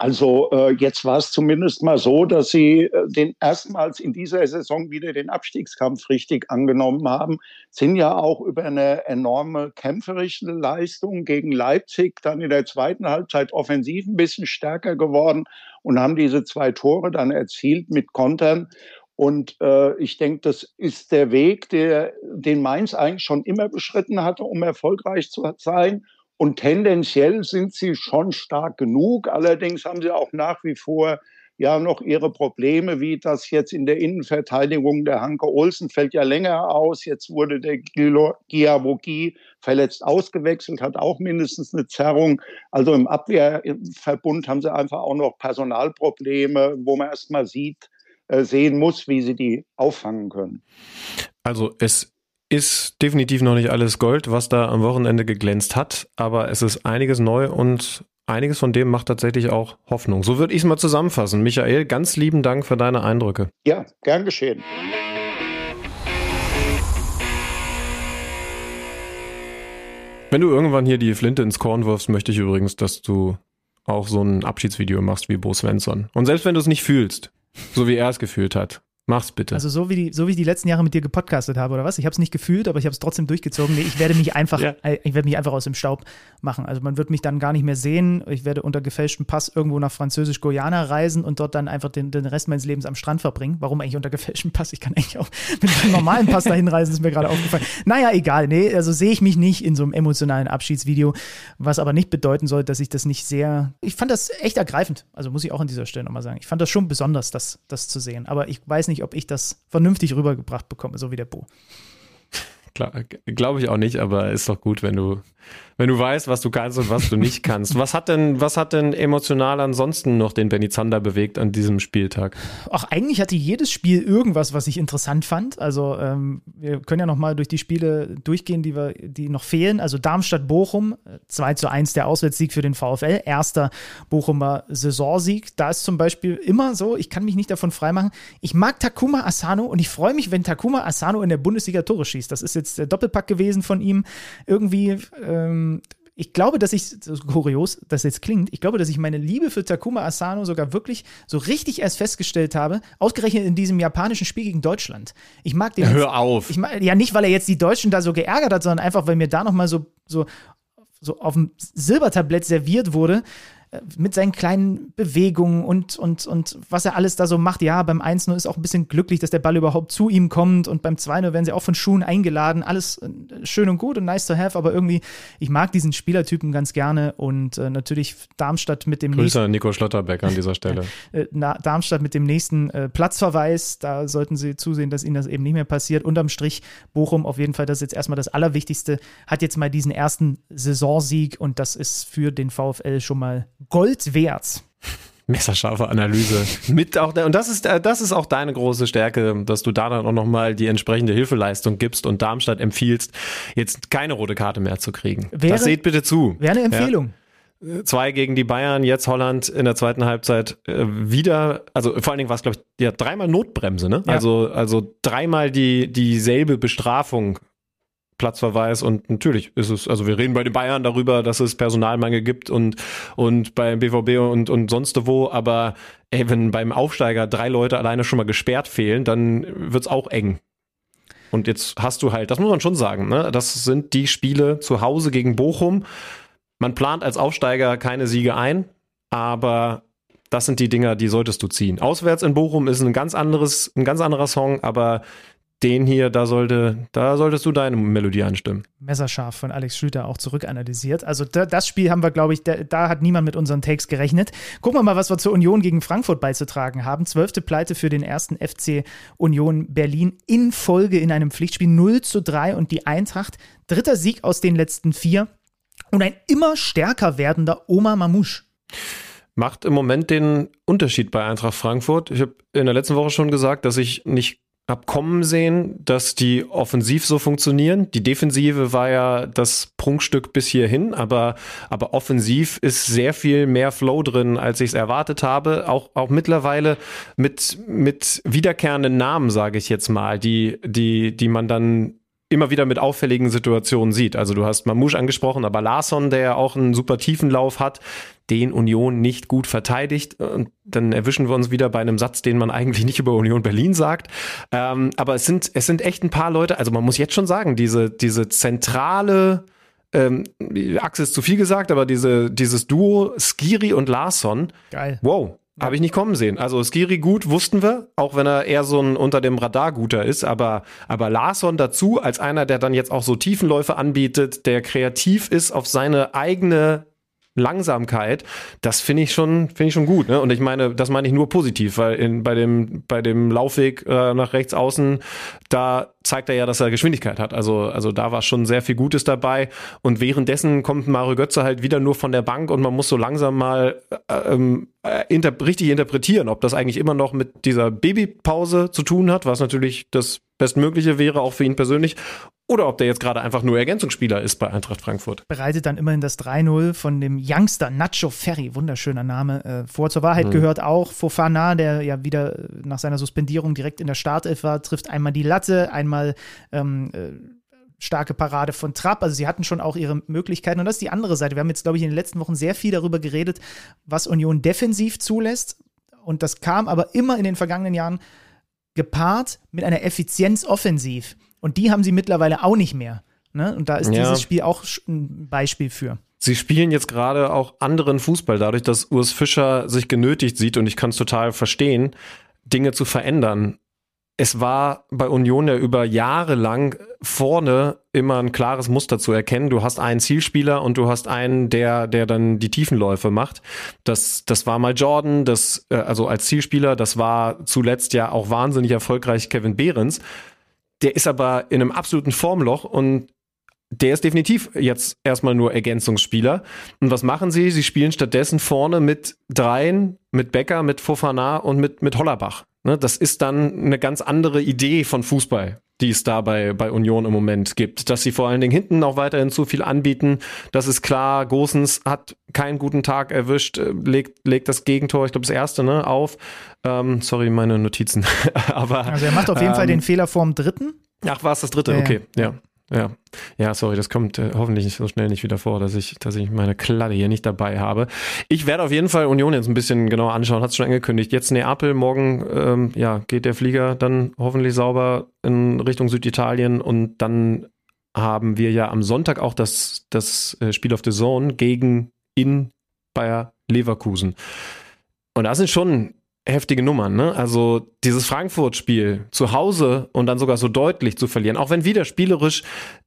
Also äh, jetzt war es zumindest mal so, dass sie äh, den erstmals in dieser Saison wieder den Abstiegskampf richtig angenommen haben, sind ja auch über eine enorme kämpferische Leistung gegen Leipzig dann in der zweiten Halbzeit offensiv ein bisschen stärker geworden und haben diese zwei Tore dann erzielt mit Kontern. Und äh, ich denke, das ist der Weg, der, den Mainz eigentlich schon immer beschritten hatte, um erfolgreich zu sein. Und tendenziell sind sie schon stark genug. Allerdings haben sie auch nach wie vor ja noch ihre Probleme, wie das jetzt in der Innenverteidigung der Hanke Olsen fällt ja länger aus. Jetzt wurde der Giavogi verletzt ausgewechselt, hat auch mindestens eine Zerrung. Also im Abwehrverbund haben sie einfach auch noch Personalprobleme, wo man erst mal sieht, äh, sehen muss, wie sie die auffangen können. Also es ist definitiv noch nicht alles Gold, was da am Wochenende geglänzt hat, aber es ist einiges neu und einiges von dem macht tatsächlich auch Hoffnung. So würde ich es mal zusammenfassen. Michael, ganz lieben Dank für deine Eindrücke. Ja, gern geschehen. Wenn du irgendwann hier die Flinte ins Korn wirfst, möchte ich übrigens, dass du auch so ein Abschiedsvideo machst wie Bo Svensson. Und selbst wenn du es nicht fühlst, so wie er es gefühlt hat, Mach's bitte. Also so wie, die, so wie ich die letzten Jahre mit dir gepodcastet habe, oder was? Ich habe es nicht gefühlt, aber ich habe es trotzdem durchgezogen. Nee, ich werde mich einfach, ja. äh, ich werde mich einfach aus dem Staub machen. Also man wird mich dann gar nicht mehr sehen. Ich werde unter gefälschtem Pass irgendwo nach Französisch-Guyana reisen und dort dann einfach den, den Rest meines Lebens am Strand verbringen. Warum eigentlich unter gefälschtem Pass? Ich kann eigentlich auch mit einem normalen Pass dahin reisen, ist mir gerade aufgefallen. Naja, egal. Nee, also sehe ich mich nicht in so einem emotionalen Abschiedsvideo, was aber nicht bedeuten soll, dass ich das nicht sehr. Ich fand das echt ergreifend. Also muss ich auch an dieser Stelle nochmal sagen. Ich fand das schon besonders, das, das zu sehen. Aber ich weiß nicht, ob ich das vernünftig rübergebracht bekomme, so wie der Bo. Glaube ich auch nicht, aber ist doch gut, wenn du wenn du weißt, was du kannst und was du nicht kannst. Was hat denn, was hat denn emotional ansonsten noch den Benny Zander bewegt an diesem Spieltag? Ach, eigentlich hatte jedes Spiel irgendwas, was ich interessant fand. Also ähm, wir können ja noch mal durch die Spiele durchgehen, die wir, die noch fehlen. Also Darmstadt-Bochum, 2 zu 1 der Auswärtssieg für den VfL, erster Bochumer Saisonsieg. Da ist zum Beispiel immer so, ich kann mich nicht davon freimachen, ich mag Takuma Asano und ich freue mich, wenn Takuma Asano in der Bundesliga Tore schießt. Das ist jetzt der Doppelpack gewesen von ihm. Irgendwie ähm, ich glaube, dass ich, so kurios, das jetzt klingt, ich glaube, dass ich meine Liebe für Takuma Asano sogar wirklich so richtig erst festgestellt habe, ausgerechnet in diesem japanischen Spiel gegen Deutschland. Ich mag den. Ja, hör auf. Ich mag, ja, nicht, weil er jetzt die Deutschen da so geärgert hat, sondern einfach, weil mir da nochmal so, so, so auf dem Silbertablett serviert wurde, mit seinen kleinen Bewegungen und, und, und was er alles da so macht. Ja, beim 1-0 ist auch ein bisschen glücklich, dass der Ball überhaupt zu ihm kommt und beim 2-0 werden sie auch von Schuhen eingeladen. Alles äh, schön und gut und nice to have, aber irgendwie, ich mag diesen Spielertypen ganz gerne und äh, natürlich Darmstadt mit dem Grüße nächsten. an Nico Schlotterbeck an dieser Stelle. äh, Darmstadt mit dem nächsten äh, Platzverweis, da sollten sie zusehen, dass ihnen das eben nicht mehr passiert. Unterm Strich Bochum auf jeden Fall, das ist jetzt erstmal das Allerwichtigste, hat jetzt mal diesen ersten Saisonsieg und das ist für den VfL schon mal Gold wert. Messerscharfe Analyse. Mit auch, und das ist, äh, das ist auch deine große Stärke, dass du da dann auch nochmal die entsprechende Hilfeleistung gibst und Darmstadt empfiehlst, jetzt keine rote Karte mehr zu kriegen. Wäre, das seht bitte zu. Wäre eine Empfehlung. Ja. Zwei gegen die Bayern, jetzt Holland in der zweiten Halbzeit äh, wieder, also vor allen Dingen war es, glaube ich, ja, dreimal Notbremse, ne? Ja. Also, also dreimal die, dieselbe Bestrafung Platzverweis und natürlich ist es, also wir reden bei den Bayern darüber, dass es Personalmangel gibt und, und beim BVB und, und sonst wo, aber ey, wenn beim Aufsteiger drei Leute alleine schon mal gesperrt fehlen, dann wird's auch eng. Und jetzt hast du halt, das muss man schon sagen, ne? das sind die Spiele zu Hause gegen Bochum. Man plant als Aufsteiger keine Siege ein, aber das sind die Dinger, die solltest du ziehen. Auswärts in Bochum ist ein ganz anderes, ein ganz anderer Song, aber den hier, da sollte, da solltest du deine Melodie anstimmen. Messerscharf von Alex Schlüter auch zurückanalysiert. Also da, das Spiel haben wir, glaube ich, da, da, hat niemand mit unseren Takes gerechnet. Gucken wir mal, was wir zur Union gegen Frankfurt beizutragen haben. Zwölfte Pleite für den ersten FC Union Berlin in Folge in einem Pflichtspiel 0 zu 3 und die Eintracht. Dritter Sieg aus den letzten vier und ein immer stärker werdender Oma Mamouche macht im Moment den Unterschied bei Eintracht Frankfurt. Ich habe in der letzten Woche schon gesagt, dass ich nicht hab kommen sehen, dass die offensiv so funktionieren. Die Defensive war ja das Prunkstück bis hierhin, aber, aber offensiv ist sehr viel mehr Flow drin, als ich es erwartet habe. Auch, auch mittlerweile mit, mit wiederkehrenden Namen, sage ich jetzt mal, die, die, die man dann immer wieder mit auffälligen Situationen sieht. Also du hast Mamouche angesprochen, aber Larsson, der ja auch einen super tiefen Lauf hat, den Union nicht gut verteidigt. Und dann erwischen wir uns wieder bei einem Satz, den man eigentlich nicht über Union Berlin sagt. Ähm, aber es sind, es sind echt ein paar Leute, also man muss jetzt schon sagen, diese, diese zentrale ähm, Achse ist zu viel gesagt, aber diese, dieses Duo Skiri und Larsson. Geil. Wow. Habe ich nicht kommen sehen. Also Skiri gut wussten wir, auch wenn er eher so ein unter dem Radar guter ist, aber, aber Larsson dazu als einer, der dann jetzt auch so Tiefenläufe anbietet, der kreativ ist auf seine eigene Langsamkeit, das finde ich schon, finde ich schon gut. Ne? Und ich meine, das meine ich nur positiv, weil in, bei dem, bei dem Laufweg äh, nach rechts außen, da zeigt er ja, dass er Geschwindigkeit hat. Also, also da war schon sehr viel Gutes dabei. Und währenddessen kommt Mario Götze halt wieder nur von der Bank und man muss so langsam mal äh, ähm, äh, inter richtig interpretieren, ob das eigentlich immer noch mit dieser Babypause zu tun hat, was natürlich das Bestmögliche wäre, auch für ihn persönlich, oder ob der jetzt gerade einfach nur Ergänzungsspieler ist bei Eintracht Frankfurt. Bereitet dann immerhin das 3-0 von dem Youngster Nacho Ferry, wunderschöner Name, äh, vor. Zur Wahrheit mhm. gehört auch Fofana, der ja wieder nach seiner Suspendierung direkt in der Startelf war, trifft einmal die Latte, einmal ähm, äh, starke Parade von Trapp. Also sie hatten schon auch ihre Möglichkeiten. Und das ist die andere Seite. Wir haben jetzt, glaube ich, in den letzten Wochen sehr viel darüber geredet, was Union defensiv zulässt. Und das kam aber immer in den vergangenen Jahren gepaart mit einer Effizienz offensiv. Und die haben sie mittlerweile auch nicht mehr. Ne? Und da ist Ja. dieses Spiel auch ein Beispiel für. Sie spielen jetzt gerade auch anderen Fußball, dadurch, dass Urs Fischer sich genötigt sieht, und ich kann es total verstehen, Dinge zu verändern. Es war bei Union ja über Jahre lang vorne immer ein klares Muster zu erkennen. Du hast einen Zielspieler und du hast einen, der, der dann die Tiefenläufe macht. Das, das war mal Jordan, das, äh, also als Zielspieler, das war zuletzt ja auch wahnsinnig erfolgreich Kevin Behrens. Der ist aber in einem absoluten Formloch und der ist definitiv jetzt erstmal nur Ergänzungsspieler. Und was machen sie? Sie spielen stattdessen vorne mit Dreien, mit Becker, mit Fofana und mit, mit Hollerbach. Ne, das ist dann eine ganz andere Idee von Fußball, die es da bei, bei Union im Moment gibt. Dass sie vor allen Dingen hinten auch weiterhin zu viel anbieten, das ist klar. Gosens hat keinen guten Tag erwischt, äh, legt, legt das Gegentor, ich glaube das erste, ne, auf. Ähm, sorry, meine Notizen. Aber, Also er macht auf jeden Fall ähm, den Fehler vorm dritten. Ach, war es das dritte? Okay, ja. Ja, ja, sorry, das kommt äh, hoffentlich so schnell nicht wieder vor, dass ich, dass ich meine Kladde hier nicht dabei habe. Ich werde auf jeden Fall Union jetzt ein bisschen genauer anschauen, hat es schon angekündigt. Jetzt Neapel, morgen ähm, ja, geht der Flieger dann hoffentlich sauber in Richtung Süditalien und dann haben wir ja am Sonntag auch das, das äh, Spiel of the Zone gegen in Bayer Leverkusen. Und das sind schon heftige Nummern, ne? Also dieses Frankfurt-Spiel zu Hause und dann sogar so deutlich zu verlieren, auch wenn wieder spielerisch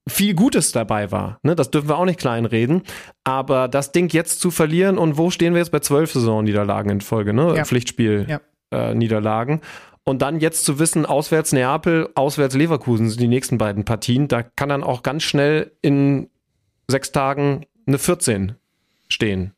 viel Gutes dabei war, ne? Das dürfen wir auch nicht kleinreden. Aber das Ding jetzt zu verlieren und wo stehen wir jetzt bei zwölf Saisonniederlagen in Folge, ne? Ja. Pflichtspiel Ja. äh, Niederlagen. Und dann jetzt zu wissen, auswärts Neapel, auswärts Leverkusen sind die nächsten beiden Partien, da kann dann auch ganz schnell in sechs Tagen eine 14 stehen.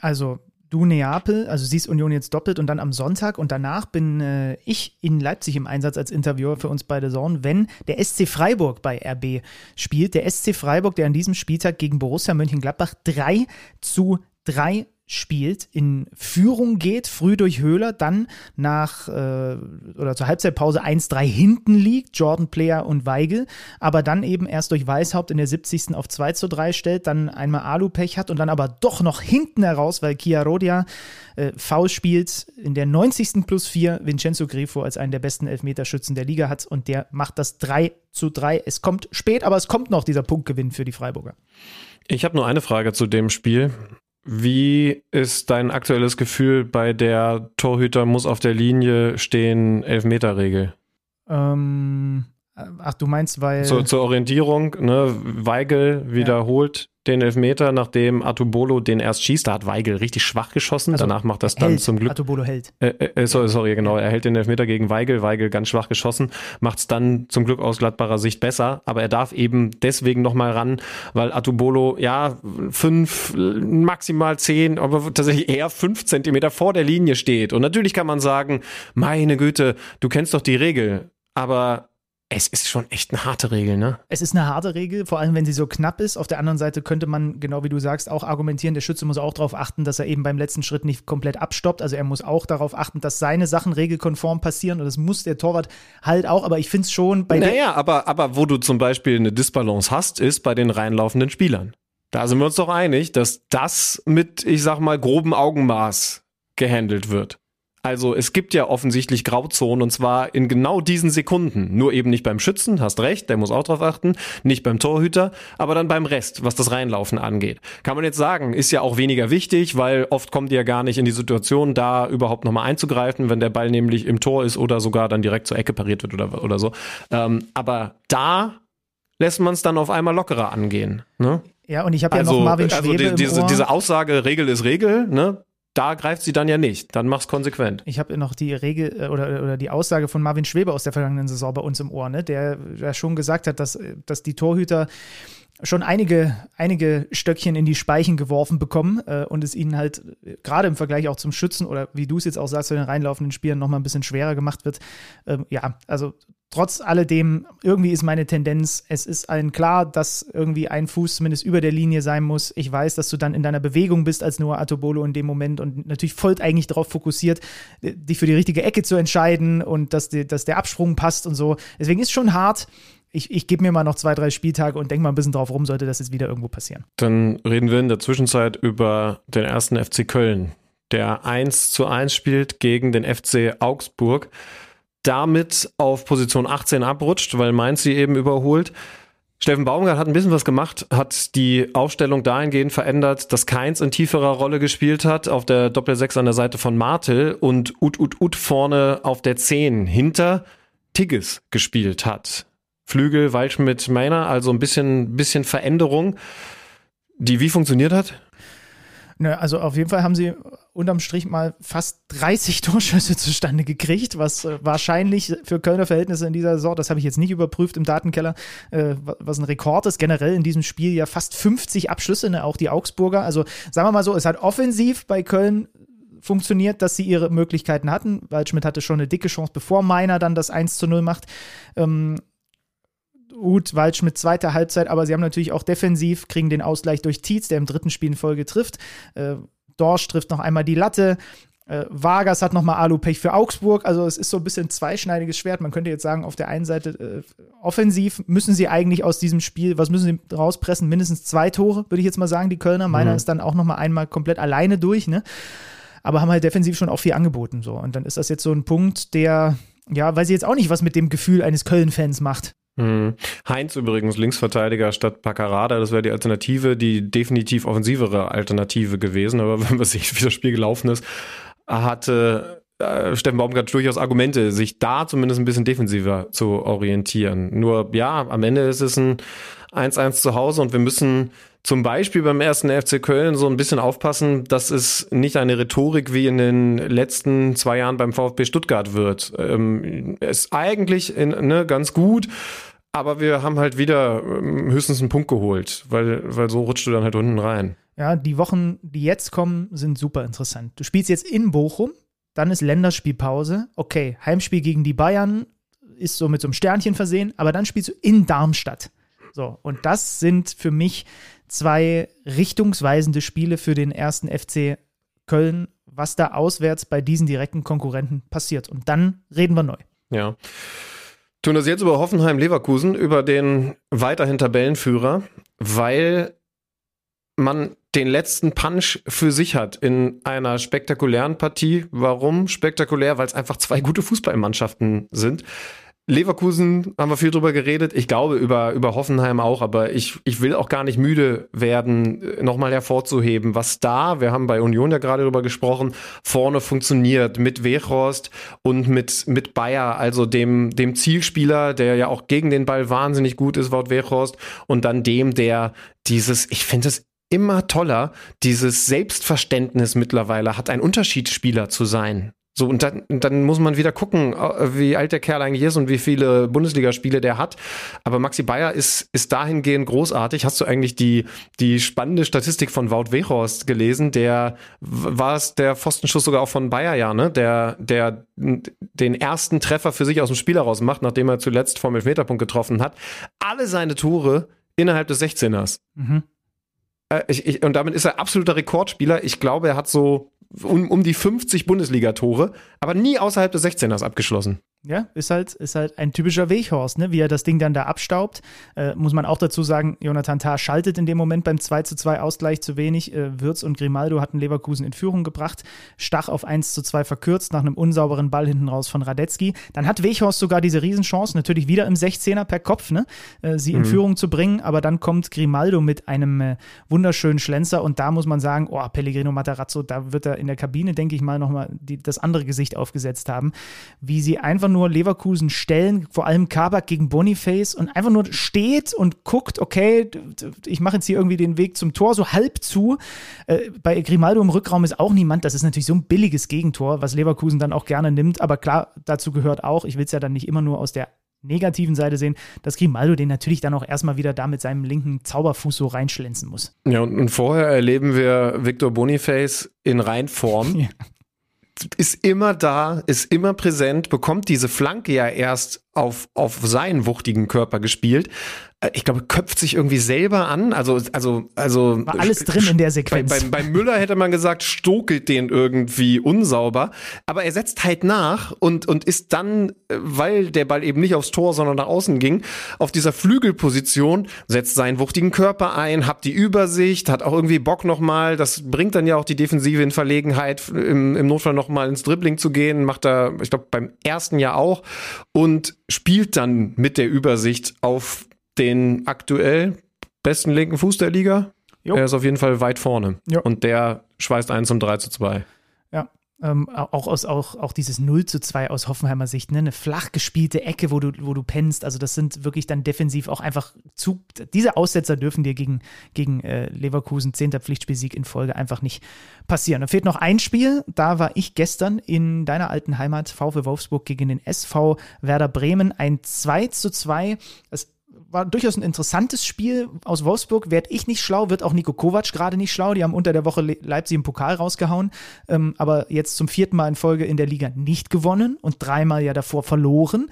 Also du Neapel, also siehst Union jetzt doppelt und dann am Sonntag und danach bin äh, ich in Leipzig im Einsatz als Interviewer für uns beide Sorgen, wenn der SC Freiburg bei RB spielt. Der SC Freiburg, der an diesem Spieltag gegen Borussia Mönchengladbach 3 zu 3 spielt, in Führung geht, früh durch Höhler, dann nach äh, oder zur Halbzeitpause 1-3 hinten liegt, Jordan Player und Weigel, aber dann eben erst durch Weishaupt in der 70. auf 2 zu 3 stellt, dann einmal Alu-Pech hat und dann aber doch noch hinten heraus, weil Kia Rodia äh, faul spielt, in der 90. plus 4 Vincenzo Grifo als einen der besten Elfmeterschützen der Liga hat und der macht das 3 zu 3. Es kommt spät, aber es kommt noch dieser Punktgewinn für die Freiburger. Ich habe nur eine Frage zu dem Spiel. Wie ist dein aktuelles Gefühl bei der Torhüter muss auf der Linie stehen Elfmeterregel? Ähm, ach, du meinst, weil. Zur, zur Orientierung, ne, Weigel wiederholt den Elfmeter, nachdem Atubolo den erst schießt. Da hat Weigel richtig schwach geschossen. Also Danach macht das dann hält, zum Glück. Atobolo hält. Äh, äh, sorry, sorry, genau. Er hält den Elfmeter gegen Weigel. Weigel ganz schwach geschossen. Macht es dann zum Glück aus glattbarer Sicht besser. Aber er darf eben deswegen nochmal ran, weil Atubolo, ja, fünf, maximal zehn, aber tatsächlich eher fünf Zentimeter vor der Linie steht. Und natürlich kann man sagen, meine Güte, du kennst doch die Regel. Aber es ist schon echt eine harte Regel, ne? Es ist eine harte Regel, vor allem wenn sie so knapp ist. Auf der anderen Seite könnte man, genau wie du sagst, auch argumentieren, der Schütze muss auch darauf achten, dass er eben beim letzten Schritt nicht komplett abstoppt. Also er muss auch darauf achten, dass seine Sachen regelkonform passieren und das muss der Torwart halt auch. Aber ich finde es schon bei Naja, aber, aber wo du zum Beispiel eine Disbalance hast, ist bei den reinlaufenden Spielern. Da sind wir uns doch einig, dass das mit, ich sag mal, grobem Augenmaß gehandelt wird. Also es gibt ja offensichtlich Grauzonen und zwar in genau diesen Sekunden. Nur eben nicht beim Schützen, hast recht, der muss auch drauf achten, nicht beim Torhüter, aber dann beim Rest, was das Reinlaufen angeht. Kann man jetzt sagen, ist ja auch weniger wichtig, weil oft kommt ihr ja gar nicht in die Situation, da überhaupt nochmal einzugreifen, wenn der Ball nämlich im Tor ist oder sogar dann direkt zur Ecke pariert wird oder, oder so. Ähm, aber da lässt man es dann auf einmal lockerer angehen. Ne? Ja, und ich habe ja Also, noch Marvin also Schwebe die, im diese, diese Aussage, Regel ist Regel, ne? Da greift sie dann ja nicht. Dann mach's konsequent. Ich habe noch die Regel äh, oder, oder die Aussage von Marvin Schwebe aus der vergangenen Saison bei uns im Ohr, ne? der ja schon gesagt hat, dass, dass die Torhüter schon einige, einige Stöckchen in die Speichen geworfen bekommen äh, und es ihnen halt gerade im Vergleich auch zum Schützen oder wie du es jetzt auch sagst, zu den reinlaufenden Spielern nochmal ein bisschen schwerer gemacht wird. Ähm, ja, also trotz alledem, irgendwie ist meine Tendenz, es ist allen klar, dass irgendwie ein Fuß zumindest über der Linie sein muss. Ich weiß, dass du dann in deiner Bewegung bist als Noah Atobolo in dem Moment und natürlich voll eigentlich darauf fokussiert, äh, dich für die richtige Ecke zu entscheiden und dass, die, dass der Absprung passt und so. Deswegen ist schon hart. Ich, ich gebe mir mal noch zwei, drei Spieltage und denke mal ein bisschen drauf rum, sollte das jetzt wieder irgendwo passieren. Dann reden wir in der Zwischenzeit über den ersten FC Köln, der 1 zu 1 spielt gegen den FC Augsburg. damit auf Position 18 abrutscht, weil Mainz sie eben überholt. Steffen Baumgart hat ein bisschen was gemacht, hat die Aufstellung dahingehend verändert, dass Keins in tieferer Rolle gespielt hat, auf der Doppel-6 an der Seite von Martel und Ut Ut Ut vorne auf der 10 hinter Tigges gespielt hat. Flügel, Waldschmidt, Meiner, also ein bisschen, bisschen Veränderung, die wie funktioniert hat? Ne, also auf jeden Fall haben sie unterm Strich mal fast 30 Torschüsse zustande gekriegt, was äh, wahrscheinlich für Kölner Verhältnisse in dieser Saison, das habe ich jetzt nicht überprüft im Datenkeller, äh, was ein Rekord ist. Generell in diesem Spiel ja fast 50 Abschlüsse, ne, auch die Augsburger. Also sagen wir mal so, es hat offensiv bei Köln funktioniert, dass sie ihre Möglichkeiten hatten. Waldschmidt hatte schon eine dicke Chance, bevor Meiner dann das 1 zu 0 macht. Ähm, gut, Waldschmidt zweite Halbzeit, aber sie haben natürlich auch defensiv, kriegen den Ausgleich durch Tietz, der im dritten Spiel in Folge trifft. Äh, Dorsch trifft noch einmal die Latte. Äh, Vargas hat nochmal Alu-Pech für Augsburg. Also es ist so ein bisschen zweischneidiges Schwert. Man könnte jetzt sagen, auf der einen Seite äh, offensiv müssen sie eigentlich aus diesem Spiel, was müssen sie rauspressen? Mindestens zwei Tore, würde ich jetzt mal sagen, die Kölner. Meiner mhm. ist dann auch nochmal einmal komplett alleine durch, ne? Aber haben halt defensiv schon auch viel angeboten. So. Und dann ist das jetzt so ein Punkt, der, ja, weiß ich jetzt auch nicht, was mit dem Gefühl eines Köln-Fans macht. Hm. Heinz übrigens Linksverteidiger statt Paccarada, das wäre die Alternative, die definitiv offensivere Alternative gewesen. Aber wenn man sich, wie das Spiel gelaufen ist, hatte äh, Steffen Baumgart durchaus Argumente, sich da zumindest ein bisschen defensiver zu orientieren. Nur ja, am Ende ist es ein 1-1 zu Hause und wir müssen zum Beispiel beim ersten FC Köln so ein bisschen aufpassen, dass es nicht eine Rhetorik wie in den letzten zwei Jahren beim VfB Stuttgart wird. Ähm, ist eigentlich in, ne, ganz gut, aber wir haben halt wieder ähm, höchstens einen Punkt geholt, weil, weil so rutscht du dann halt unten rein. Ja, die Wochen, die jetzt kommen, sind super interessant. Du spielst jetzt in Bochum, dann ist Länderspielpause. Okay, Heimspiel gegen die Bayern ist so mit so einem Sternchen versehen, aber dann spielst du in Darmstadt. So, und das sind für mich zwei richtungsweisende Spiele für den ersten FC Köln, was da auswärts bei diesen direkten Konkurrenten passiert. Und dann reden wir neu. Ja. Tun das jetzt über Hoffenheim-Leverkusen, über den weiterhin Tabellenführer, weil man den letzten Punch für sich hat in einer spektakulären Partie. Warum spektakulär? Weil es einfach zwei gute Fußballmannschaften sind. Leverkusen haben wir viel drüber geredet. Ich glaube über, über Hoffenheim auch, aber ich, ich will auch gar nicht müde werden, nochmal hervorzuheben, was da, wir haben bei Union ja gerade drüber gesprochen, vorne funktioniert mit Wechhorst und mit, mit Bayer, also dem, dem Zielspieler, der ja auch gegen den Ball wahnsinnig gut ist, Wort Wechhorst, und dann dem, der dieses, ich finde es immer toller, dieses Selbstverständnis mittlerweile hat, ein Unterschiedsspieler zu sein. So, und dann, dann muss man wieder gucken, äh, wie alt der Kerl eigentlich ist und wie viele Bundesligaspiele der hat. Aber Maxi Bayer ist, ist dahingehend großartig. Hast du eigentlich die, die spannende Statistik von Wout Weghorst gelesen? Der war es der Pfostenschuss sogar auch von Bayer, ja, ne? Der, der den ersten Treffer für sich aus dem Spiel heraus macht, nachdem er zuletzt vom Elfmeterpunkt getroffen hat. Alle seine Tore innerhalb des 16ers. Mhm. Äh, ich, ich, und damit ist er absoluter Rekordspieler. Ich glaube, er hat so um, um die 50 Bundesligatore, aber nie außerhalb des 16ers abgeschlossen. Ja, ist halt, ist halt ein typischer Weghorst, ne? wie er das Ding dann da abstaubt. Äh, muss man auch dazu sagen, Jonathan Tah schaltet in dem Moment beim 2 zu 2 Ausgleich zu wenig. Äh, Würz und Grimaldo hatten Leverkusen in Führung gebracht. Stach auf 1 zu 2 verkürzt nach einem unsauberen Ball hinten raus von Radetzky. Dann hat Weghorst sogar diese Riesenchance, natürlich wieder im 16er per Kopf, ne? Äh, sie in mhm. Führung zu bringen. Aber dann kommt Grimaldo mit einem äh, wunderschönen Schlenzer und da muss man sagen, oh, Pellegrino Matarazzo, da wird er in der Kabine, denke ich mal, nochmal das andere Gesicht aufgesetzt haben. Wie sie einfach nur nur Leverkusen stellen, vor allem Kabak gegen Boniface und einfach nur steht und guckt, okay, ich mache jetzt hier irgendwie den Weg zum Tor so halb zu. Äh, bei Grimaldo im Rückraum ist auch niemand. Das ist natürlich so ein billiges Gegentor, was Leverkusen dann auch gerne nimmt. Aber klar, dazu gehört auch, ich will es ja dann nicht immer nur aus der negativen Seite sehen, dass Grimaldo den natürlich dann auch erstmal wieder da mit seinem linken Zauberfuß so reinschlenzen muss. Ja, und, und vorher erleben wir Victor Boniface in Reinform. Ja ist immer da, ist immer präsent, bekommt diese Flanke ja erst auf, auf seinen wuchtigen Körper gespielt. Ich glaube, köpft sich irgendwie selber an. Also, also, also. War alles drin in der Sequenz. Bei, bei, bei Müller hätte man gesagt, stokelt den irgendwie unsauber. Aber er setzt halt nach und, und ist dann, weil der Ball eben nicht aufs Tor, sondern nach außen ging, auf dieser Flügelposition, setzt seinen wuchtigen Körper ein, hat die Übersicht, hat auch irgendwie Bock nochmal. Das bringt dann ja auch die Defensive in Verlegenheit, im, im Notfall nochmal ins Dribbling zu gehen. Macht er, ich glaube, beim ersten Jahr auch. Und spielt dann mit der Übersicht auf den aktuell besten linken Fuß der Liga. Jo. Er ist auf jeden Fall weit vorne. Jo. Und der schweißt einen zum 3 zu 2. Ja, ähm, auch, aus, auch, auch dieses 0 zu 2 aus Hoffenheimer Sicht, ne? eine flach gespielte Ecke, wo du, wo du pennst. Also, das sind wirklich dann defensiv auch einfach zu. Diese Aussetzer dürfen dir gegen, gegen äh, Leverkusen, 10. Pflichtspielsieg in Folge, einfach nicht passieren. Da fehlt noch ein Spiel. Da war ich gestern in deiner alten Heimat, VfW Wolfsburg gegen den SV Werder Bremen. Ein 2 zu 2. Das war durchaus ein interessantes Spiel. Aus Wolfsburg werde ich nicht schlau, wird auch Nico Kovac gerade nicht schlau. Die haben unter der Woche Leipzig im Pokal rausgehauen, ähm, aber jetzt zum vierten Mal in Folge in der Liga nicht gewonnen und dreimal ja davor verloren.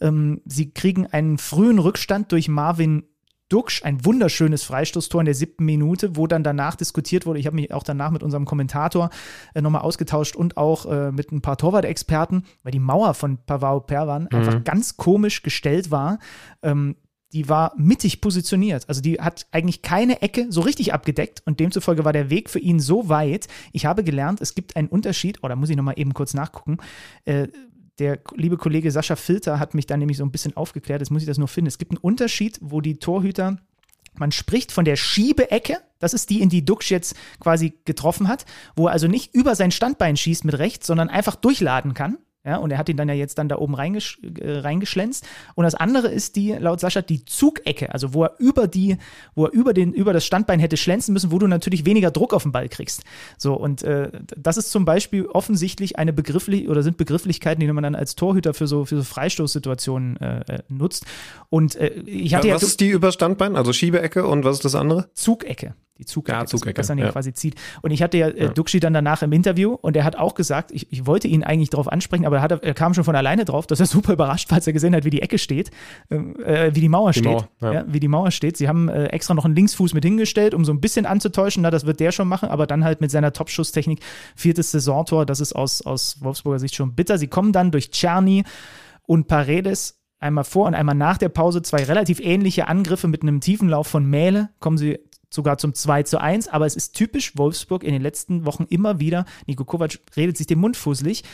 Ähm, sie kriegen einen frühen Rückstand durch Marvin Duxch, ein wunderschönes Freistoßtor in der siebten Minute, wo dann danach diskutiert wurde. Ich habe mich auch danach mit unserem Kommentator äh, nochmal ausgetauscht und auch äh, mit ein paar Torwart-Experten, weil die Mauer von Pavao Perwan mhm. einfach ganz komisch gestellt war. Ähm, die war mittig positioniert. Also die hat eigentlich keine Ecke so richtig abgedeckt und demzufolge war der Weg für ihn so weit. Ich habe gelernt, es gibt einen Unterschied, oh, muss ich nochmal eben kurz nachgucken. Äh, der liebe Kollege Sascha Filter hat mich da nämlich so ein bisschen aufgeklärt, jetzt muss ich das nur finden. Es gibt einen Unterschied, wo die Torhüter, man spricht von der Schiebeecke, das ist die, in die Duxch jetzt quasi getroffen hat, wo er also nicht über sein Standbein schießt mit rechts, sondern einfach durchladen kann. Ja, und er hat ihn dann ja jetzt dann da oben reingesch äh, reingeschlänzt. Und das andere ist die, laut Sascha, die Zugecke, also wo er über die, wo er über den, über das Standbein hätte schlänzen müssen, wo du natürlich weniger Druck auf den Ball kriegst. So, und äh, das ist zum Beispiel offensichtlich eine begrifflich oder sind Begrifflichkeiten, die man dann als Torhüter für so, für so Freistoßsituationen äh, äh nutzt. Und äh, ich hatte ja, was ja, ist die über Standbein? Also Schiebeecke und was ist das andere? Zugecke die Zugecke, ja, Zugecke das, dann ja. quasi zieht. Und ich hatte ja, äh, ja. Duxi dann danach im Interview und er hat auch gesagt, ich, ich wollte ihn eigentlich darauf ansprechen, aber er, hat, er kam schon von alleine drauf, dass er super überrascht war, als er gesehen hat, wie die Ecke steht, ähm, äh, wie die Mauer die steht. Mauer, ja. wie die Mauer steht. Sie haben äh, extra noch einen Linksfuß mit hingestellt, um so ein bisschen anzutäuschen, na, das wird der schon machen, aber dann halt mit seiner Top-Schusstechnik viertes Saisontor, das ist aus, aus Wolfsburger Sicht schon bitter. Sie kommen dann durch Czerny und Paredes einmal vor und einmal nach der Pause zwei relativ ähnliche Angriffe mit einem tiefen Lauf von Mähle, kommen sie sogar zum 2 zu 1, aber es ist typisch Wolfsburg in den letzten Wochen immer wieder. Nico Kovac redet sich den Mund fusselig.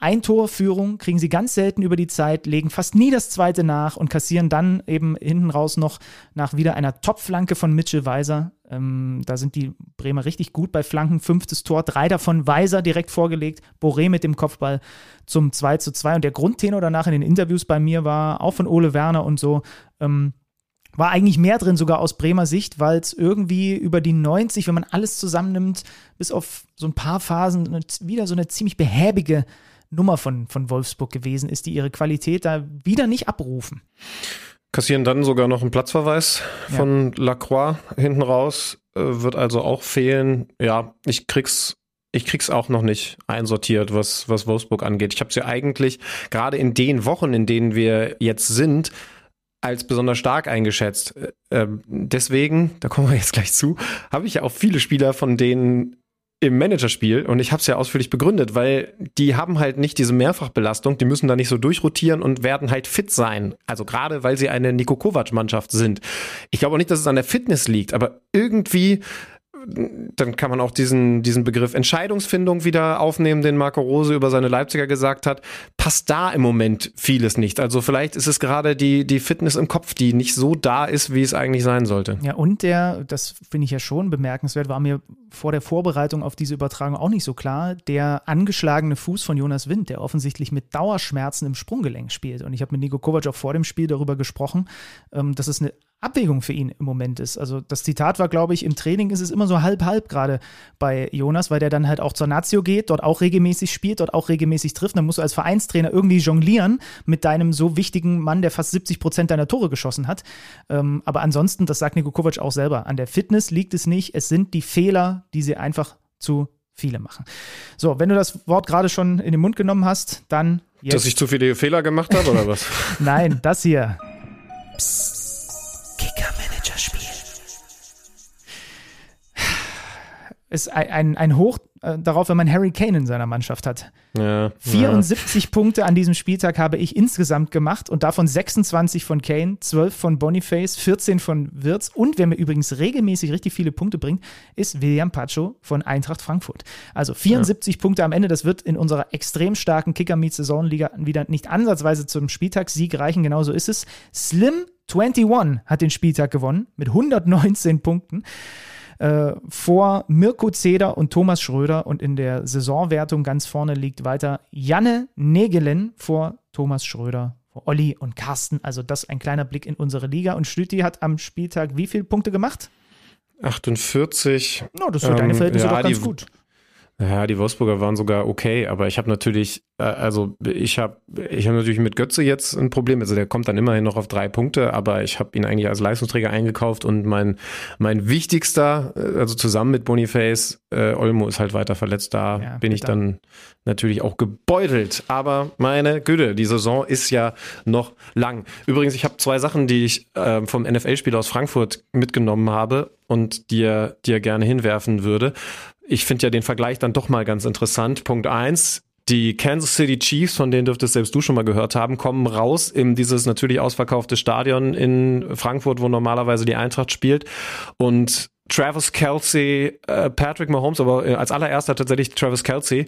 Ein Torführung kriegen sie ganz selten über die Zeit, legen fast nie das zweite nach und kassieren dann eben hinten raus noch nach wieder einer Topflanke von Mitchell Weiser. Ähm, da sind die Bremer richtig gut bei Flanken. Fünftes Tor, drei davon Weiser direkt vorgelegt. Boré mit dem Kopfball zum 2 zu 2. Und der Grundtenor danach in den Interviews bei mir war, auch von Ole Werner und so, ähm, war eigentlich mehr drin, sogar aus Bremer Sicht, weil es irgendwie über die 90, wenn man alles zusammennimmt, bis auf so ein paar Phasen wieder so eine ziemlich behäbige Nummer von, von Wolfsburg gewesen ist, die ihre Qualität da wieder nicht abrufen. Kassieren dann sogar noch einen Platzverweis von ja. Lacroix hinten raus, äh, wird also auch fehlen. Ja, ich krieg's ich krieg's auch noch nicht einsortiert, was, was Wolfsburg angeht. Ich habe sie ja eigentlich gerade in den Wochen, in denen wir jetzt sind, als besonders stark eingeschätzt. Äh, ähm, deswegen, da kommen wir jetzt gleich zu, habe ich ja auch viele Spieler von denen im Managerspiel und ich habe es ja ausführlich begründet, weil die haben halt nicht diese Mehrfachbelastung, die müssen da nicht so durchrotieren und werden halt fit sein. Also gerade weil sie eine Niko Kovac Mannschaft sind. Ich glaube auch nicht, dass es an der Fitness liegt, aber irgendwie dann kann man auch diesen, diesen Begriff Entscheidungsfindung wieder aufnehmen, den Marco Rose über seine Leipziger gesagt hat. Passt da im Moment vieles nicht. Also vielleicht ist es gerade die, die Fitness im Kopf, die nicht so da ist, wie es eigentlich sein sollte. Ja, und der, das finde ich ja schon bemerkenswert, war mir vor der Vorbereitung auf diese Übertragung auch nicht so klar, der angeschlagene Fuß von Jonas Wind, der offensichtlich mit Dauerschmerzen im Sprunggelenk spielt. Und ich habe mit Nico Kovac auch vor dem Spiel darüber gesprochen, ähm, dass es eine Abwägung für ihn im Moment ist. Also das Zitat war, glaube ich, im Training ist es immer so halb-halb gerade bei Jonas, weil der dann halt auch zur Nazio geht, dort auch regelmäßig spielt, dort auch regelmäßig trifft. Dann musst du als Vereinstrainer irgendwie jonglieren mit deinem so wichtigen Mann, der fast 70 Prozent deiner Tore geschossen hat. Ähm, aber ansonsten, das sagt Niko Kovac auch selber, an der Fitness liegt es nicht. Es sind die Fehler, die sie einfach zu viele machen. So, wenn du das Wort gerade schon in den Mund genommen hast, dann jetzt. Dass ich zu viele Fehler gemacht habe oder was? Nein, das hier. Psst. Ist ein, ein, Hoch äh, darauf, wenn man Harry Kane in seiner Mannschaft hat. Ja, 74 ja. Punkte an diesem Spieltag habe ich insgesamt gemacht und davon 26 von Kane, 12 von Boniface, 14 von Wirtz und wer mir übrigens regelmäßig richtig viele Punkte bringt, ist William Pacho von Eintracht Frankfurt. Also 74 ja. Punkte am Ende, das wird in unserer extrem starken Kicker-Meet-Saisonliga wieder nicht ansatzweise zum Spieltagssieg reichen, genauso ist es. Slim 21 hat den Spieltag gewonnen mit 119 Punkten äh, vor Mirko Zeder und Thomas Schröder und in der Saisonwertung ganz vorne liegt weiter Janne Negelen vor Thomas Schröder, vor Olli und Carsten. Also das ein kleiner Blick in unsere Liga und Stüti hat am Spieltag wie viele Punkte gemacht? 48. No, das ist für ähm, deine Verhältnisse ja, doch ganz die, gut. Ja, die Wolfsburger waren sogar okay, aber ich habe natürlich, äh, also ich habe ich hab natürlich mit Götze jetzt ein Problem. Also der kommt dann immerhin noch auf drei Punkte, aber ich habe ihn eigentlich als Leistungsträger eingekauft und mein, mein wichtigster, äh, also zusammen mit Boniface, äh, Olmo ist halt weiter verletzt. Da ja, bin ich dann natürlich auch gebeutelt. Aber meine Güte, die Saison ist ja noch lang. Übrigens, ich habe zwei Sachen, die ich äh, vom NFL-Spiel aus Frankfurt mitgenommen habe und dir, dir gerne hinwerfen würde ich finde ja den Vergleich dann doch mal ganz interessant. Punkt eins, die Kansas City Chiefs, von denen dürftest selbst du schon mal gehört haben, kommen raus in dieses natürlich ausverkaufte Stadion in Frankfurt, wo normalerweise die Eintracht spielt. Und Travis Kelsey, äh, Patrick Mahomes, aber äh, als allererster tatsächlich Travis Kelsey,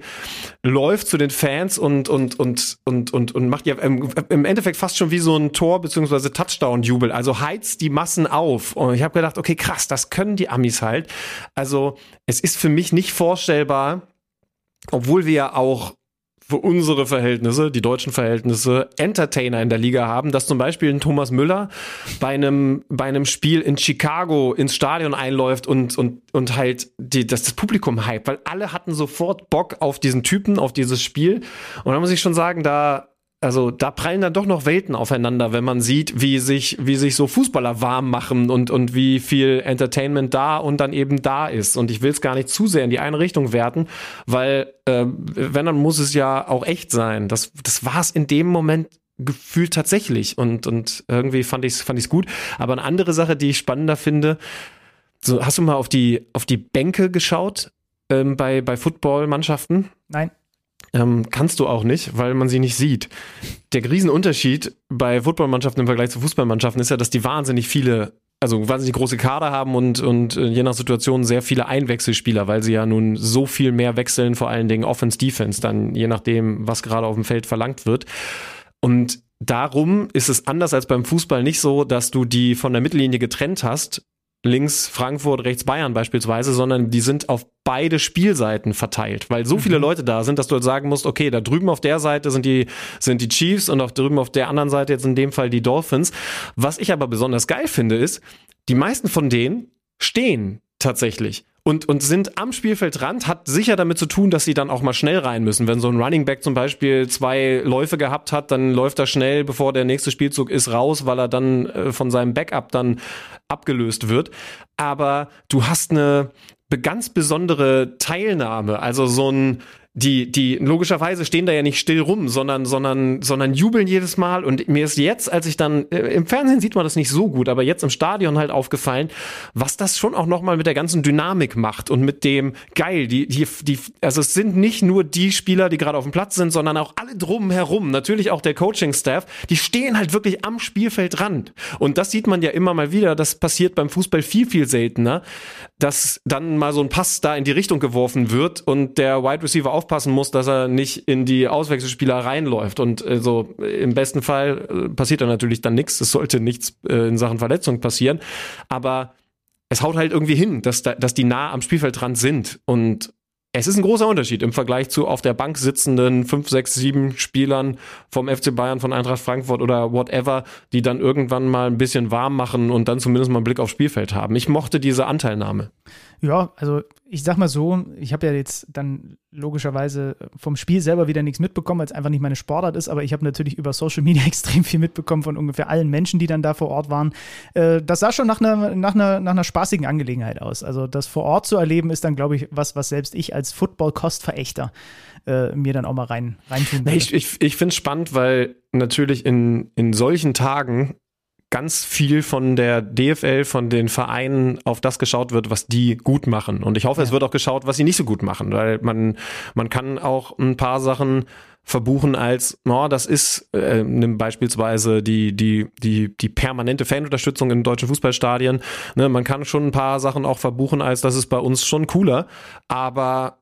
läuft zu den Fans und und und und und und macht ja im, im Endeffekt fast schon wie so ein Tor beziehungsweise Touchdown-Jubel, also heizt die Massen auf. Und ich habe gedacht, okay, krass, das können die Amis halt. Also es ist für mich nicht vorstellbar, obwohl wir ja auch für unsere Verhältnisse, die deutschen Verhältnisse, Entertainer in der Liga haben, dass zum Beispiel ein Thomas Müller bei einem, bei einem Spiel in Chicago ins Stadion einläuft und, und, und halt die, das, das Publikum hype, weil alle hatten sofort Bock auf diesen Typen, auf dieses Spiel. Und da muss ich schon sagen, da also da prallen dann doch noch Welten aufeinander, wenn man sieht, wie sich, wie sich so Fußballer warm machen und, und wie viel Entertainment da und dann eben da ist. Und ich will es gar nicht zu sehr in die eine Richtung werten, weil äh, wenn, dann muss es ja auch echt sein. Das, das war es in dem Moment gefühlt tatsächlich. Und, und irgendwie fand ich es fand ich's gut. Aber eine andere Sache, die ich spannender finde, so, hast du mal auf die, auf die Bänke geschaut ähm, bei, bei Football-Mannschaften? Nein. Ähm, kannst du auch nicht, weil man sie nicht sieht. Der Riesenunterschied bei Footballmannschaften im Vergleich zu Fußballmannschaften ist ja, dass die wahnsinnig viele, also wahnsinnig große Kader haben und, und äh, je nach Situation sehr viele Einwechselspieler, weil sie ja nun so viel mehr wechseln, vor allen Dingen Offense, Defense, dann je nachdem, was gerade auf dem Feld verlangt wird. Und darum ist es anders als beim Fußball nicht so, dass du die von der Mittellinie getrennt hast, links Frankfurt, rechts Bayern beispielsweise, sondern die sind auf beide Spielseiten verteilt, weil so viele mhm. Leute da sind, dass du halt sagen musst, okay, da drüben auf der Seite sind die, sind die Chiefs und auf drüben auf der anderen Seite jetzt in dem Fall die Dolphins. Was ich aber besonders geil finde, ist, die meisten von denen stehen tatsächlich und, und sind am Spielfeldrand, hat sicher damit zu tun, dass sie dann auch mal schnell rein müssen. Wenn so ein Running Back zum Beispiel zwei Läufe gehabt hat, dann läuft er schnell, bevor der nächste Spielzug ist, raus, weil er dann äh, von seinem Backup dann abgelöst wird. Aber du hast eine ganz besondere Teilnahme, also so ein die, die logischerweise stehen da ja nicht still rum, sondern, sondern, sondern jubeln jedes Mal. Und mir ist jetzt, als ich dann, äh, im Fernsehen sieht man das nicht so gut, aber jetzt im Stadion halt aufgefallen, was das schon auch nochmal mit der ganzen Dynamik macht und mit dem geil, die, die, die, also es sind nicht nur die Spieler, die gerade auf dem Platz sind, sondern auch alle drumherum, natürlich auch der Coaching-Staff, die stehen halt wirklich am Spielfeldrand. Und das sieht man ja immer mal wieder, das passiert beim Fußball viel, viel seltener, dass dann mal so ein Pass da in die Richtung geworfen wird und der Wide Receiver aufpassen muss, dass er nicht in die Auswechselspieler reinläuft. Und äh, so im besten Fall äh, passiert da natürlich dann nichts. Es sollte nichts äh, in Sachen Verletzung passieren. Aber es haut halt irgendwie hin, dass, da, dass die nah am Spielfeldrand sind. Und es ist ein großer Unterschied im Vergleich zu auf der Bank sitzenden fünf, sechs, sieben Spielern vom FC Bayern, von Eintracht Frankfurt oder whatever, die dann irgendwann mal ein bisschen warm machen und dann zumindest mal einen Blick aufs Spielfeld haben. Ich mochte diese Anteilnahme. Ja, also ich sag mal so, ich habe ja jetzt dann logischerweise vom Spiel selber wieder nichts mitbekommen, weil es einfach nicht meine Sportart ist, aber ich habe natürlich über Social Media extrem viel mitbekommen von ungefähr allen Menschen, die dann da vor Ort waren. Äh, das sah schon nach einer, nach, einer, nach einer spaßigen Angelegenheit aus. Also das vor Ort zu erleben, ist dann, glaube ich, was, was selbst ich als Football-Kostverächter äh, mir dann auch mal rein, reintun würde. Ich, ich, ich finde es spannend, weil natürlich in, in solchen Tagen ganz viel von der DFL, von den Vereinen auf das geschaut wird, was die gut machen. Und ich hoffe, ja. es wird auch geschaut, was sie nicht so gut machen, weil man, man kann auch ein paar Sachen verbuchen als, oh, das ist äh, nimm beispielsweise die, die, die, die permanente Fanunterstützung in deutschen Fußballstadien. Ne, man kann schon ein paar Sachen auch verbuchen als, das ist bei uns schon cooler. Aber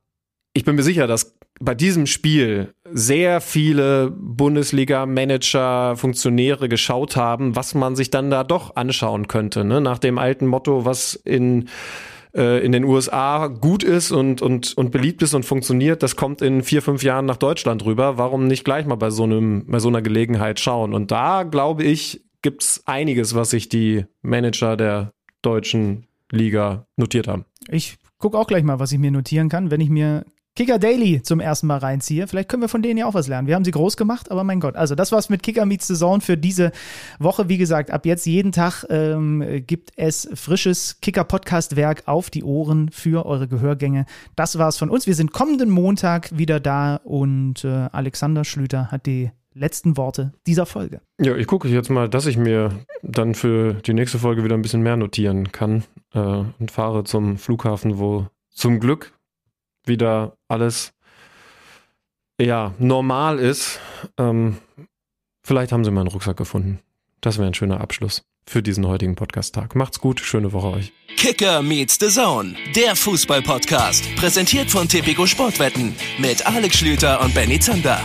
ich bin mir sicher, dass bei diesem Spiel sehr viele Bundesliga-Manager, Funktionäre geschaut haben, was man sich dann da doch anschauen könnte. Ne? Nach dem alten Motto, was in äh, in den USA gut ist und, und, und beliebt ist und funktioniert, das kommt in vier, fünf Jahren nach Deutschland rüber. Warum nicht gleich mal bei so einem, bei so einer Gelegenheit schauen? Und da glaube ich, gibt's einiges, was sich die Manager der deutschen Liga notiert haben. Ich gucke auch gleich mal, was ich mir notieren kann, wenn ich mir Kicker Daily zum ersten Mal reinziehe. Vielleicht können wir von denen ja auch was lernen. Wir haben sie groß gemacht, aber mein Gott. Also das war's mit Kicker Meets Saison für diese Woche. Wie gesagt, ab jetzt jeden Tag ähm, gibt es frisches Kicker-Podcast-Werk auf die Ohren für eure Gehörgänge. Das war's von uns. Wir sind kommenden Montag wieder da und äh, Alexander Schlüter hat die letzten Worte dieser Folge. Ja, ich gucke jetzt mal, dass ich mir dann für die nächste Folge wieder ein bisschen mehr notieren kann äh, und fahre zum Flughafen, wo zum Glück wieder alles ja normal ist. Ähm, vielleicht haben sie mal einen Rucksack gefunden. Das wäre ein schöner Abschluss für diesen heutigen Podcast-Tag. Macht's gut, schöne Woche euch. Kicker meets the Zone, der Fußball-Podcast, präsentiert von Tipico Sportwetten mit Alex Schlüter und Benny Zander.